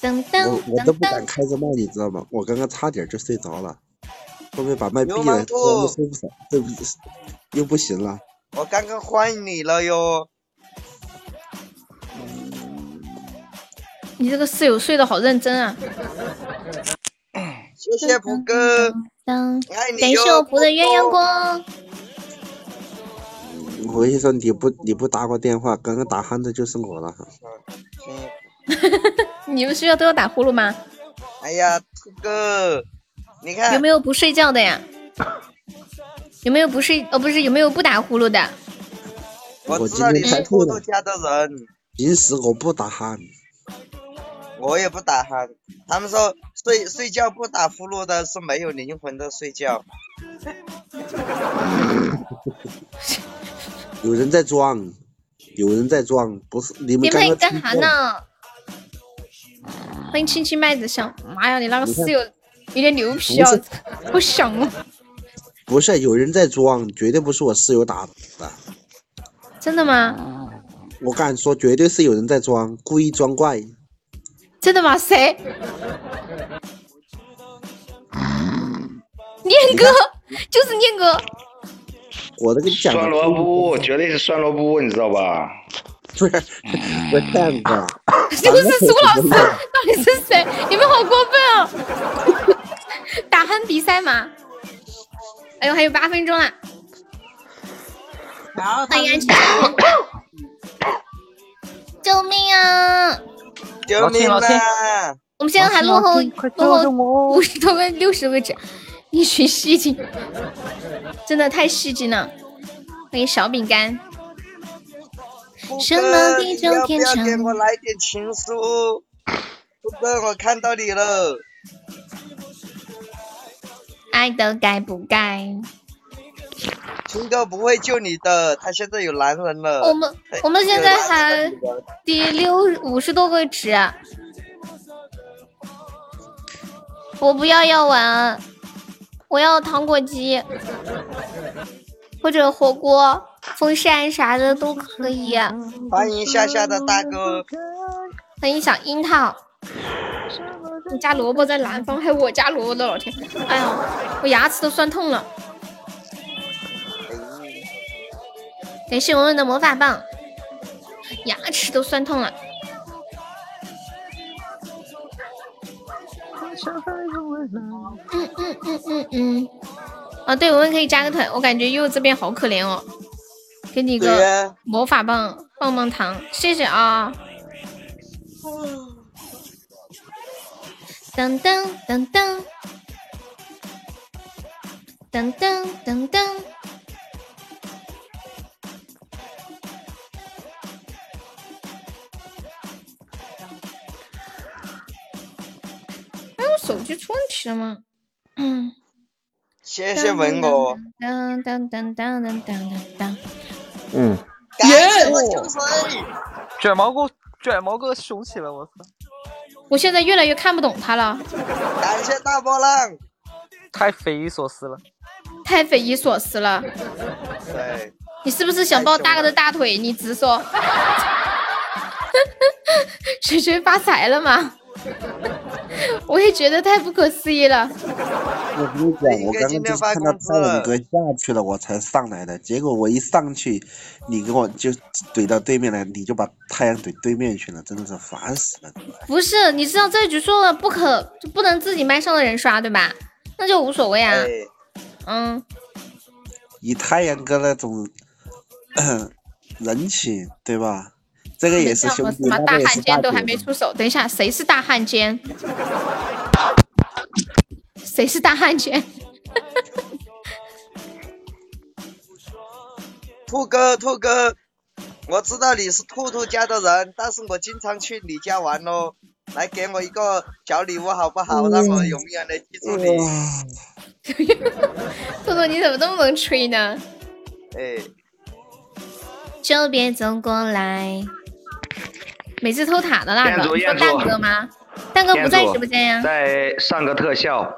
噔噔我我都不敢开着麦，你知道吗？我刚刚差点就睡着了，后面把麦闭了，流氓突然又睡不着，这不又不行了。我刚刚换你了哟。你这个室友睡得好认真啊！谢谢蒲哥，当爱你感谢我蒲的鸳鸯锅，我跟你说，你不你不打我电话，刚刚打鼾的就是我了。你们学校都要打呼噜吗？哎呀，兔哥，你看有没有不睡觉的呀？有没有不睡？哦，不是，有没有不打呼噜的？我我知道你是今天开会了，兔兔家的人，平时我不打鼾。我也不打鼾。他们说睡睡觉不打呼噜的是没有灵魂的睡觉。有人在装，有人在装，不是你们你刚刚们干啥？呢？欢迎亲亲麦子香，妈呀，你那个室友有点牛皮啊，好响哦！不是，有人在装，绝对不是我室友打的。真的吗？我敢说，绝对是有人在装，故意装怪。真的吗？谁？念哥，就是念哥，我都跟你讲，酸萝卜，绝对是酸萝卜，你知道吧？不是，我骗哥，就是苏老师，到底是谁？你们好过分啊！打鼾比赛吗？哎呦，还有八分钟啦！欢迎安琪，救命啊！救命老！我们现在还落后落后五十多个六十位置，一群戏精，真的太戏精了。欢迎小饼干，兔什么哥，地久你要不要天长给我来点情书？兔哥，我看到你了。爱的该不该？春哥不会救你的，他现在有男人了。我们我们现在还第六五十多个值，我不要药丸，我要糖果机或者火锅、风扇啥的都可以。欢迎夏夏的大哥，欢迎小樱桃。你家萝卜在南方，还有我家萝卜的，老天！哎呀，我牙齿都酸痛了。感谢文文的魔法棒，牙齿都酸痛了。嗯嗯嗯嗯嗯。啊，对，文文可以加个团，我感觉柚子这边好可怜哦。给你个魔法棒棒棒糖，谢谢啊。噔噔噔噔，噔噔噔噔。哎，我手机出问题了吗？嗯。谢谢文哥。当当当当当当当。嗯。耶！卷毛哥，卷毛哥凶起了，我操！我现在越来越看不懂他了。感谢大波浪。太匪夷所思了。太匪夷所思了。对。你是不是想抱大哥的大腿？你直说。水水发财了吗？我也觉得太不可思议了。我跟你讲，我刚刚就是看到太阳哥下去了，我才上来的。结果我一上去，你给我就怼到对面来，你就把太阳怼对面去了，真的是烦死了。不是，你知道这局说了不可就不能自己麦上的人刷对吧？那就无所谓啊。嗯。以太阳哥那种 人情，对吧？这个也是兄弟，大汉奸都还没出手。等一下，谁是大汉奸？谁是大汉奸？兔哥，兔哥，我知道你是兔兔家的人，但是我经常去你家玩哦。来给我一个小礼物好不好？让我永远的记住你。兔兔，你怎么这么能吹呢？哎。就别走过来。每次偷塔的那个，说蛋哥吗？蛋哥不在直播间呀，在上个特效。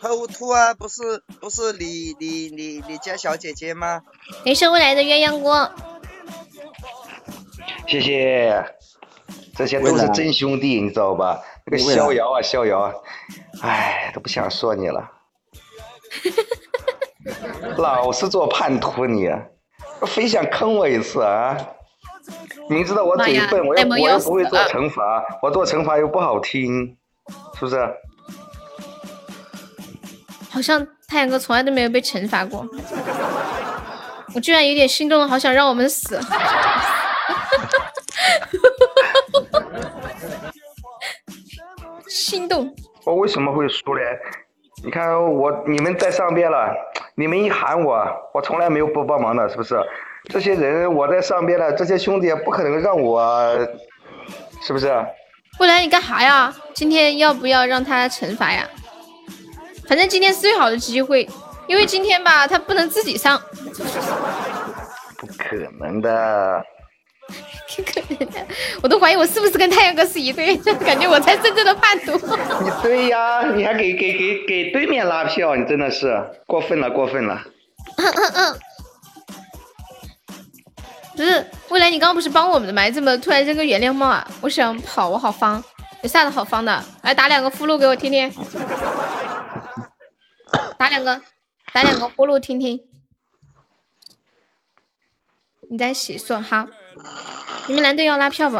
偷兔啊，不是不是你你你你家小姐姐吗？没事，未来的鸳鸯锅。谢谢，这些都是真兄弟，你知道吧？那个逍遥啊，逍遥，哎，都不想说你了。老是做叛徒你，非想坑我一次啊！明知道我嘴笨，我又我又不会做惩罚，我做惩罚又不好听，是不是？好像太阳哥从来都没有被惩罚过，我居然有点心动，好想让我们死。心动。我为什么会输嘞？你看我，你们在上边了，你们一喊我，我从来没有不帮忙的，是不是？这些人我在上边了，这些兄弟也不可能让我，是不是？不然你干啥呀？今天要不要让他惩罚呀？反正今天是最好的机会，因为今天吧，他不能自己上。不可能的。不可能的，我都怀疑我是不是跟太阳哥是一对，感觉我才真正的叛徒。你对呀，你还给给给给对面拉票，你真的是过分了，过分了。嗯嗯嗯。不是，未来你刚刚不是帮我们的吗？怎么突然扔个原谅帽啊？我想跑，我好方，有啥子好方的？来打两个呼噜给我听听，打两个，打两个呼噜听听。你在洗漱，哈。你们蓝队要拉票不？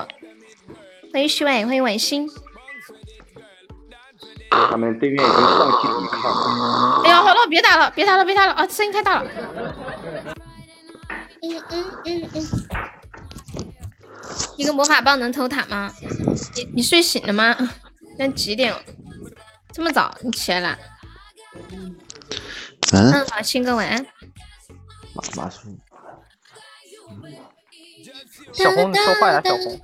欢迎徐婉，欢迎婉心。他们对面已经放弃抵抗。哎呀，好了，别打了，别打了，别打了啊！声音太大了。嗯嗯嗯嗯，一个魔法棒能偷塔吗？你你睡醒了吗？现在几点了？这么早？你起来了？嗯，好，亲哥晚安。妈妈说。小红，你说话呀，小红。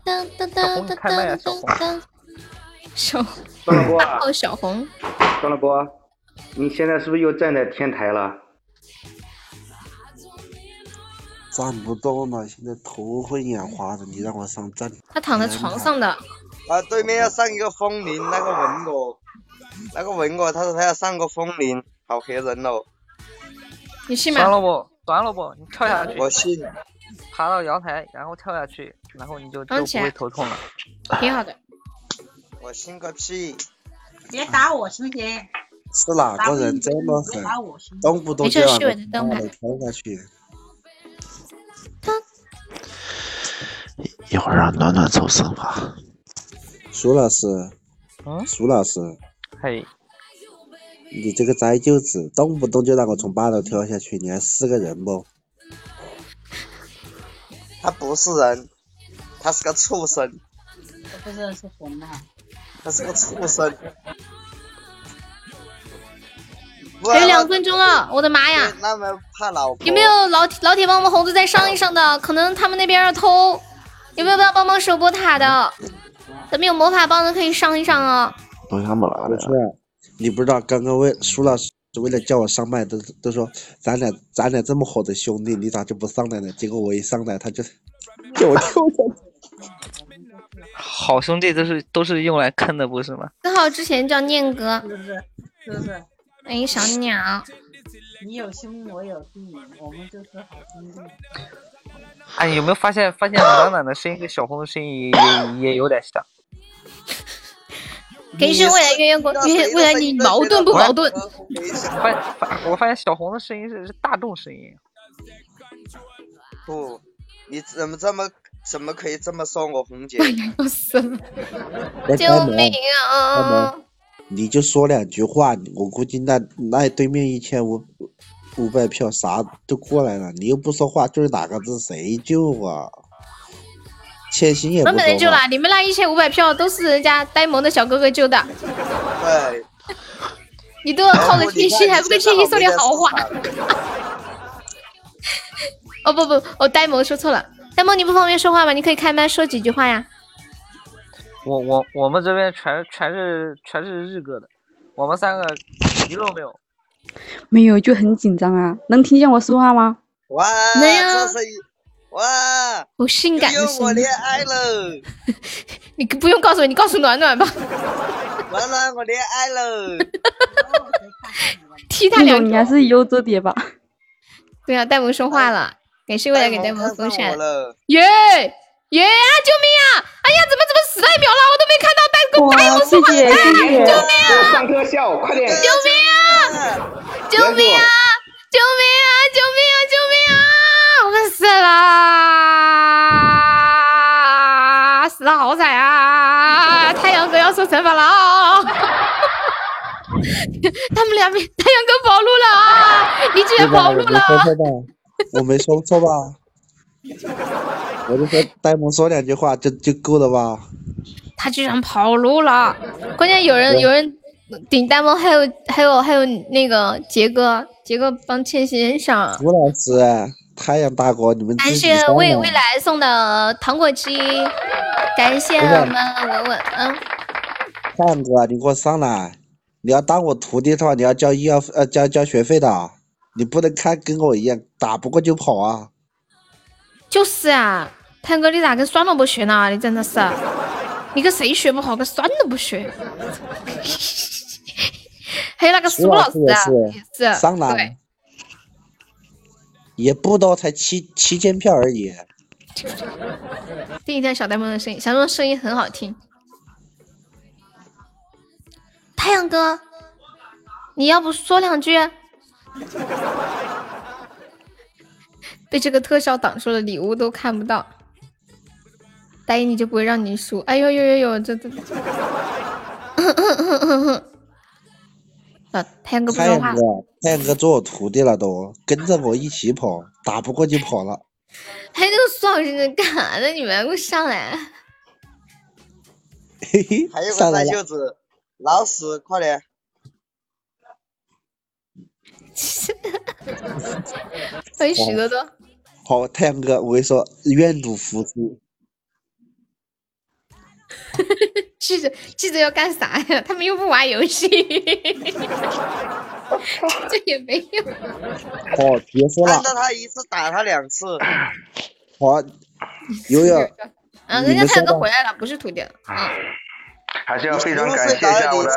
小红，你开麦呀，小红。小双了波。小红。双了波，你现在是不是又站在天台了？站不动了，现在头昏眼花的，你让我上站。他躺在床上的。啊，对面要上一个风铃，那个文哥，那个文哥，他说他要上个风铃，好吓人哦。你信吗？算了不，算了不，你跳下去。我信。爬到阳台，然后跳下去，然后你就就不会头痛了。挺好的。我信个屁！别打我行不行？是哪个人这么狠？动不动就要跳下去。一会儿让暖暖抽身吧。苏老师，嗯，苏老师，嘿，你这个栽舅子，动不动就让我从八楼跳下去，你还是个人不？他不是人，他是个畜生。他不是是魂呐。他是个畜生。还有两分钟了，我的妈呀！那么怕老？有没有老铁老铁帮我们猴子再上一上的？可能他们那边要偷，有没有要帮忙守波塔的？咱们有魔法棒的可以上一上啊！都想没了。不是，你不知道刚刚为苏老师为了叫我上麦，都都说咱俩咱俩这么好的兄弟，你咋就不上来呢？结果我一上来，他就 叫我跳下去。好兄弟都是都是用来坑的，不是吗？四号之前叫念哥，是不是？是不是？欢迎小鸟。你有兄，我有弟，我们就是好兄弟。哎，有没有发现发现暖暖的声音跟小红的声音也也有点像？给是未来月月过月，未来你矛盾不矛盾？发发，我发现小红的声音是是大众声音。不，你怎么这么怎么可以这么说我红姐？要死了！救命啊！你就说两句话，我估计那那对面一千五五百票啥都过来了，你又不说话，就是打个字，谁救啊？千心也不没人救了，你们那一千五百票都是人家呆萌的小哥哥救的。对。你都要靠着千心，还不跟千心说点好话。哦不不，哦呆萌说错了，呆萌你不方便说话吗？你可以开麦说几句话呀。我我我们这边全全是全是日哥的，我们三个一个都没有。没有就很紧张啊，能听见我说话吗？哇，没有。哇，好性感的声音。我恋爱了。你不用告诉我，你告诉暖暖吧。暖暖，我恋爱了。踢他两你还是悠着点吧？对啊，戴萌说话了，感谢未来给戴萌封闪。耶耶啊！救命啊！哎呀，怎么怎么死太秒了？我都没看到戴给我戴萌说话。救命啊！上特效，快点！救命啊！救命啊！救命啊！救命啊！救命啊！我们死啦！死的好惨啊！太阳哥要受惩罚了啊！他们两边，太阳哥跑路了啊！你居然跑路了！我没说错吧？我就说呆萌说两句话就就够了吧？他居然跑路了！关键有人有人顶呆萌，还有还有还有那个杰哥，杰哥帮倩欣上。吴老师，太阳大哥，你们感谢未未来送的糖果机，感谢我们文文，嗯。太阳哥，你给我上来！你要当我徒弟的话，你要交医药呃交交学费的，你不能看跟我一样打不过就跑啊！就是啊，谭哥，你咋跟酸萝卜学呢？你真的是，你跟谁学不好，跟酸萝卜学。还有那个苏老师啊，也是上来，也不多，才七七千票而已。听一下小呆萌的声音，小呆萌声音很好听。太阳哥，你要不说两句？被这个特效挡住了，礼物都看不到。答应你就不会让你输。哎呦呦呦呦，这这。啊，太阳哥不说话。太阳哥做我徒弟了，都跟着我一起跑，打不过就跑了。还有那个苏老师干啥呢？你们给我上来！嘿嘿，还有个三袖子，老死，快点！欢迎许多多。好，太阳哥，我跟你说，愿赌服输。记着，记着要干啥呀？他们又不玩游戏。这也没有。哦，别说了，看到他一次打他两次，好，悠悠，嗯，人家太阳哥回来了，不是徒弟了。还是要非常感谢一下我的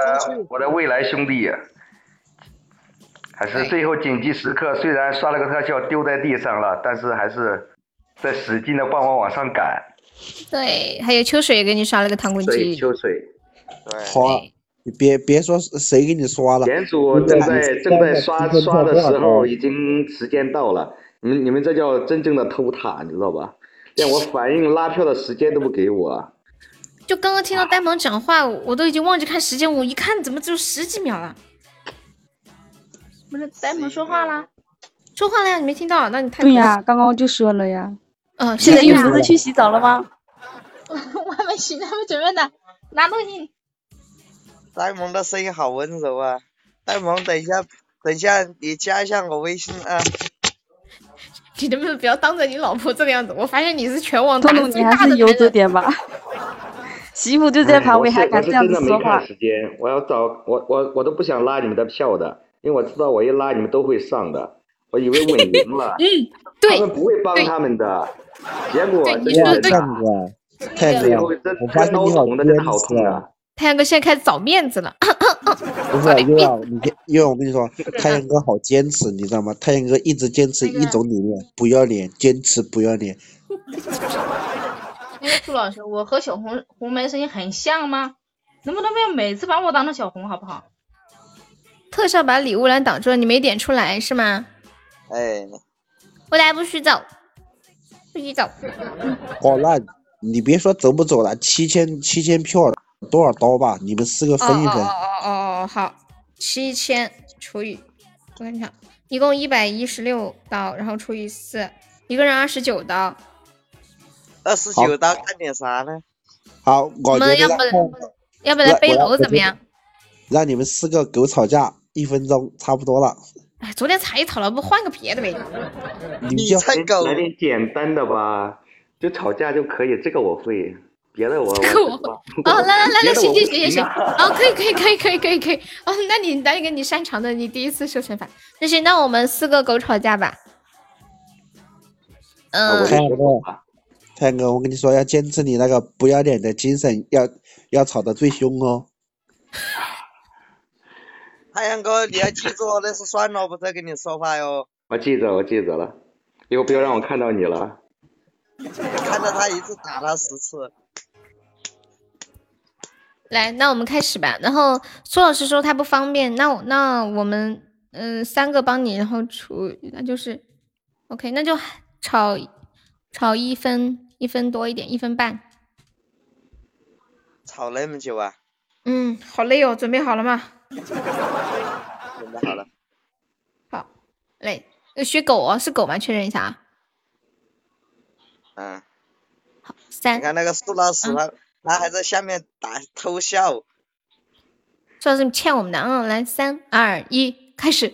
我的未来兄弟，还是最后紧急时刻，虽然刷了个特效丢在地上了，但是还是在使劲的帮我往上赶。对，还有秋水也给你刷了个糖棍水机。秋水，好啊，你别别说谁给你刷了，店主正在正在刷刷的时候，已经时间到了。你们你们这叫真正的偷塔，你知道吧？连我反应拉票的时间都不给我。就刚刚听到呆萌讲话，我都已经忘记看时间，我一看怎么只有十几秒了？不是呆萌说话啦？说话了呀，你没听到？那你太对呀，刚刚就说了呀。嗯，现在又不是去洗澡了吗？我还没洗，还没准备呢，拿东西。呆萌的声音好温柔啊！呆萌，等一下，等一下，你加一下我微信啊！你能不能不要当着你老婆这个样子？我发现你是全网打彤彤，你还是悠着点吧。媳妇就在旁边还敢这样子说话我要找我我我都不想拉你们的票的，因为我知道我一拉你们都会上的，我以为稳赢了，嗯，对，他们不会帮他们的，结果对你这个说的对太阳哥，我发现你好捅的真的好坚持啊！痛啊！太阳哥现在开始找面子了。不是因为，你先悠悠，我跟你说，太阳哥好坚持，你知道吗？太阳哥一直坚持一种理念，不要脸，坚持不要脸。因为朱老师，我和小红红梅声音很像吗？能不能不要每次把我当成小红好不好？特效把礼物栏挡住了，你没点出来是吗？哎，我来不许走，不许走。哦，那你别说走不走了，七千七千票多少刀吧？你们四个分一分。哦哦哦哦，好，七千除以，我看一下，一共一百一十六刀，然后除以四，一个人二十九刀。二十九刀干点啥呢？好，我我觉得们要不让要不来背我楼怎么样？？让你们四个狗吵架，一分钟差不多了。哎，昨天才吵了，不换个别的呗？你就来点简单的吧，就吵架就可以，这个我会，别的我这个我我哦，来来来来，行行行行行，啊哦，可以可以可以可以可以可以，哦，那你来一个你擅长的，你第一次受惩罚。那行，那我们四个狗吵架吧。嗯，太阳哥，太阳哥，我跟你说，要坚持你那个不要脸的精神，要要吵得最凶哦。太阳哥，你要记住哦，那是算了，不再跟你说话哟。我记着我记着了，以后不要让我看到你了。看到他一次打他十次。来，那我们开始吧。然后苏老师说他不方便，那我那我们嗯、三个帮你，然后除那就是 OK，那就炒炒一分一分多一点，一分半。吵那么久啊？嗯，好累哦，准备好了吗？准 备好了。来，要学狗哦，是狗吗？确认一下啊。嗯。好三。你看那个苏老师，他他还在下面打偷笑。苏老师，你欠我们的，嗯，来，三二一，开始。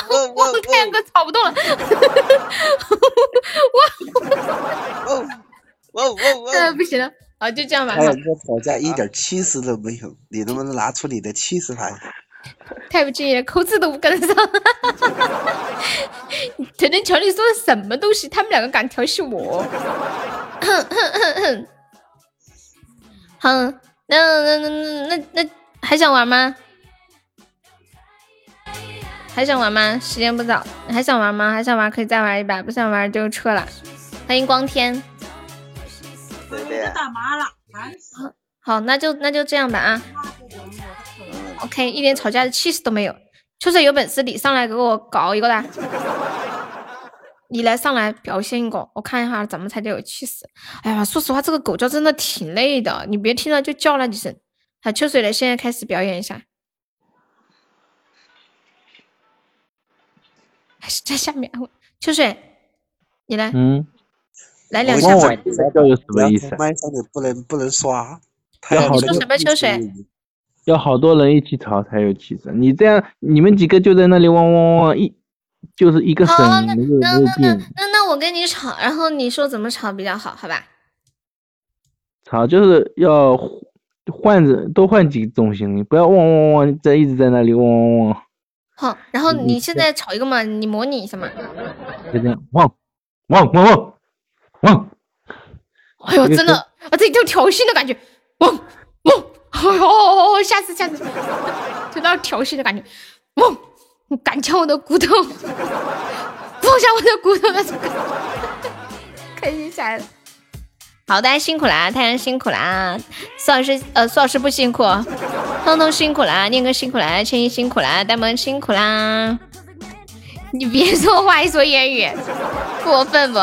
太阳哥吵不动了，哇哇呃，不行了，啊，就这样吧太。阳哥吵架一点气势都没有，你能不能拿出你的气势来？太不敬业了，扣字都不跟得上。腾腾瞧你说的什么东西？他们两个敢调戏我？哼哼哼哼。好，那那那那那那还想玩吗？还想玩吗？时间不早，还想玩吗？还想玩可以再玩一把，不想玩就撤了。欢迎光天。打麻了。好，好，那就那就这样吧啊。OK，一点吵架的气势都没有。秋水有本事你上来给我搞一个来！你来上来表现一个，我看一下怎么才叫有气势。哎呀，说实话，这个狗叫真的挺累的，你别听了就叫那几声。好，秋水来，现在开始表演一下。还是在下面，秋水，你来。嗯。来两下。吧。叫有什么意思？麦上的不能不能刷。你说什么秋水？要好多人一起吵才有气势。你这样，你们几个就在那里汪汪汪一，就是一个声音没有没有变。那那我跟你吵，然后你说怎么吵比较好？好吧？吵就是要换着多换几种声音，不要汪汪汪在一直在那里汪汪汪。好，然后你现在炒一个嘛，你模拟一下嘛。就这样，汪汪汪汪汪。哎呦，真的，啊，这就挑衅的感觉，汪汪。哦，下次下次，就那调戏的感觉，汪！敢敲我的骨头，放下我的骨头那种，开心起来了。好，大家辛苦啦，太阳辛苦啦，苏老师呃，苏老师不辛苦，通通辛苦啦，念哥辛苦啦，千一辛苦啦，呆萌辛苦啦。你别说话，一说言语，过分不？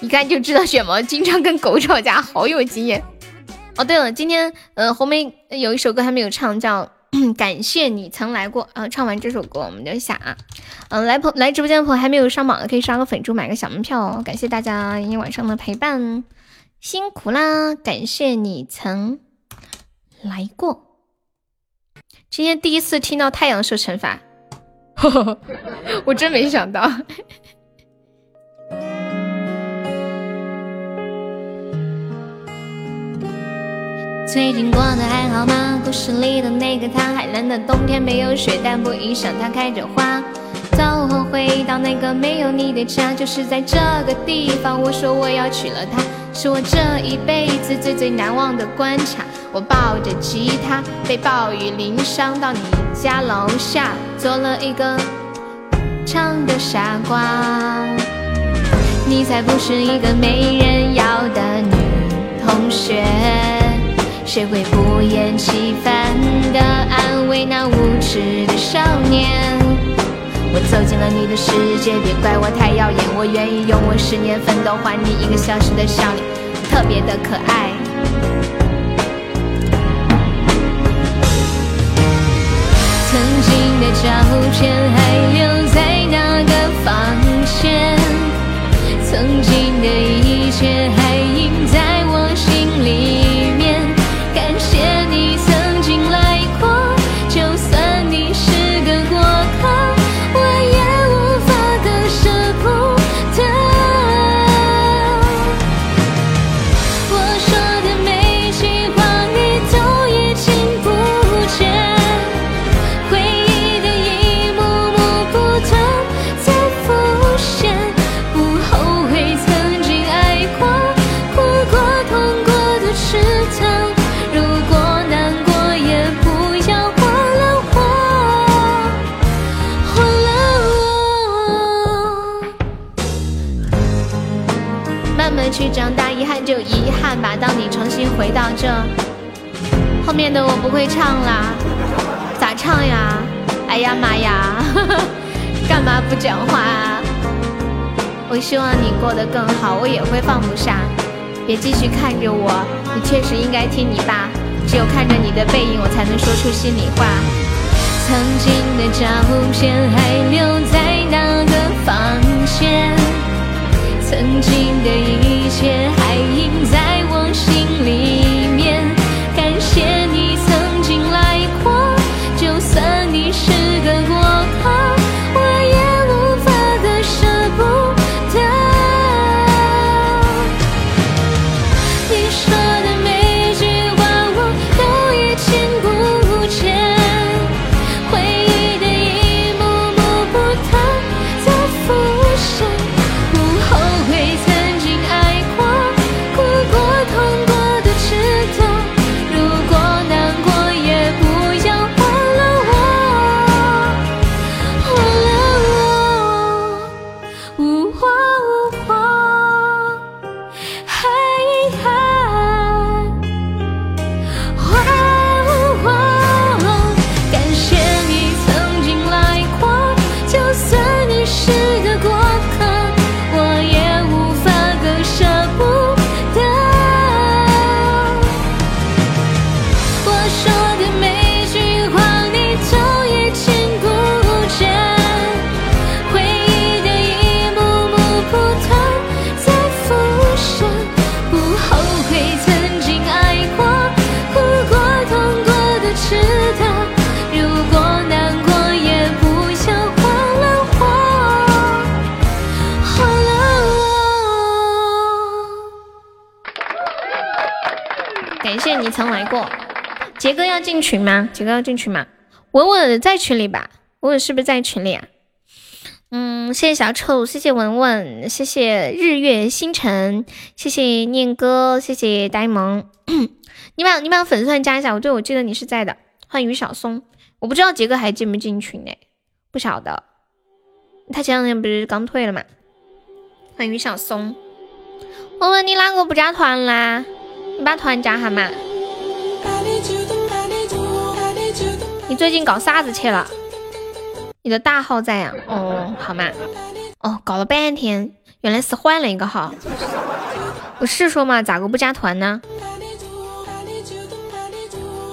一看就知道卷毛经常跟狗吵架，好有经验。哦，对了，今天呃红梅有一首歌还没有唱，叫 《感谢你曾来过》。啊，唱完这首歌我们就下啊。嗯，来朋来直播间的朋友还没有上榜的，可以刷个粉猪，买个小门票哦。感谢大家一晚上的陪伴，辛苦啦！感谢你曾来过。今天第一次听到太阳受惩罚，呵 呵我真没想到。最近过得还好吗？故事里的那个他，海冷的冬天没有雪，但不影响他开着花。走后回到那个没有你的家，就是在这个地方。我说我要娶了她，是我这一辈子最最难忘的关卡。我抱着吉他，被暴雨淋伤，到你家楼下，做了一个唱的傻瓜。你才不是一个没人要的女同学。谁会不厌其烦的安慰那无知的少年？我走进了你的世界，别怪我太耀眼。我愿意用我十年奋斗换你一个小时的笑脸，特别的可爱。曾经的照片还留在那个房间，曾经的一切还回到这，后面的我不会唱啦，咋唱呀？哎呀妈呀，干嘛不讲话啊？我希望你过得更好，我也会放不下。别继续看着我，你确实应该听你爸。只有看着你的背影，我才能说出心里话。曾经的照片还留在那个房间。曾经的一切还印在杰哥要进群吗？杰哥要进群吗？文文在群里吧，文文是不是在群里啊？嗯，谢谢小丑，谢谢文文，谢谢日月星辰，谢谢念哥，谢谢呆萌。你把你把粉丝团加一下，我对我记得你是在的。欢迎于小松，我不知道杰哥还进不进群哎，不晓得。他前两天不是刚退了吗？欢迎于小松，文文你哪个不加团啦？你把团加下嘛。你最近搞啥子去了？你的大号在呀？哦，好嘛。哦，搞了半天，原来是换了一个号。我是说嘛，咋个不加团呢？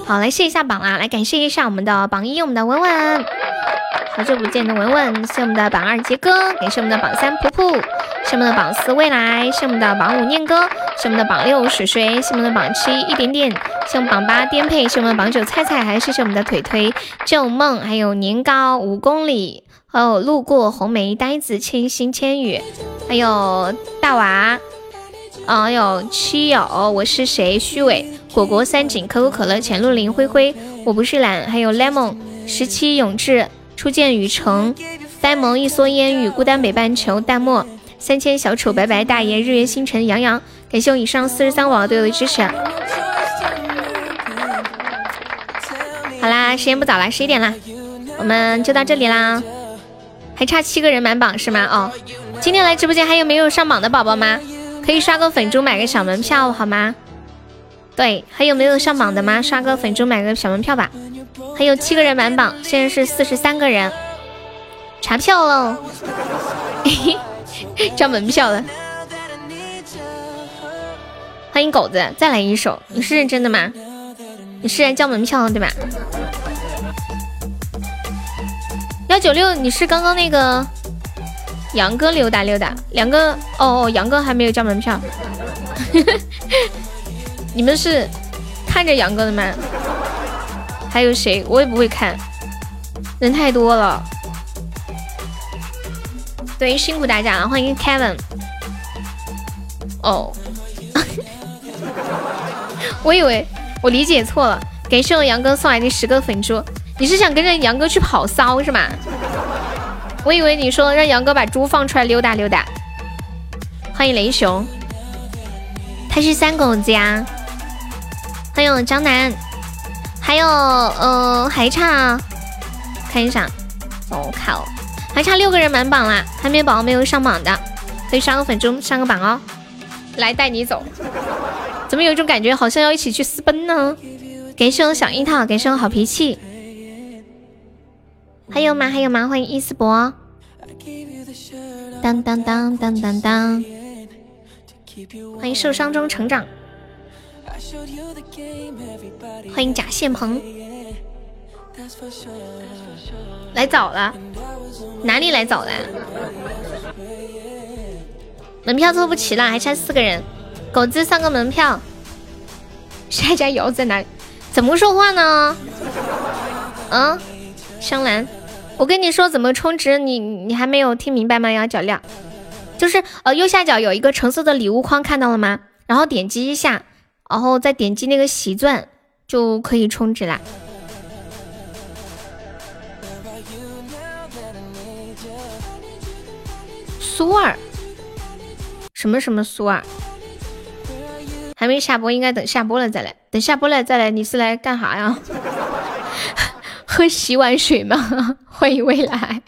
好，来谢一下榜啦！来感谢一下我们的榜一，我们的文文。好久不见的文文，谢我们的榜二杰哥，感谢我们的榜三噗噗。是我们的榜四未来，是我们的榜五念哥，是我们的榜六水水，是我们的榜七一点点，是我们榜八颠沛，是我们的榜九菜菜，还是谢我们的腿腿旧梦，还有年糕五公里，还有路过红梅呆子千心千语，还有大娃，还有七友，我是谁？虚伪。果果三井可口可乐浅露林灰灰，我不是懒，还有 lemon 十七永志初见雨城呆萌一蓑烟雨孤单北半球淡漠。三千小丑白白大爷日月星辰杨洋，感谢我以上四十三网队友的支持。好啦，时间不早了，十一点啦，我们就到这里啦。还差七个人满榜是吗？哦，今天来直播间还有没有上榜的宝宝吗？可以刷个粉猪买个小门票好吗？对，还有没有上榜的吗？刷个粉猪买个小门票吧。还有七个人满榜，现在是四十三个人，查票喽。交门票了，欢迎狗子，再来一首，你是认真的吗？你是来交门票的对吧？幺九六，你是刚刚那个杨哥溜达溜达，两个哦哦，杨哥还没有交门票，你们是看着杨哥的吗？还有谁？我也不会看，人太多了。对，辛苦大家了，欢迎 Kevin。哦，我以为我理解错了，感谢我杨哥送来的十个粉猪，你是想跟着杨哥去跑骚是吗？我以为你说让杨哥把猪放出来溜达溜达。欢迎雷熊，他是三狗子呀。欢迎江南，还有呃还差，看一下，我靠。还差六个人满榜啦，还没有宝宝没有上榜的，可以刷个粉中上个榜哦。来带你走，怎么有一种感觉好像要一起去私奔呢？感谢我小樱桃，感谢我好脾气。还有吗？还有吗？欢迎伊思博。当当当当当当。欢迎受伤中成长。欢迎贾宪鹏。来早了。哪里来早了？门票凑不齐了，还差四个人。狗子上个门票。下一家瑶在哪里？怎么说话呢？嗯，香兰，我跟你说怎么充值，你你还没有听明白吗？要脚亮，就是呃右下角有一个橙色的礼物框，看到了吗？然后点击一下，然后再点击那个喜钻，就可以充值啦。苏儿，什么什么苏儿？还没下播，应该等下播了再来。等下播了再来，你是来干啥呀？喝洗碗水吗？欢迎未来。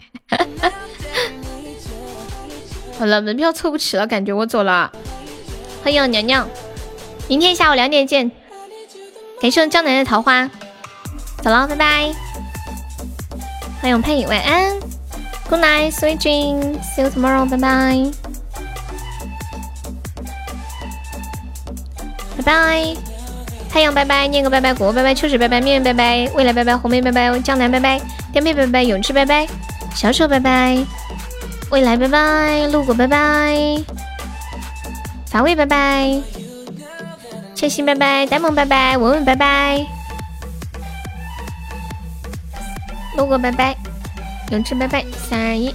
好了，门票凑不齐了，感觉我走了。欢迎娘娘，明天下午两点见。感谢江南的桃花，走了，拜拜。欢迎佩影，晚安。Good night, sweet dream, see you tomorrow. Bye bye. 拜拜，太阳拜拜，念个拜拜，果果拜拜，秋水拜拜，面面拜拜，未来拜拜，红梅拜拜，江南拜拜，颠沛拜拜，永志拜拜，小丑拜拜，未来拜拜，路果拜拜，法味拜拜，千玺拜拜，呆萌拜拜，文文拜拜，路哥拜拜。永志拜拜，三二一，